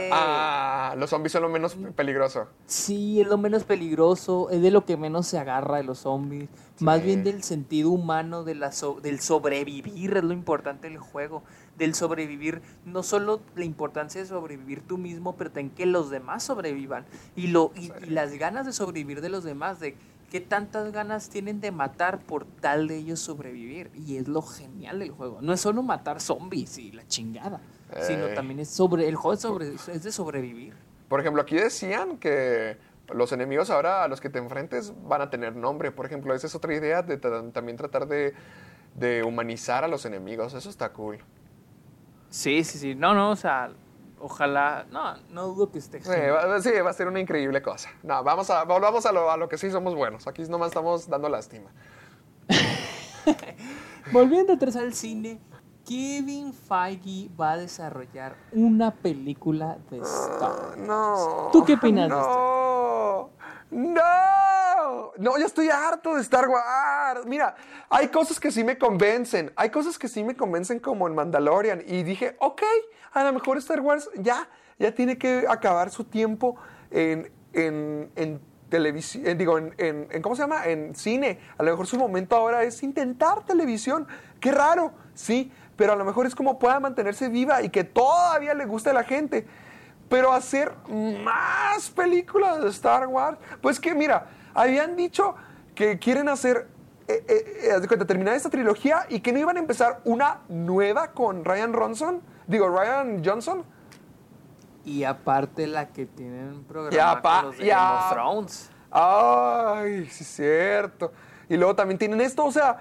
ah, los zombies son lo menos peligroso. Sí, es lo menos peligroso, es de lo que menos se agarra de los zombies. Más bien del sentido humano, de la so- del sobrevivir, es lo importante del juego. Del sobrevivir, no solo la importancia de sobrevivir tú mismo, pero también que los demás sobrevivan. Y, lo, y, y las ganas de sobrevivir de los demás, de qué tantas ganas tienen de matar por tal de ellos sobrevivir. Y es lo genial del juego. No es solo matar zombies y la chingada, sino Ey. también es sobre. El juego es, sobre, es de sobrevivir. Por ejemplo, aquí decían que los enemigos ahora a los que te enfrentes van a tener nombre. Por ejemplo, esa es otra idea de también tratar de, de humanizar a los enemigos. Eso está cool. Sí, sí, sí. No, no, o sea, ojalá. No, no dudo que esté. Sí, va, sí, va a ser una increíble cosa. No, vamos a, volvamos a lo, a lo que sí somos buenos. Aquí nomás estamos dando lástima. Volviendo atrás al cine, Kevin Feige va a desarrollar una película de Star Wars. No. ¿Tú qué opinas de esto? No. No. ya estoy harto de Star Wars. Mira, hay cosas que sí me convencen, hay cosas que sí me convencen como en Mandalorian. Y dije, ok, a lo mejor Star Wars ya, ya tiene que acabar su tiempo en, en, en televisión, digo, en, en- en- ¿cómo se llama? En cine. A lo mejor su momento ahora es intentar televisión. Qué raro, sí, pero a lo mejor es como pueda mantenerse viva y que todavía le guste a la gente. Pero hacer más películas de Star Wars, pues que mira, habían dicho que quieren hacer, eh, eh, eh, cuenta, terminar esta trilogía y que no iban a empezar una nueva con Ryan Ronson, digo, Ryan Johnson. Y aparte la que tienen programada con los de. Game of Thrones. Ay, sí es cierto. Y luego también tienen esto, o sea,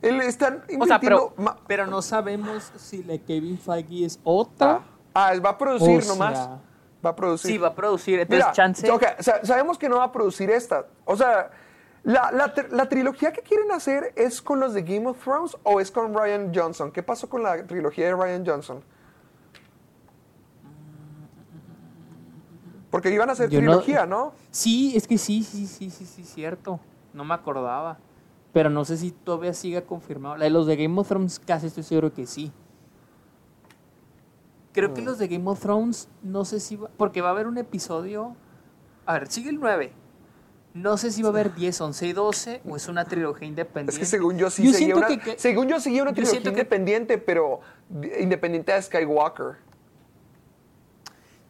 él están O sea, pero, pero no sabemos si la Kevin Feige es otra. Ah, va a producir nomás. Va a producir. Sí, va a producir. Entonces, Mira, chance. sabemos que no va a producir esta. O sea, la, la la trilogía que quieren hacer es con los de Game of Thrones o es con Ryan Johnson. ¿Qué pasó con la trilogía de Ryan Johnson? Porque iban a hacer Yo no- trilogía, ¿no? Sí, es que sí, sí, sí, sí, sí, cierto. No me acordaba. Pero no sé si todavía siga confirmado. La de los de Game of Thrones casi estoy seguro que sí. Creo Mm. que los de Game of Thrones, no sé si va, porque va a haber un episodio. A ver, sigue el 9. No sé si va a haber 10, 11 y 12 o es una trilogía independiente. Es que según yo sí Yo seguía una, que- que- según yo seguía una yo trilogía que- independiente, pero di- independiente de Skywalker.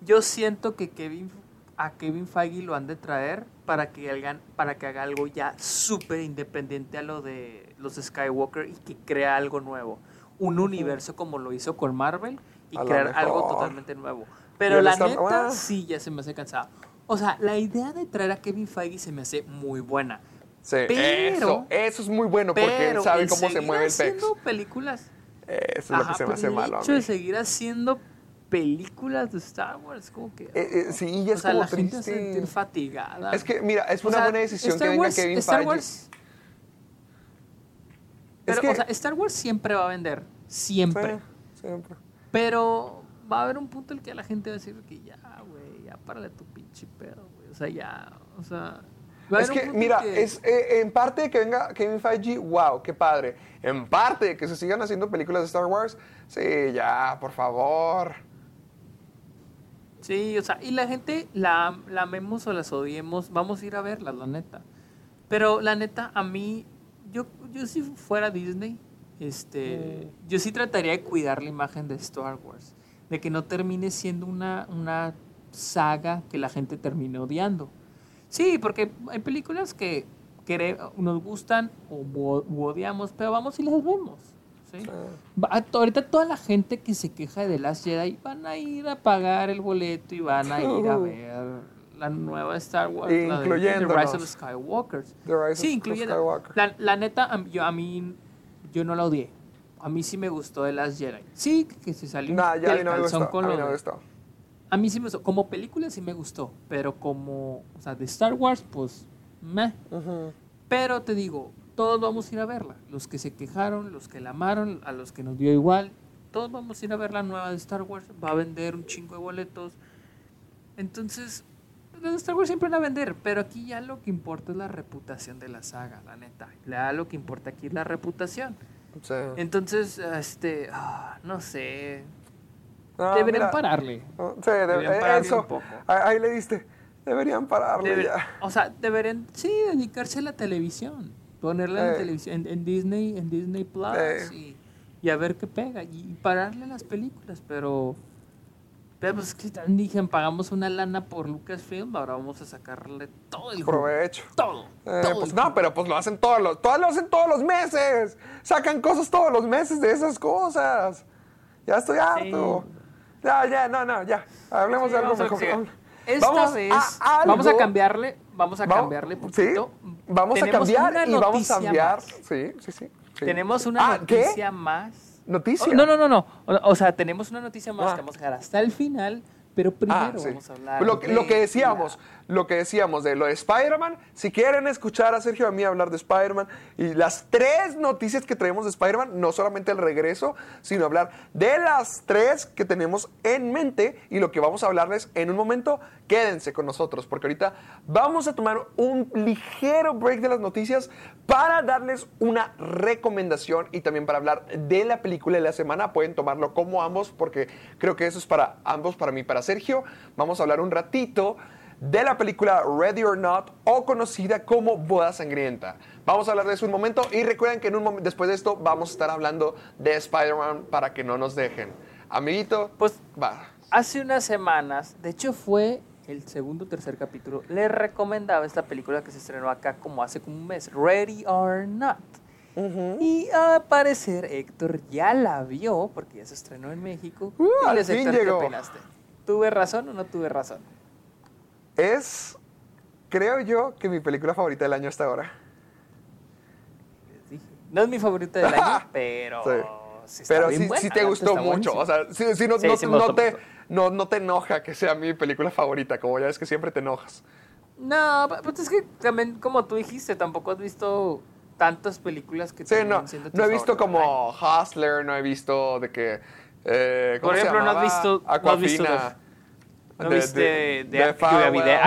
Yo siento que Kevin, a Kevin Feige lo han de traer para que hagan, para que haga algo ya súper independiente a lo de los Skywalker y que crea algo nuevo. Un universo como lo hizo con Marvel y A crear algo totalmente nuevo. Pero la neta, ah. sí, ya se me hace cansado. O sea, la idea de traer a Kevin Feige se me hace muy buena. Sí, Pero- eso, eso es muy bueno porque Pero él sabe el cómo se mueve el pex. haciendo películas Eso es lo que Ajá, se me hace el malo a hecho de seguir haciendo películas de Star Wars, como que... Eh, eh, sí, ya o es sea, como la gente se triste. sentir fatigada. Es que, mira, es O una sea, buena decisión Star que venga Wars- Kevin Star Feige. Wars, Es pero, que- o sea, Star Wars siempre va a vender, siempre. Sí, siempre. Pero va a haber un punto en el que la gente va a decir que ya, güey, ya párale tu pinche pedo, güey. O sea, ya, o sea... Es que, mira, que- es, eh, en parte que venga Kevin Feige, wow, qué padre. En parte que se sigan haciendo películas de Star Wars, sí, ya, por favor. Sí, o sea, y la gente la, la amemos o las odiemos, vamos a ir a verlas, la neta. Pero la neta, a mí, yo, yo si fuera Disney, este, yo sí trataría de cuidar la imagen de Star Wars, de que no termine siendo una, una saga que la gente termine odiando. Sí, porque hay películas que nos gustan o odiamos, pero vamos y las vemos. ¿sí? Ahorita toda la gente que se queja de Last Jedi van a ir a pagar el boleto y van a ir a ver la nueva Star Wars, la de The. Rise of Skywalkers. The Rise sí, of incluyendo. Skywalker. La, la neta, a yo, a mí, yo no la odié. A mí sí me gustó The Last Jedi. Sí, que se salió Nah, ya del no calzón con A mí lo no me de- gustó. a mí sí me gustó. Como película sí me gustó, pero como, o sea, de Star Wars, pues, meh. Pero te digo, todos vamos a ir a verla. Los que se quejaron, los que la amaron, a los que nos dio igual. Todos vamos a ir a ver la nueva de Star Wars. Va a vender un chingo de boletos. Entonces, las de Star Wars siempre van a vender. Pero aquí ya lo que importa es la reputación de la saga, la neta. Ya lo que importa aquí es la reputación. Sí. Entonces, este, ah, no sé. Ah, Deberían mira. pararle. Oh, Sí, de- Deberían eh, pararle eso. un poco. Ahí, ahí le diste. Deberían pararle ya. o sea, deberían, sí, dedicarse a la televisión. Ponerla en, Eh. televisión, en, en Disney, en Disney Plus Eh. y, y a ver qué pega. Y pararle las películas, pero. Pero pues que también dijeron, pagamos una lana por Lucasfilm, ahora vamos a sacarle todo el. Provecho. Todo. Eh, todo pues no, pero pues lo hacen todos los, todos lo hacen todos los meses. Sacan cosas todos los meses de esas cosas. Ya estoy harto. Ya, ya, no, no, ya. Hablemos Sí, de algo vamos a mejor. Esta Vamos vez a algo- vamos a cambiarle, vamos a Vamos- cambiarle Sí, poquito. vamos a Tenemos cambiar una y vamos a cambiar. más. Sí, sí, sí. sí. Tenemos una Ah, ¿qué? noticia más. Noticia. Oh, no, no, no, no. O, o sea, tenemos una noticia más Ah. que vamos a dejar hasta el final Pero primero Ah, sí. vamos a hablar. Lo, que- de lo que decíamos, lo que decíamos de lo de Spider-Man, si quieren escuchar a Sergio y a mí hablar de Spider-Man y las tres noticias que traemos de Spider-Man, no solamente el regreso, sino hablar de las tres que tenemos en mente y lo que vamos a hablarles en un momento, quédense con nosotros, porque ahorita vamos a tomar un ligero break de las noticias para darles una recomendación y también para hablar de la película de la semana. Pueden tomarlo como ambos, porque creo que eso es para ambos, para mí, para Sergio. Vamos a hablar un ratito de la película Ready or Not o conocida como Boda Sangrienta. Vamos a hablar de eso un momento y recuerden que en un después de esto vamos a estar hablando de Spider-Man para que no nos dejen. Amiguito, Pues va. hace unas semanas, de hecho fue el segundo o tercer capítulo, le recomendaba esta película que se estrenó acá como hace como un mes, Ready or Not. Y al parecer Héctor ya la vio, porque ya se estrenó en México. Uh, al fin Héctor. ¿qué opinaste? ¿Tuve razón o no tuve razón? Es, creo yo, que mi película favorita del año hasta ahora. No es mi favorita del año, pero... Sí. está Pero sí, buena, sí te gustó mucho. O sea, sí, sí, no, te, no, no te enoja que sea mi película favorita, como ya ves que siempre te enojas. No, pues es que también, como tú dijiste, tampoco has visto tantas películas que Sí, no, siendo no he visto como Hustler, no he visto de que... eh, ¿cómo Por se ejemplo, no has visto- no has visto. ¿No viste. The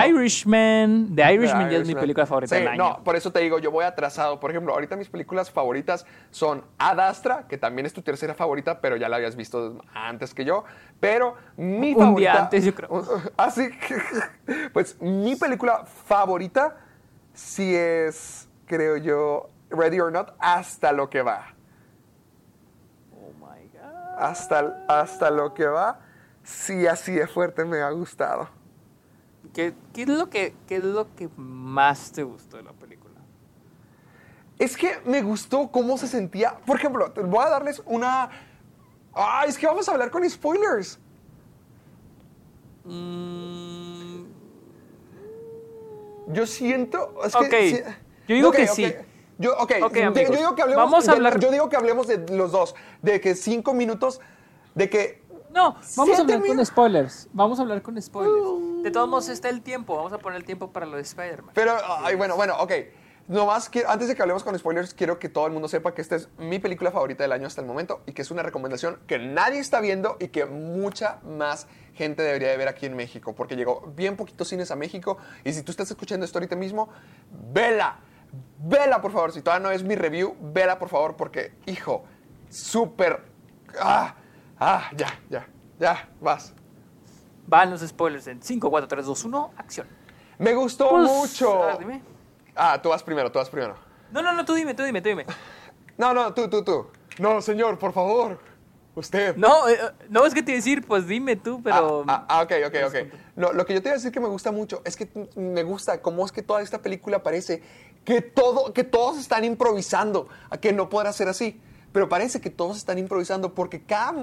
Irishman? The Irishman ya es mi película favorita Sí, del año. No, por eso te digo, yo voy atrasado. Por ejemplo, ahorita mis películas favoritas son Ad Astra, que también es tu tercera favorita, pero ya la habías visto antes que yo. Pero mi Un favorita. día antes, yo creo. Así Pues mi película favorita sí es, creo yo, Ready or Not, hasta lo que va. Oh my God. Hasta, hasta lo que va. Sí, así de fuerte me ha gustado. ¿Qué, qué es lo que, ¿Qué es lo que más te gustó de la película? Es que me gustó cómo se sentía. Por ejemplo, te voy a darles una. Ah, es que vamos a hablar con spoilers. Mm, Yo siento. Es que, Ok, yo digo que sí. Yo, ok, Ok, de- amigos, yo digo que hablemos. vamos a de- hablar- Yo digo que hablemos de los dos. De que cinco minutos. De que. No, vamos Siete a hablar con spoilers. Vamos a hablar con spoilers. De todos modos está el tiempo. Vamos a poner el tiempo para lo de Spider-Man. Pero, ay, bueno, bueno, ok. Nomás, quiero- antes de que hablemos con spoilers, quiero que todo el mundo sepa que esta es mi película favorita del año hasta el momento y que es una recomendación que nadie está viendo y que mucha más gente debería de ver aquí en México, porque llegó bien poquitos cines a México y si tú estás escuchando esto ahorita mismo, vela, vela por favor, si todavía no es mi review, vela por favor, porque, hijo, súper... Ah, ah, ya, ya, ya, vas. Van los spoilers en 5, 4, 3, 2, 1, acción. Me gustó Pues, mucho. a ver, dime. Ah, tú vas primero, tú vas primero. No, no, no, tú dime, tú dime, tú dime. No, no, tú, tú, tú. No, señor, por favor. Usted. No, eh, eh, no es que te iba a decir, pues dime tú, pero. Ah, ah, ah, ok, ok, ok. No, lo que yo te iba a decir que me gusta mucho es que me gusta cómo es que toda esta película parece que, todo, que todos están improvisando, a que no podrá ser así. Pero parece que todos están improvisando porque cada,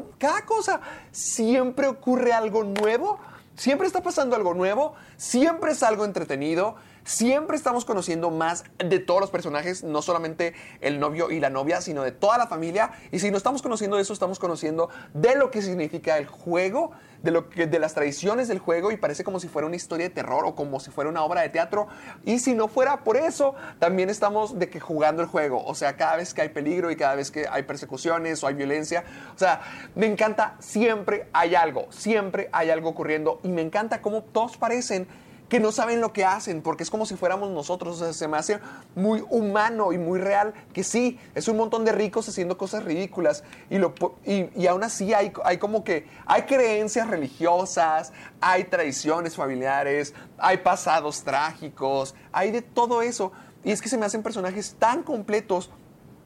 cosa siempre ocurre algo nuevo, siempre está pasando algo nuevo, siempre es algo entretenido, siempre estamos conociendo más de todos los personajes, no solamente el novio y la novia, sino de toda la familia. Y si no estamos conociendo eso, estamos conociendo de lo que significa el juego, de, lo que, de las tradiciones del juego y parece como si fuera una historia de terror o como si fuera una obra de teatro. Y si no fuera por eso, también estamos de que jugando el juego. O sea, cada vez que hay peligro y cada vez que hay persecuciones o hay violencia. O sea, me encanta, siempre hay algo, siempre hay algo ocurriendo. Y me encanta cómo todos parecen que no saben lo que hacen, porque es como si fuéramos nosotros, o sea, se me hace muy humano y muy real, que sí, es un montón de ricos haciendo cosas ridículas, y, lo, y, y aún así hay, hay como que, hay creencias religiosas, hay tradiciones familiares, hay pasados trágicos, hay de todo eso, y es que se me hacen personajes tan completos,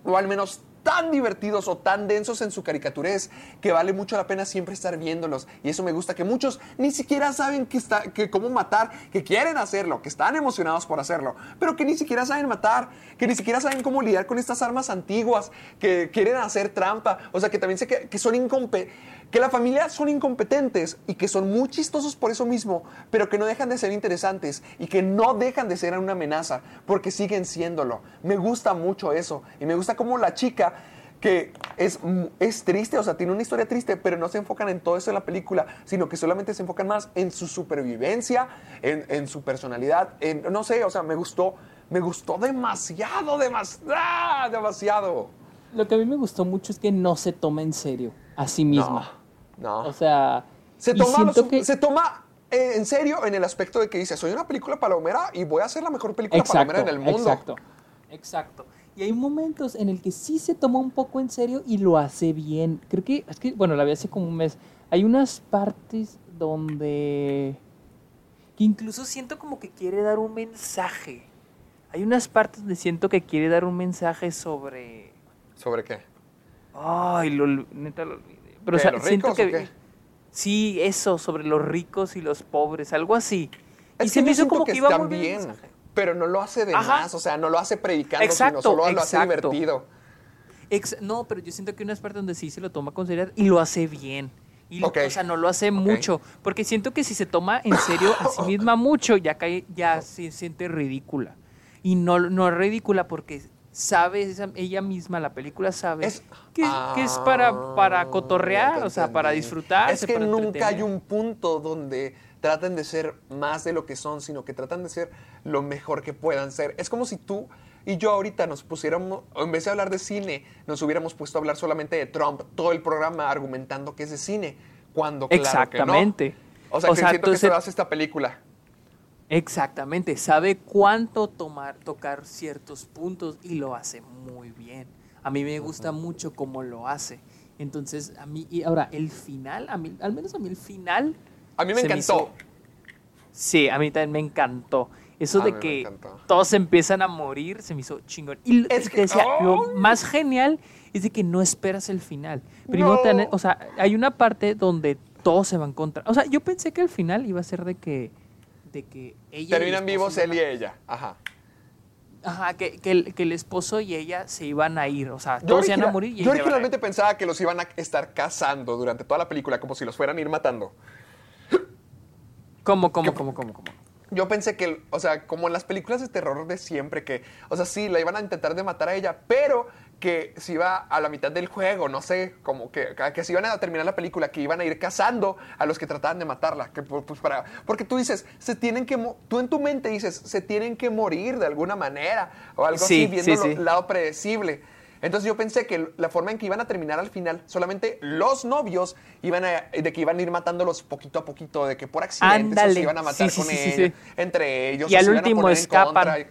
o al menos tan divertidos o tan densos en su caricaturez que vale mucho la pena siempre estar viéndolos. Y eso me gusta, que muchos ni siquiera saben que está, que cómo matar, que quieren hacerlo, que están emocionados por hacerlo, pero que ni siquiera saben matar, que ni siquiera saben cómo lidiar con estas armas antiguas, que quieren hacer trampa, o sea, que también sé que, que son incompetentes que la familia son incompetentes y que son muy chistosos por eso mismo, pero que no dejan de ser interesantes y que no dejan de ser una amenaza, porque siguen siéndolo. Me gusta mucho eso y me gusta cómo la chica que es, es triste, o sea, tiene una historia triste, pero no se enfocan en todo eso en la película, sino que solamente se enfocan más en su supervivencia, en, en su personalidad, en, no sé, o sea, me gustó, me gustó demasiado, demasiado, demasiado. Lo que a mí me gustó mucho es que no se toma en serio a sí misma. No, no. O sea, se toma, que- se toma eh, en serio en el aspecto de que dice, soy una película palomera y voy a hacer la mejor película palomera en el mundo. Exacto, exacto. Y hay momentos en el que sí se toma un poco en serio y lo hace bien. Creo que, es que, bueno, la vi hace como un mes. Hay unas partes donde... Que incluso siento como que quiere dar un mensaje. Hay unas partes donde siento que quiere dar un mensaje sobre... ¿Sobre qué? Ay, lo, neta lo olvidé. Pero o ¿Qué, sea, los siento ricos que... o qué? Sí, eso, sobre los ricos y los pobres, algo así. y Es se que me hizo como que, iba está muy bien. pero no lo hace de Ajá. más, o sea, no lo hace predicando, Exacto, sino solo lo hace divertido. Ex- no, pero yo siento que hay unas partes donde sí se lo toma con seriedad y lo hace bien. Y. O sea, no lo hace mucho. Porque siento que si se toma en serio a sí misma mucho, ya, cae, ya se siente ridícula. Y no, no es ridícula porque sabe, esa- ella misma, la película sabe Es- que, que es para, para Ah, cotorrear, o sea, para disfrutar. Es que nunca hay un punto donde traten de ser más de lo que son, sino que tratan de ser lo mejor que puedan ser. Es como si tú y yo ahorita nos pusiéramos, o en vez de hablar de cine, nos hubiéramos puesto a hablar solamente de Trump, todo el programa argumentando que es de cine, cuando claro Exactamente. que no. O sea, O que sea, siento que eso hace esta película. Exactamente, sabe cuánto tomar, tocar ciertos puntos y lo hace muy bien. A mí me gusta mucho cómo lo hace. Entonces, a mí, y ahora, el final, a mí, al menos a mí el final. A mí me encantó. hizo- sí, a mí también me encantó. Eso A de que todos empiezan a morir se me hizo chingón. Y lo- Es que- decía, lo más genial es de que no esperas el final. Primero, No. o sea, hay una parte donde todos se van contra. O sea, yo pensé que el final iba a ser de que, de que ella. el Terminan vivos él y ella. Ajá. Ajá, que, que el, que el esposo y ella se iban a ir. O sea, todos se iban a morir y yo a- originalmente pensaba que los iban a estar cazando durante toda la película, como si los fueran a ir matando. ¿Cómo, cómo, cómo, cómo, cómo? Yo pensé que, o sea, como en las películas de terror de siempre, que, o sea, sí, la iban a intentar de matar a ella, pero que se iba a la mitad del juego, no sé, como que, que se iban a terminar la película, que iban a ir cazando a los que trataban de matarla, que pues pues, para, porque tú dices, se tienen que, tú en tu mente dices, se tienen que morir de alguna manera, o algo Sí, así, viendo sí, sí. el lado predecible. Entonces yo pensé que la forma en que iban a terminar al final, solamente los novios iban a, de que iban a ir matándolos poquito a poquito, de que por accidente se iban a matar con sí. entre ellos. Y al último escapan.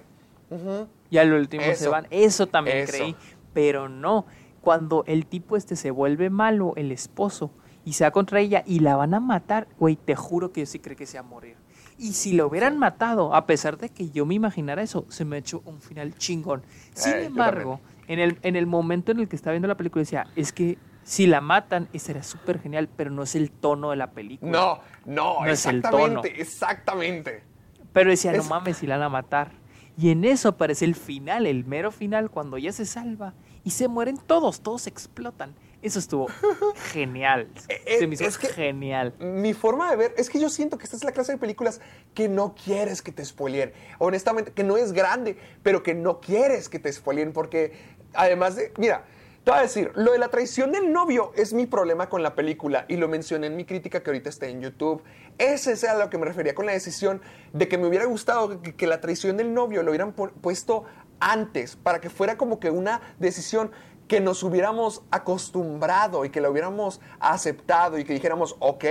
y- al último se van. Eso también Eso. creí. Pero no. Cuando el tipo este se vuelve malo, el esposo, y se va contra ella y la van a matar, güey, te juro que yo sí creo que se va a morir. Y si lo hubieran matado, a pesar de que yo me imaginara eso, se me ha hecho un final chingón. Sin Eh, yo embargo, en el, en el momento en el que estaba viendo la película, decía, es que si la matan, sería súper genial, pero no es el tono de la película. No, no, No es el tono. exactamente, exactamente. Pero decía, no Es- mames, si la van a matar. Y en eso aparece el final, el mero final, cuando ella se salva y se mueren todos, todos explotan. Eso estuvo genial. Eh, Se me hizo es que- genial. Mi forma de ver es que yo siento que esta es la clase de películas que no quieres que te spoileen. Honestamente, que no es grande, pero que no quieres que te spoileen porque además de, mira, te voy a decir, lo de la traición del novio es mi problema con la película y lo mencioné en mi crítica que ahorita está en YouTube. Ese es a lo que me refería con la decisión de que me hubiera gustado que, que la traición del novio lo hubieran pu- puesto antes para que fuera como que una decisión que nos hubiéramos acostumbrado y que la hubiéramos aceptado y que dijéramos, ok,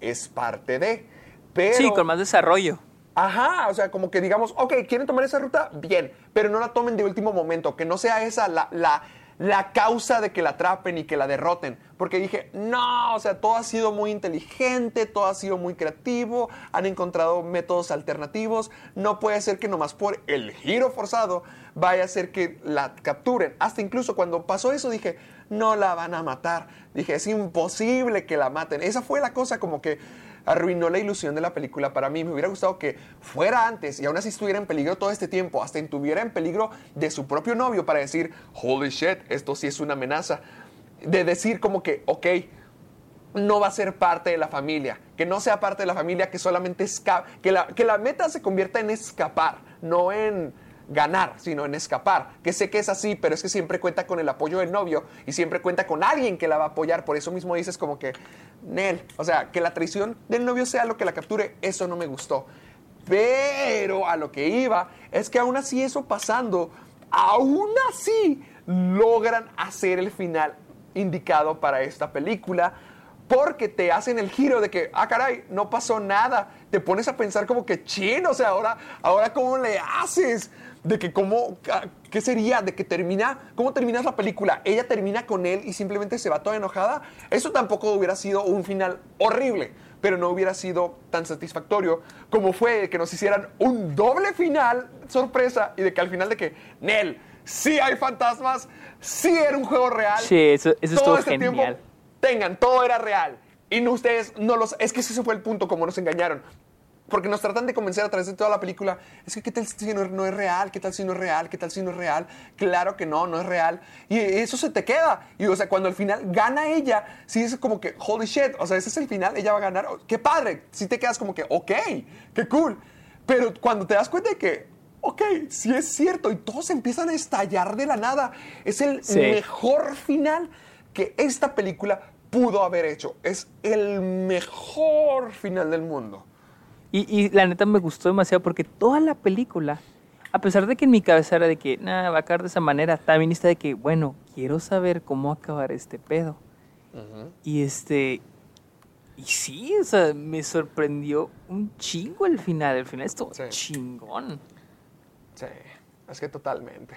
es parte de. Pero, Sí, con más desarrollo. Ajá, o sea, como que digamos, ok, ¿quieren tomar esa ruta? Bien, pero no la tomen de último momento, que no sea esa la, la, la causa de que la atrapen y que la derroten. Porque dije, no, o sea, todo ha sido muy inteligente, todo ha sido muy creativo, han encontrado métodos alternativos, no puede ser que nomás por el giro forzado vaya a ser que la capturen. Hasta incluso cuando pasó eso dije, no la van a matar. Dije, es imposible que la maten. Esa fue la cosa como que arruinó la ilusión de la película para mí. Me hubiera gustado que fuera antes y aún así estuviera en peligro todo este tiempo, hasta estuviera en peligro de su propio novio para decir, holy shit, esto sí es una amenaza. De decir como que, ok, no va a ser parte de la familia, que no sea parte de la familia, que solamente escapa, que la, que la meta se convierta en escapar, no en, ganar, sino en escapar. Que sé que es así, pero es que siempre cuenta con el apoyo del novio y siempre cuenta con alguien que la va a apoyar. Por eso mismo dices como que, Nel, o sea, que la traición del novio sea lo que la capture, eso no me gustó. Pero a lo que iba es que aún así eso pasando, aún así logran hacer el final indicado para esta película porque te hacen el giro de que, ah, caray, no pasó nada. Te pones a pensar como que, chin, o sea, ahora, ahora ¿cómo le haces? De que cómo, ¿qué sería? De que termina, ¿cómo terminas la película? Ella termina con él y simplemente se va toda enojada. Eso tampoco hubiera sido un final horrible, pero no hubiera sido tan satisfactorio como fue que nos hicieran un doble final, sorpresa, y de que al final de que, Nel, sí hay fantasmas, sí era un juego real. Sí, eso, eso todo estuvo este genial. tiempo, tengan, todo era real. Y no, ustedes no los... Es que ese fue el punto como nos engañaron. Porque nos tratan de convencer a través de toda la película. Es que, ¿qué tal si no, no es real? ¿Qué tal si no es real? ¿Qué tal si no es real? Claro que no, no es real. Y eso se te queda. Y, o sea, cuando al final gana ella, sí es como que, holy shit. O sea, ese es el final, ella va a ganar. ¡Qué padre! Sí te quedas como que, ok, qué cool. Pero cuando te das cuenta de que, ok, sí es cierto, y todos empiezan a estallar de la nada, es el Sí. mejor final que esta película pudo haber hecho. Es el mejor final del mundo. Y, y la neta me gustó demasiado porque toda la película, a pesar de que en mi cabeza era de que, nada, va a acabar de esa manera, también está de que, bueno, quiero saber cómo acabar este pedo. Y este. Y sí, o sea, me sorprendió un chingo el final. El final estuvo Sí. chingón. Sí, es que totalmente.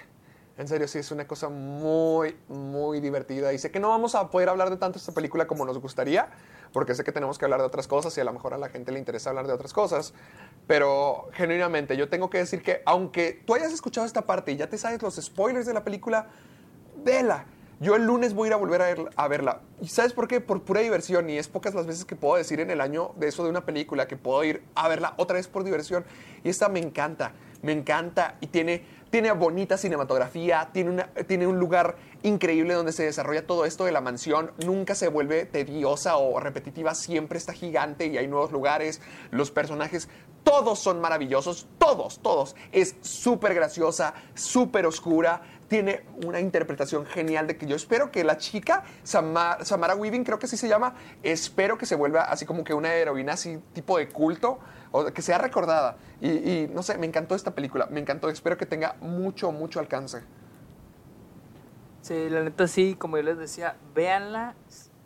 En serio, sí, es una cosa muy, muy divertida. Y sé que no vamos a poder hablar de tanto esta película como nos gustaría, porque sé que tenemos que hablar de otras cosas y a lo mejor a la gente le interesa hablar de otras cosas. Pero genuinamente, yo tengo que decir que aunque tú hayas escuchado esta parte y ya te sabes los spoilers de la película, vela. Yo el lunes voy a ir a volver a, a verla. ¿Y sabes por qué? Por pura diversión. Y es pocas las veces que puedo decir en el año de eso de una película que puedo ir a verla otra vez por diversión. Y esta me encanta. Me encanta. Y tiene, tiene bonita cinematografía. Tiene, una, tiene un lugar increíble donde se desarrolla todo esto de la mansión. Nunca se vuelve tediosa o repetitiva. Siempre está gigante y hay nuevos lugares. Los personajes, todos son maravillosos. Todos, todos. Es súper graciosa, súper oscura tiene una interpretación genial de que yo espero que la chica, Samara, Samara Weaving, creo que así se llama, espero que se vuelva así como que una heroína así tipo de culto, o que sea recordada. Y, y, no sé, me encantó esta película, me encantó, espero que tenga mucho, mucho alcance. Sí, la neta sí, como yo les decía, véanla.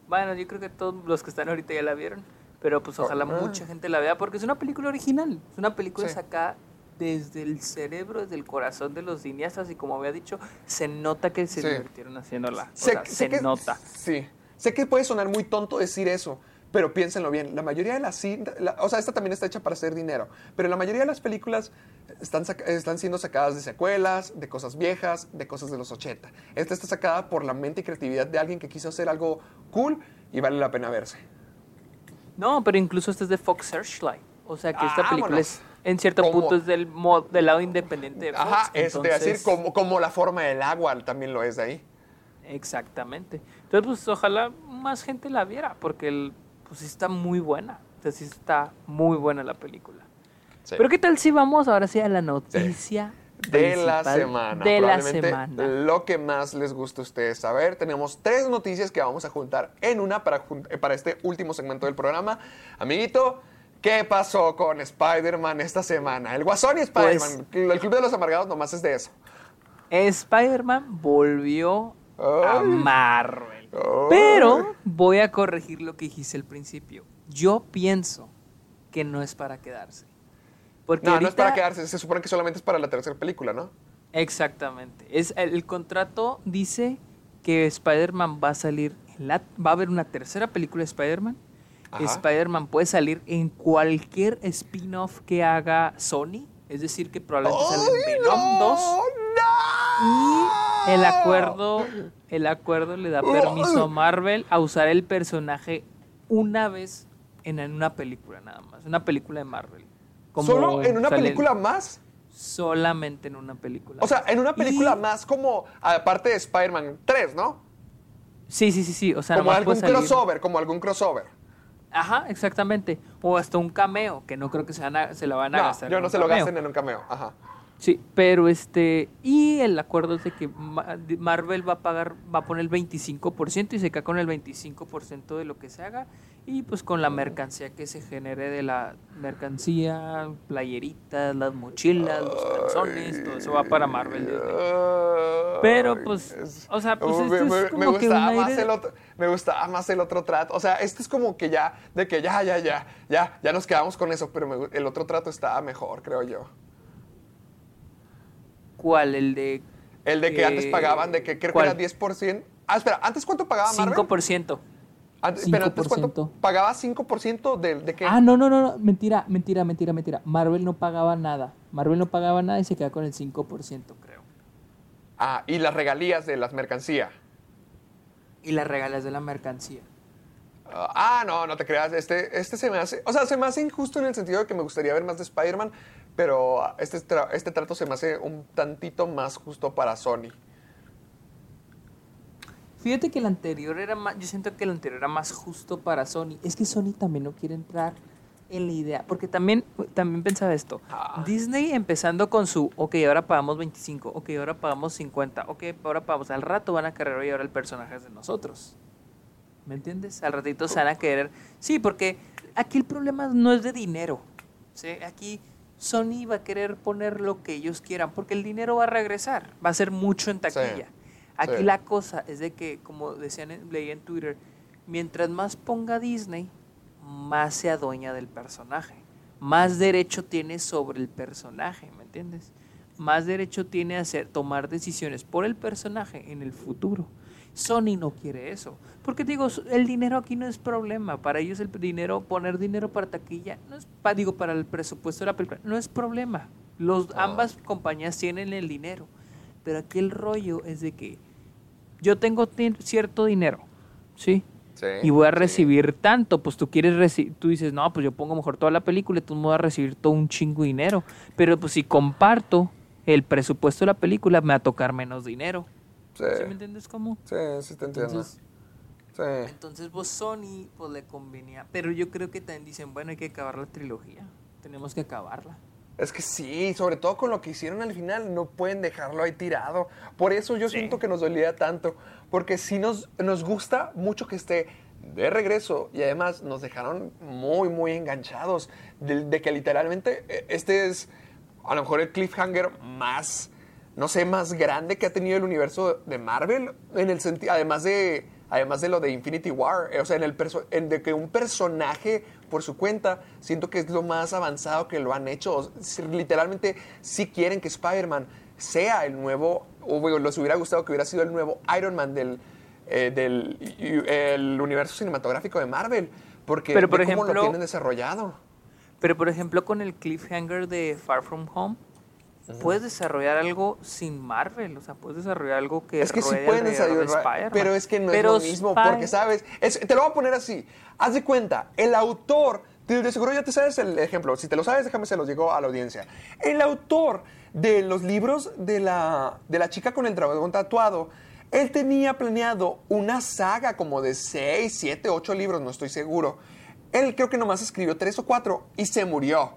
Bueno, yo creo que todos los que están ahorita ya la vieron, pero pues ojalá Ah. mucha gente la vea porque es una película original, es una película Sí. sacada desde el cerebro, desde el corazón de los cineastas y como había dicho, se nota que se Sí. divirtieron haciéndola. O Sé- sea, sé se que- nota. Sí. Sé que puede sonar muy tonto decir eso, pero piénsenlo bien. La mayoría de las cintas, la- o sea, esta también está hecha para hacer dinero, pero la mayoría de las películas están, están siendo sacadas de secuelas, de cosas viejas, de cosas de los 80. Esta está sacada por la mente y creatividad de alguien que quiso hacer algo cool y vale la pena verse. No, pero incluso este es de Fox Searchlight. O sea que esta película Vámonos. es, en cierto Como- punto, es del, mo- del lado independiente de Fox. Ajá, iba a decir, entonces- como, como la forma del agua también lo es de ahí. Exactamente. Entonces, pues ojalá más gente la viera, porque el, pues sí está muy buena. O sea, sí está muy buena la película. Sí. Pero qué tal si vamos ahora sí a la noticia de la semana. De la Probablemente semana. Lo que más les gusta a ustedes saber. Tenemos tres noticias que vamos a juntar en una para, eh, para este último segmento del programa. Amiguito, ¿qué pasó con Spider-Man esta semana? El Guasón y Pues- Spider-Man. el Club de los Amargados nomás es de eso. Spider-Man volvió a. Marvel. Pero voy a corregir lo que dijiste al principio. Yo pienso que no es para quedarse. Porque No, no es para quedarse. Se supone que solamente es para la tercera película, ¿no? Exactamente. Es el, el contrato dice que Spider-Man va a salir, en la- va a haber una tercera película de Spider-Man. Spider-Man puede salir en cualquier spin-off que haga Sony. Es decir, que probablemente salga en ¡Ay, Venom no! 2. ¡No! Y el acuerdo, el acuerdo le da permiso a Marvel a usar el personaje una vez en, en una película nada más. Una película de Marvel. Como ¿Solo en una película más? Solamente en una película. O sea, en una película Y- más como, aparte de Spider-Man 3, ¿no? Sí, sí, sí, sí. O sea, como algún crossover, como algún crossover. Ajá, exactamente. O hasta un cameo, que no creo que se, van a- se la van a No, gastar. yo no se lo gasten en un cameo. Ajá. Sí, pero este. Y el acuerdo es de que Marvel va a pagar, va a poner el 25% y se queda con el 25% de lo que se haga. Y pues con la mercancía que se genere de la mercancía, playeritas, las mochilas, los calzones, todo eso va para Marvel. Pero, pues, es- o sea, pues, esto me, es me- como me que gustaba un más aire- el otro, me gustaba más el otro trato. O sea, este es como que ya, de que ya, ya, ya, ya, ya nos quedamos con eso, pero me el otro trato estaba mejor, creo yo. ¿Cuál? El de El de que Eh, antes pagaban, de que creo ¿cuál? que era 10%. Ah, espera, ¿antes cuánto pagaba Marvel? 5%. Antes, pero antes cuánto 5%. pagaba 5% de, de qué? Ah, no, no, no, no, mentira, mentira, mentira, mentira. Marvel no pagaba nada. Marvel no pagaba nada y se queda con el 5%, creo. Ah, y las regalías de las mercancías. Y las regalas de la mercancía. Ah, no, no te creas. Este, este se me hace. O sea, se me hace injusto en el sentido de que me gustaría ver más de Spider-Man, pero este, tra- este trato se me hace un tantito más justo para Sony. Fíjate que el anterior era más, yo siento que el anterior era más justo para Sony. Es que Sony también no quiere entrar en la idea, porque también, también pensaba esto. Ah. Disney empezando con su, ok, ahora pagamos 25, ok, ahora pagamos 50, ok, ahora pagamos, al rato van a querer y ahora el personaje es de nosotros. ¿Me entiendes? Al ratito se van a querer. Sí, porque aquí el problema no es de dinero. ¿sí? Aquí Sony va a querer poner lo que ellos quieran, porque el dinero va a regresar, va a ser mucho en taquilla. Aquí sí. la cosa es de que, como decían, en- leí en Twitter, mientras más ponga Disney, más se adueña del personaje. Más derecho tiene sobre el personaje, ¿me entiendes? Más derecho tiene a hacer, tomar decisiones por el personaje en el futuro. Sony no quiere eso. Porque digo, el dinero aquí no es problema. Para ellos el dinero, poner dinero para taquilla, no es, pa- digo, para el presupuesto de la película, no es problema. Los, Ah. Ambas compañías tienen el dinero. Pero aquí el rollo es de que yo tengo cierto dinero, ¿sí? Sí, y voy a sí. recibir tanto, pues tú quieres recibir, tú dices, no, pues yo pongo mejor toda la película y tú me vas a recibir todo un chingo de dinero. Pero pues si comparto el presupuesto de la película, me va a tocar menos dinero. Sí, ¿Sí me entiendes cómo? sí, sí te entiendo. Entonces, sí. entonces pues Sony pues le convenía. Pero yo creo que también dicen, bueno, hay que acabar la trilogía. Tenemos que acabarla. Es que sí, sobre todo con lo que hicieron al final, no pueden dejarlo ahí tirado. Por eso yo siento que nos dolía tanto, porque sí nos, nos gusta mucho que esté de regreso y además nos dejaron muy, muy enganchados de, de que literalmente eh, este es a lo mejor el cliffhanger más, no sé, más grande que ha tenido el universo de Marvel, en el sentido, además de, además de lo de Infinity War, eh, o sea, en el en de que un personaje por su cuenta, siento que es lo más avanzado que lo han hecho. O sea, literalmente, si quieren que Spider-Man sea el nuevo, o les hubiera gustado que hubiera sido el nuevo Iron Man del, eh, del el universo cinematográfico de Marvel, porque Pero, por ve cómo lo tienen desarrollado. Pero por ejemplo con el cliffhanger de Far From Home, puedes desarrollar algo sin Marvel, o sea, puedes desarrollar algo que Es que sí pueden desarrollar, pero es que no Pero es lo mismo, Spy- porque sabes, Es- te lo voy a poner así, haz de cuenta, el autor, de, de seguro ya te sabes el ejemplo, si te lo sabes, déjame se los digo a la audiencia. El autor de los libros de la, de la chica con el dragón tatuado, él tenía planeado una saga como de 6, 7, 8 libros, no estoy seguro. Él creo que nomás escribió 3 o 4 y se murió.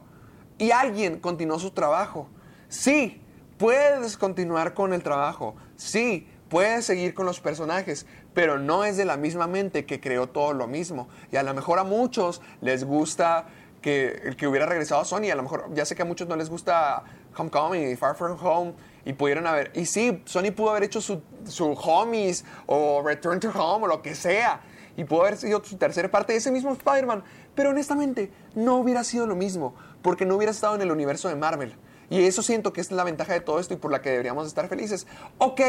Y alguien continuó su trabajo. Sí, puedes continuar con el trabajo. Sí, puedes seguir con los personajes, pero no es de la misma mente que creó todo lo mismo. Y a lo mejor a muchos les gusta que, que hubiera regresado a Sony. A lo mejor, ya sé que a muchos no les gusta Homecoming y Far From Home. Y pudieron haber. Y sí, Sony pudo haber hecho su, su Homies o Return to Home o lo que sea. Y pudo haber sido su tercera parte de ese mismo Spider-Man. Pero honestamente, no hubiera sido lo mismo. Porque no hubiera estado en el universo de Marvel. Y eso siento que es la ventaja de todo esto y por la que deberíamos estar felices. Ok,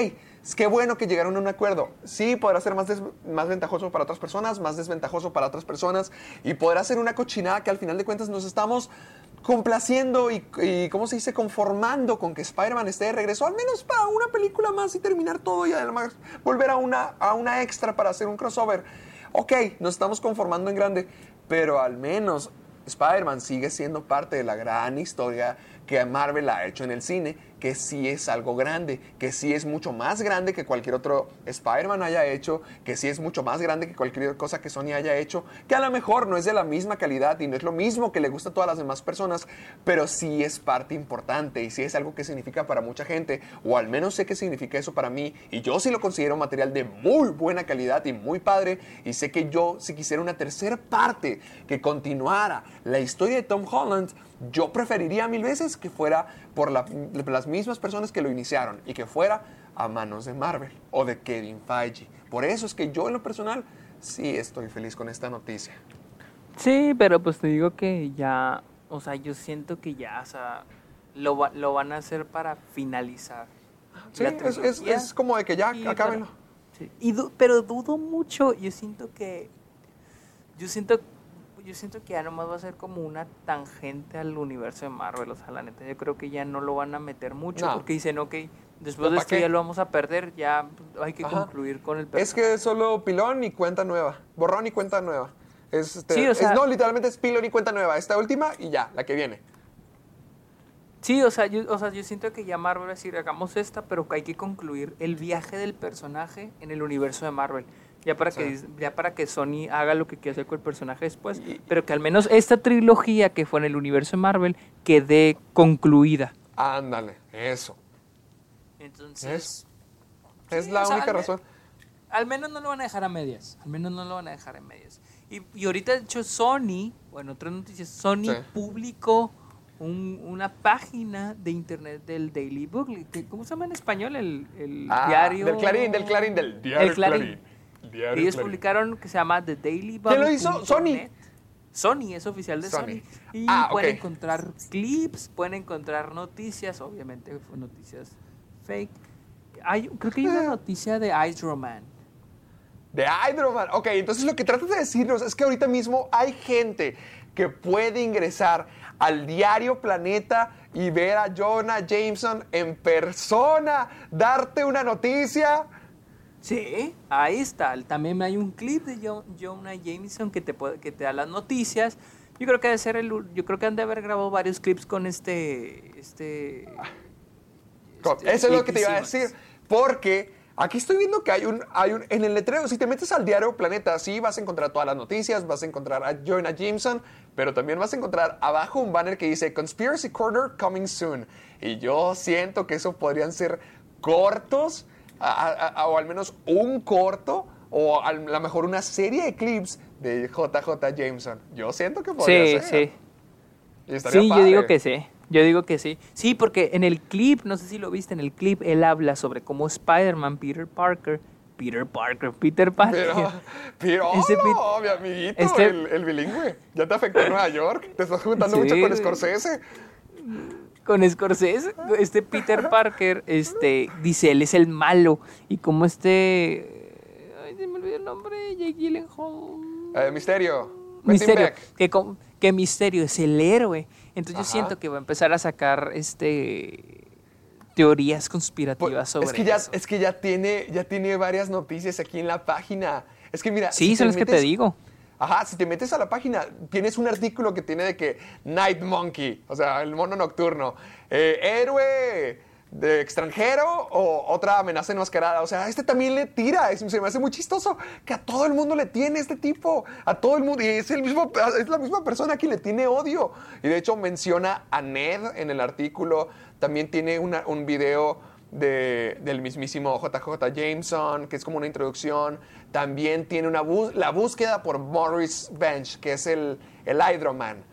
es que bueno que llegaron a un acuerdo. Sí, podrá ser más, más ventajoso para otras personas, más desventajoso para otras personas. Y podrá ser una cochinada que al final de cuentas nos estamos complaciendo y, y, ¿cómo se dice? Conformando con que Spider-Man esté de regreso, al menos para una película más y terminar todo y además volver a una, a una extra para hacer un crossover. Ok, nos estamos conformando en grande, pero al menos Spider-Man sigue siendo parte de la gran historia que Marvel ha hecho en el cine que sí es algo grande, que sí es mucho más grande que cualquier otro Spider-Man haya hecho, que sí es mucho más grande que cualquier cosa que Sony haya hecho, que a lo mejor no es de la misma calidad y no es lo mismo que le gusta a todas las demás personas, pero sí es parte importante y sí es algo que significa para mucha gente, o al menos sé que significa eso para mí, y yo sí lo considero material de muy buena calidad y muy padre, y sé que yo si quisiera una tercera parte que continuara la historia de Tom Holland, yo preferiría mil veces que fuera por las mismas personas que lo iniciaron y que fuera a manos de Marvel o de Kevin Feige. Por eso es que yo en lo personal sí estoy feliz con esta noticia. Sí, pero pues te digo que ya, o sea, yo siento que ya, o sea, lo, lo van a hacer para finalizar. Sí, es, es, como de que ya acaben. Y pero dudo mucho, yo siento que, yo siento yo siento que ya nomás va a ser como una tangente al universo de Marvel, o sea, la neta, yo creo que ya no lo van a meter mucho porque dicen, ok, después de esto ya lo vamos a perder, ya hay que concluir con el personaje. Es que es solo pilón y cuenta nueva, borrón y cuenta nueva. Este, sí, o sea, no, literalmente es pilón y cuenta nueva, esta última y ya, la que viene. Sí, o sea, yo, o sea, yo siento que ya Marvel va a decir, hagamos esta, pero que hay que concluir el viaje del personaje en el universo de Marvel ya para que ya para que Sony haga lo que quiera hacer con el personaje después, pero que al menos esta trilogía que fue en el universo de Marvel quede concluida. Ándale, eso. Entonces es, la única razón. Al menos no lo van a dejar a medias, al menos no lo van a dejar a medias. Y, y ahorita de hecho Sony, bueno, otras noticias, Sony publicó una página de internet del Daily Book, ¿cómo se llama en español? El, el ah, diario. Del Clarín, del Clarín, del diario Clarín. Ellos publicaron que se llama The Daily Bubble. ¿Quién lo hizo? Sony. Sony, es oficial de Sony. Y ah, pueden encontrar clips, pueden encontrar noticias, obviamente noticias fake. Hay, creo que hay una noticia de Hydroman. De Hydroman. Ok, entonces lo que tratas de decirnos es que ahorita mismo hay gente que puede ingresar al diario Planeta y ver a Jonah Jameson en persona, darte una noticia Sí, ahí está. También hay un clip de Jonah Jameson que te, que te da las noticias. Yo creo que debe ser el, yo creo que han de haber grabado varios clips con este, este. este Eso es lo que te iba a decir, porque aquí estoy viendo que hay un, hay un, en el letrero, si te metes al diario Planeta, sí vas a encontrar todas las noticias, vas a encontrar a Jonah Jameson, pero también vas a encontrar abajo un banner que dice Conspiracy Corner coming soon, y yo siento que eso podrían ser cortos o al menos un corto o a lo mejor una serie de clips de JJ Jameson. Yo siento que podría sí, ser. Sí, sí. yo digo que sí. Yo digo que sí. Sí, porque en el clip, no sé si lo viste, en el clip él habla sobre cómo Spider-Man, Peter Parker, Peter Parker, Peter Parker. Pero, pero oh, mi amiguito, este el, bilingüe. Ya te afectó en Nueva York. Te estás juntando mucho con Scorsese con Scorsese, este Peter Parker, este, dice, él es el malo. Y como este... Ay, se me olvidó el nombre, Jake Gyllenhaal. Eh, Misterio. Misterio. Que, que Misterio es el héroe. Entonces yo siento que va a empezar a sacar este teorías conspirativas pues, sobre es que ya, Es que ya tiene, ya tiene varias noticias aquí en la página. Es que mira... Sí, son las que te digo. Ajá, si te metes a la página, tienes un artículo que tiene de que Night Monkey, o sea, el mono nocturno, eh, héroe de extranjero o otra amenaza enmascarada. O sea, este también le tira. se me hace muy chistoso que a todo el mundo le tiene este tipo. A todo el mundo. Y es, el mismo, es la misma persona que le tiene odio. Y de hecho menciona a Ned en el artículo. También tiene un video del mismísimo JJ Jameson, que es como una introducción. También tiene una la búsqueda por Morris Bench, que es el, el Hydroman,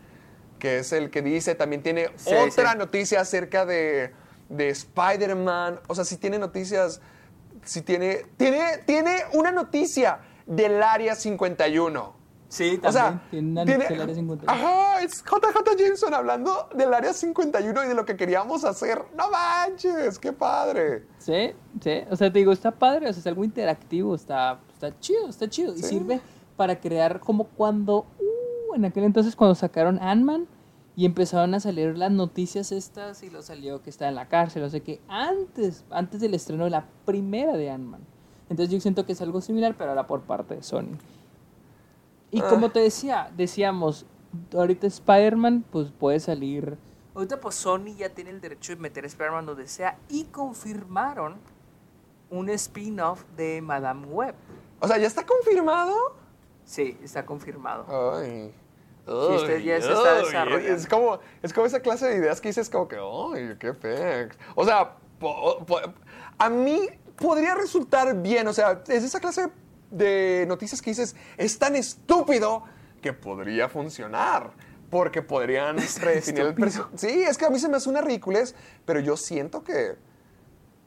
que es el que dice, también tiene otra noticia acerca de, de Spider-Man. O sea, si tiene noticias, si tiene, tiene, tiene una noticia del Área 51. Sí, también. O sea, tiene, área 51. Ajá, es JJ Jameson hablando del área 51 y de lo que queríamos hacer. ¡No manches! ¡Qué padre! Sí, sí. O sea, te digo, está padre, o sea, es algo interactivo, está, está chido, está chido. Y sirve para crear como cuando, uh, en aquel entonces cuando sacaron Ant-Man y empezaron a salir las noticias estas y lo salió que está en la cárcel, o sea que antes, antes del estreno de la primera de Ant-Man. Entonces yo siento que es algo similar, pero ahora por parte de Sony. Y como te decía, decíamos, ahorita Spider-Man pues puede salir, Ahorita pues Sony ya tiene el derecho de meter a Spider-Man donde sea y confirmaron un spin-off de Madame Web. O sea, ¿ya está confirmado? Sí, está confirmado. Ay. este ya se está desarrollando. Es como, es como esa clase de ideas que dices como que, ¡ay, qué pex! O sea, po- po- a mí podría resultar bien, o sea, es esa clase de noticias que dices, es tan estúpido que podría funcionar. Porque podrían redefinir el precio. Sí, es que a mí se me hace una ridiculez, pero yo siento que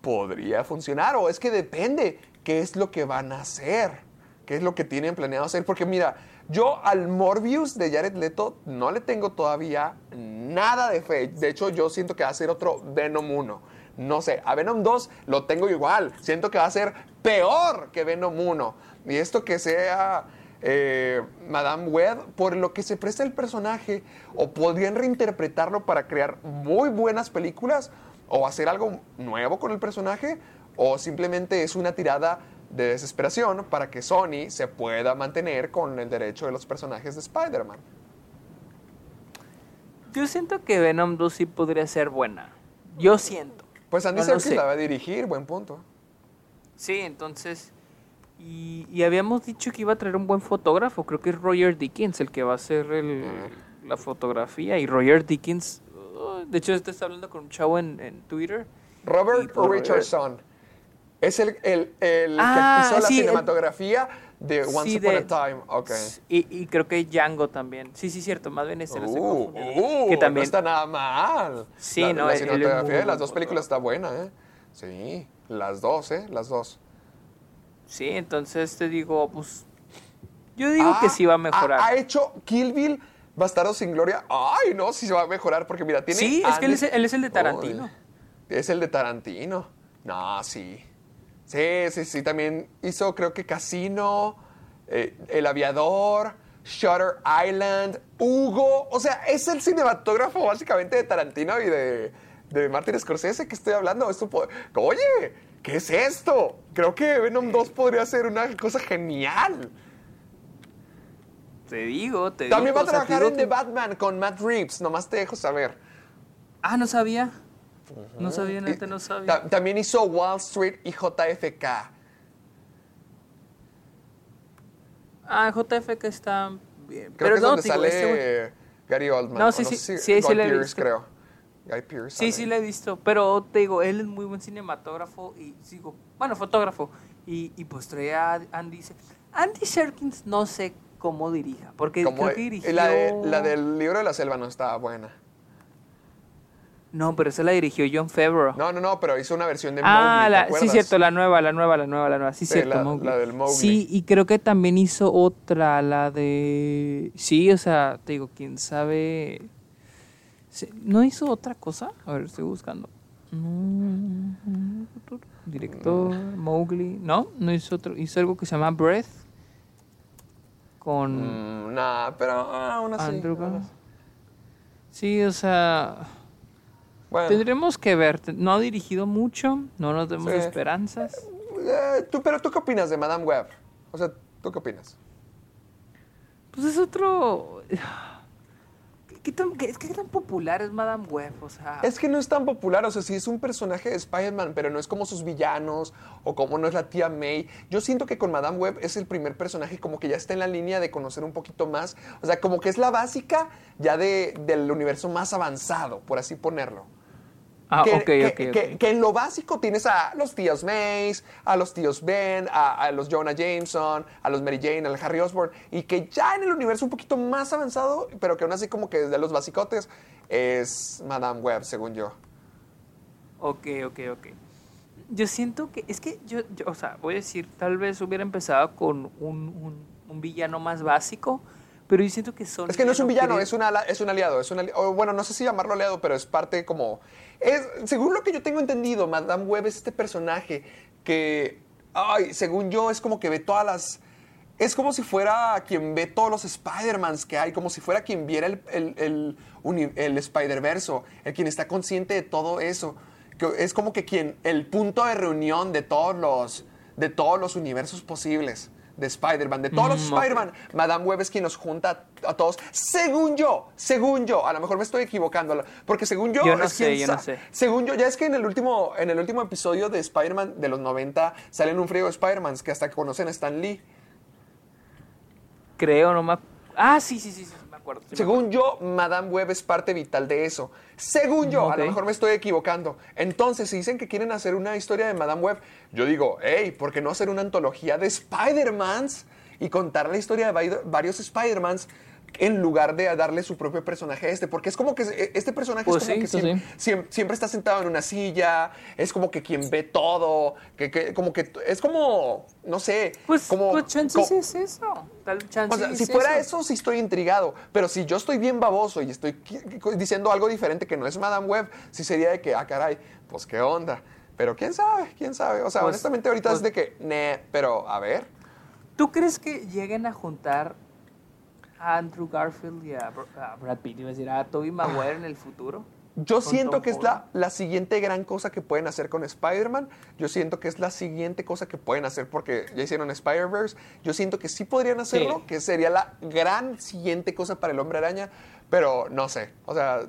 podría funcionar. O es que depende qué es lo que van a hacer, qué es lo que tienen planeado hacer. Porque mira, yo al Morbius de Jared Leto no le tengo todavía nada de fe. De hecho, yo siento que va a ser otro Venom 1. No sé, a Venom 2 lo tengo igual. Siento que va a ser peor que Venom 1. Y esto que sea eh, Madame Web, por lo que se presta el personaje, o podrían reinterpretarlo para crear muy buenas películas, o hacer algo nuevo con el personaje, o simplemente es una tirada de desesperación para que Sony se pueda mantener con el derecho de los personajes de Spider-Man. Yo siento que Venom 2 sí podría ser buena. Yo siento. Pues Andy No Serkis la va a dirigir, buen punto. Sí, entonces. Y, y habíamos dicho que iba a traer un buen fotógrafo. Creo que es Roger Dickens el que va a hacer el- la fotografía. Y Roger Dickens. uh, de hecho, está hablando con un chavo en, en Twitter. Robert Richardson es el, el- el Ah, que hizo la sí, el- cinematografía de Once Sí, Upon de- a Time. Ok. Y, y creo que Django también. Sí, sí, cierto. Más bien este Uh, confundiendo. uh, que no también. está nada mal. Sí, la, no, la cinematografía de las dos películas está buena, ¿eh? Sí, las dos, ¿eh? Las dos. Sí, entonces te digo, pues. Yo digo que Ah, sí va a mejorar. Ha, ha hecho Kill Bill, Bastardo sin Gloria. Ay, no, sí se va a mejorar porque mira, tiene. Sí, es que él es, él es el de Tarantino. Uy, es el de Tarantino. No, sí. Sí, sí, sí. También hizo, creo que Casino, eh, El Aviador, Shutter Island, Hugo. O sea, es el cinematógrafo básicamente de Tarantino y de, de Martin Scorsese que estoy hablando. Esto Oye, ¿qué es esto? Creo que Venom 2 podría ser una cosa genial. Te digo, te También digo. va a trabajar en The Batman con Matt Reeves, nomás te dejo saber. Ah, no sabía. No sabía, neta, no sabía. Ta- también hizo Wall Street y JFK. Ah, JFK está bien. Creo Pero que es no, donde digo, sale este Gary Oldman. No, sí, sí, sé sí, sí Guy le he visto. creo. Guy Pearce. Sí, sí, lo he visto. Pero te digo, él es muy buen cinematógrafo y sigo. Bueno, fotógrafo. Y, y pues trae a Andy. Andy Serkins no sé cómo dirija. Porque Como creo que dirigió. la, de- la del libro de la selva no estaba buena. No, pero esa la dirigió John Favreau. No, no, no, pero hizo una versión de Ah, Mowgli, ¿te la, sí, cierto, la nueva, la nueva, la nueva, la nueva. Sí, Sí, cierto, la- Mowgli. la del Mowgli. Sí, y creo que también hizo otra, la de. Sí, o sea, te digo, quién sabe. ¿No hizo otra cosa? A ver, estoy buscando. Director, Mowgli. No, no hizo otro. Hizo algo que se llama Breath. Con Mm, nah, pero aún así. Andrew aún así. Sí, o sea. Bueno, Tendremos que ver. No ha dirigido mucho. No nos demos Sí. esperanzas. eh, tú, pero ¿tú qué opinas de Madame Web? O sea, ¿tú qué opinas? Pues es otro. ¿Qué tan, qué- qué tan popular es Madame Web? O sea. Es que no es tan popular, o sea, sí es un personaje de Spider-Man, pero no es como sus villanos o como no es la tía May. Yo siento que con Madame Web es el primer personaje como que ya está en la línea de conocer un poquito más, o sea, como que es la básica ya de, del universo más avanzado, por así ponerlo. Ah, que, ok, que- en lo básico tienes a los tíos Mays, a los tíos Ben, a, a los Jonah Jameson, a los Mary Jane, al Harry Osborn, y que ya en el universo un poquito más avanzado, pero que aún así como que desde los basicotes, es Madame Web, según yo. Ok, ok, ok. Yo siento que. Es que yo, yo, o sea, voy a decir, tal vez hubiera empezado con un, un- un villano más básico, pero yo siento que son. Es que no es un villano, quiere- es, un ala- es un aliado. Es un ali- o bueno, no sé si llamarlo aliado, pero es parte como... Es, según lo que yo tengo entendido, Madame Web es este personaje que, ay, según yo, es como que ve todas las... Es como si fuera quien ve todos los Spider-Mans que hay, como si fuera quien viera el, el, el, Spider-Verso, el quien está consciente de todo eso. Que es como que quien, el punto de reunión de todos los, de todos los universos posibles de Spider-Man. De todos los Mm. Spider-Man, Madame Web es quien los junta a todos. Según yo, según yo, a lo mejor me estoy equivocando, porque según yo, Yo no es sé, yo no sé. Según yo, ya es que en el último, en el último episodio de Spider-Man de los 90 salen un frío de Spider-Mans que hasta conocen a Stan Lee. Creo, no me ac- Ah, sí, sí, sí, sí, acuerdo. sí me Según yo, Madame Web es parte vital de eso. Según yo, a lo mejor me estoy equivocando. Entonces, si dicen que quieren hacer una historia de Madame Web, yo digo, hey, ¿por qué no hacer una antología de Spider-Mans y contar la historia de varios Spider-Mans en lugar de darle su propio personaje a este? Porque es como que se- este personaje Pues es como sí, que pues sí. siem- siempre está sentado en una silla, es como que quien ve todo, que, que- como que es como, no sé, Pues, como... pues chance co- sí es eso. Tal o sea, si es fuera eso. sí estoy intrigado. Pero si yo estoy bien baboso y estoy diciendo algo diferente que no es Madame Web, sí sería de que, ah, caray, pues qué onda. Pero quién sabe, quién sabe. O sea, Pues- honestamente ahorita es pues- de que, nah, pero a ver. ¿Tú crees que lleguen a juntar a Andrew Garfield y a, Br- a Brad Pitt, iba a decir, a Tobey Maguire en el futuro? Yo siento Tom que es la, la siguiente gran cosa que pueden hacer con Spider-Man. Yo siento que es la siguiente cosa que pueden hacer porque ya hicieron Spider-Verse. Yo siento que sí podrían hacerlo, Sí. que sería la gran siguiente cosa para el Hombre Araña, pero no sé. O sea,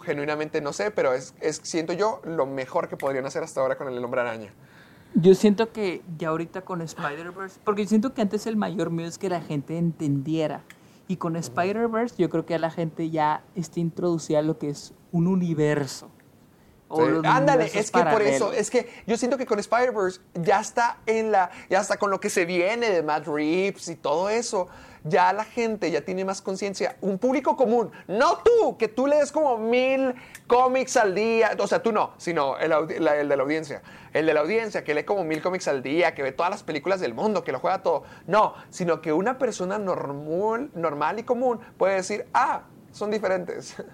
genuinamente no sé, pero es, es siento yo lo mejor que podrían hacer hasta ahora con el Hombre Araña. Yo siento que ya ahorita con Spider-Verse, porque yo siento que antes el mayor miedo es que la gente entendiera. Y con Spider-Verse yo creo que a la gente ya está introducida a lo que es un universo. O Sí. Ándale, es que por eso, es que yo siento que con Spider-Verse ya está en la, ya está con lo que se viene de Matt Reeves y todo eso, ya la gente ya tiene más conciencia, un público común, no tú, que tú lees como mil cómics al día, o sea, tú no, sino el, el de la audiencia, el de la audiencia que lee como mil cómics al día, que ve todas las películas del mundo, que lo juega todo, no, sino que una persona normal, normal y común puede decir, ah, son diferentes.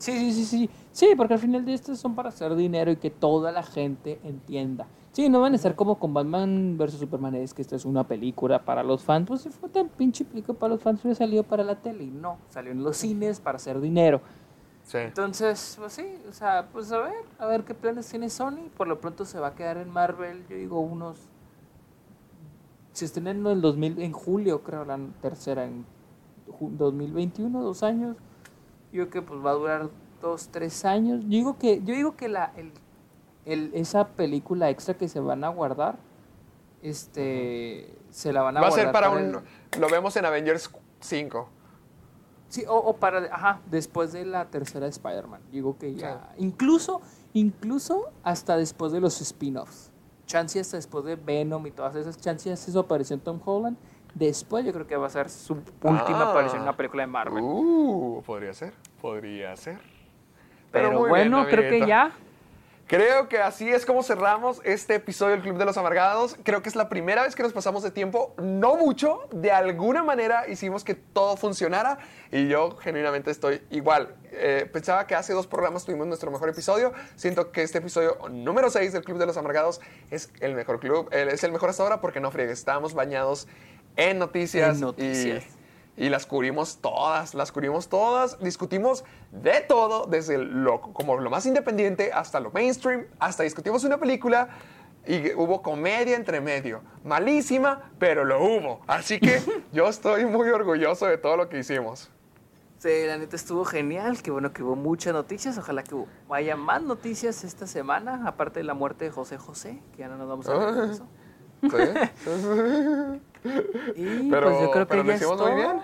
Sí, sí, sí, sí. Sí, porque al final de estos son para hacer dinero y que toda la gente entienda. Sí, no van a estar como con Batman vs Superman, es que esta es una película para los fans. Pues si fue tan pinche película para los fans, hubiera salido para la tele. Y no, salió en los cines para hacer dinero. Sí. Entonces, pues sí, o sea, pues a ver, a ver qué planes tiene Sony. Por lo pronto se va a quedar en Marvel, yo digo unos... Se estrenan en el 2000, en julio, creo, la tercera, en ju- 2021, dos años. Yo creo que pues va a durar dos, tres años. Yo digo que, yo digo que la, el, el- esa película extra que se van a guardar, este, se la van a Va a guardar ser para un, lo vemos en Avengers 5. Sí, o, o para, ajá, después de la tercera de Spider-Man. Digo que ya, incluso, incluso hasta después de los spin-offs. Chance hasta después de Venom y todas esas, Chance hace su aparición Tom Holland. Después yo creo que va a ser su última Ah. aparición en una película de Marvel. Uh, podría ser, podría ser. Pero, bueno, bien, creo que ya. Creo que así es como cerramos este episodio del Club de los Amargados. Creo que es la primera vez que nos pasamos de tiempo, no mucho, de alguna manera hicimos que todo funcionara y yo genuinamente estoy igual. Eh, pensaba que hace dos programas tuvimos nuestro mejor episodio. Siento que este episodio número 6 del Club de los Amargados es el mejor club, eh, es el mejor hasta ahora porque no friegues, estábamos bañados en noticias, En noticias. y y las cubrimos todas, las cubrimos todas, discutimos de todo, desde lo, como lo más independiente hasta lo mainstream, hasta discutimos una película y hubo comedia entre medio. Malísima, pero lo hubo. Así que yo estoy muy orgulloso de todo lo que hicimos. Sí, la neta estuvo genial. Qué bueno que hubo muchas noticias. Ojalá que haya más noticias esta semana, aparte de la muerte de José José, que ya no nos vamos a ver de eso. ¿Sí? Y Pero, pues yo creo que ya es muy bien.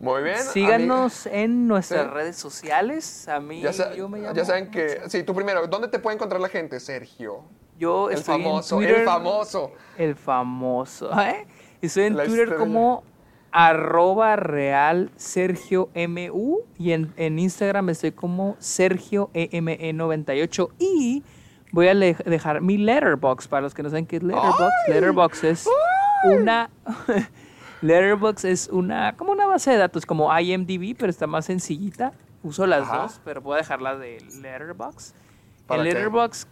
Muy bien. Síganos en nuestras Sí. redes sociales. A mí, Ya, yo me llamo. ya saben que... Sí, tú primero. ¿Dónde te puede encontrar la gente, Sergio? Yo El estoy famoso, en Twitter. el famoso. El famoso. ¿eh? Estoy en La Twitter estrella. como arroba real Sergio MU y en, en Instagram estoy como Sergio E EME98 y voy a dejar mi letterbox para los que no saben qué es letterbox. Letterbox es una letterbox es una como una base de datos como IMDb pero está más sencillita. Uso las Ajá. dos, pero puedo dejarla de letterbox. ¿Para En qué? letterbox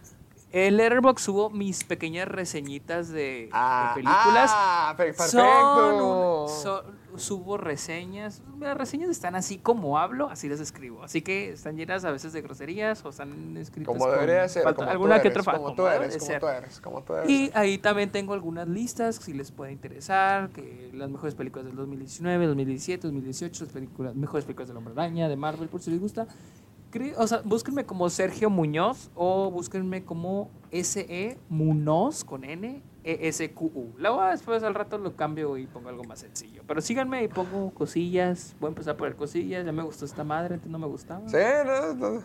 en Letterboxd subo mis pequeñas reseñitas de, de Ah, películas. ah, pe- Son perfecto. un- son- subo reseñas. Las reseñas están así como hablo, así las escribo. Así que están llenas a veces de groserías o están escritas Como debería ser, falta- como alguna tú que eres, otra fa- como tú eres, como tú eres, como tú eres. Y ahí también tengo algunas listas, si les puede interesar, que las mejores películas del 2019, 2017, 2018, las películas, mejores películas del Hombre Araña, de Marvel, por si les gusta. O sea, búsquenme como Sergio Muñoz o búsquenme como SE Munoz con N E S Q U. Luego después al rato lo cambio y pongo algo más sencillo. Pero síganme y pongo cosillas. Voy a empezar por el cosillas. Ya me gustó esta madre, antes no me gustaba. Sí, no, no.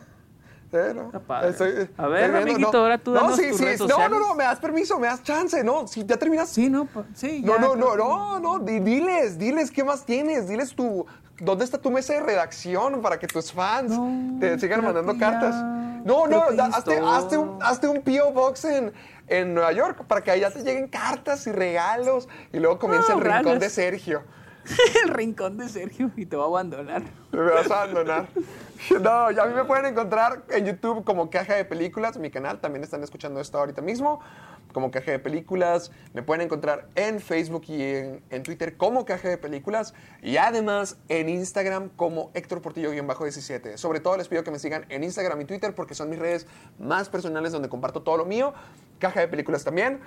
Sí, no. Está padre. Estoy- A ver, estoy amiguito, no. ahora tú No, sí, sí. No, no, no, me das permiso, me das chance. No, si ya terminas. Sí, no, sí. No, ya, no, no, no, no, di- diles, diles qué más tienes, diles tu, ¿dónde está tu mesa de redacción para que tus fans No, te sigan mandando cartas? No, no, hazte, hazte un, hazte un P.O. Box en, en Nueva York para que allá te lleguen cartas y regalos y luego comienza el rincón ranas. de Sergio. el rincón de Sergio y te va a abandonar. Me vas a abandonar. No, ya a mí me pueden encontrar en YouTube como Caja de Películas, mi canal. También están escuchando esto ahorita mismo, como Caja de Películas. Me pueden encontrar en Facebook y en, Twitter como Caja de Películas. Y además en Instagram como Héctor Portillo-17. Sobre todo les pido que me sigan en Instagram y Twitter porque son mis redes más personales donde comparto todo lo mío. Caja de Películas también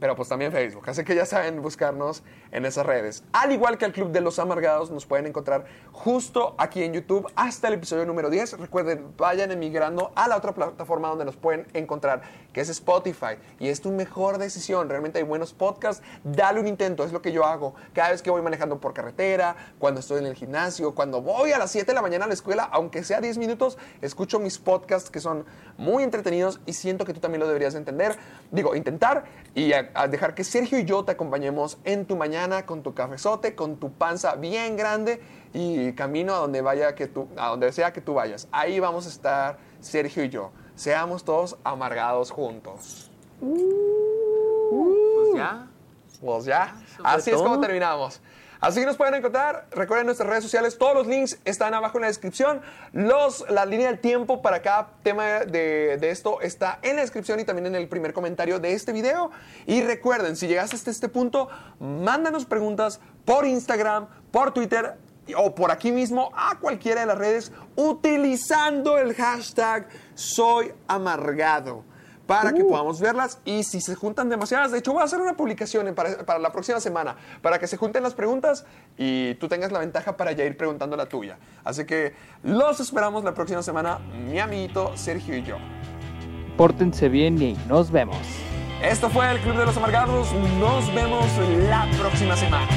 pero pues también Facebook. Así que ya saben buscarnos en esas redes. Al igual que el Club de los Amargados, nos pueden encontrar justo aquí en YouTube hasta el episodio número 10. Recuerden, vayan emigrando a la otra plataforma donde nos pueden encontrar, que es Spotify. Y es tu mejor decisión. Realmente hay buenos podcasts. Dale un intento, es lo que yo hago. Cada vez que voy manejando por carretera, cuando estoy en el gimnasio, cuando voy a las 7 de la mañana a la escuela, aunque sea 10 minutos, escucho mis podcasts que son muy entretenidos y siento que tú también lo deberías entender. Digo, intentar y dejar que Sergio y yo te acompañemos en tu mañana con tu cafezote, con tu panza bien grande y camino a donde vaya que tú, a donde sea que tú vayas. Ahí vamos a estar Sergio y yo. Seamos todos amargados juntos. Pues ya. Pues ya, así es como terminamos. Así nos pueden encontrar. Recuerden nuestras redes sociales. Todos los links están abajo en la descripción. Los, la línea del tiempo para cada tema de, de esto está en la descripción y también en el primer comentario de este video. Y recuerden, si llegaste hasta este punto, mándanos preguntas por Instagram, por Twitter o por aquí mismo a cualquiera de las redes utilizando el hashtag soy amargado para que podamos verlas y si se juntan demasiadas, de hecho voy a hacer una publicación para, para la próxima semana, para que se junten las preguntas y tú tengas la ventaja para ya ir preguntando la tuya. Así que los esperamos la próxima semana, mi amiguito Sergio y yo. Pórtense bien y nos vemos. Esto fue el Club de los Amargados, nos vemos la próxima semana.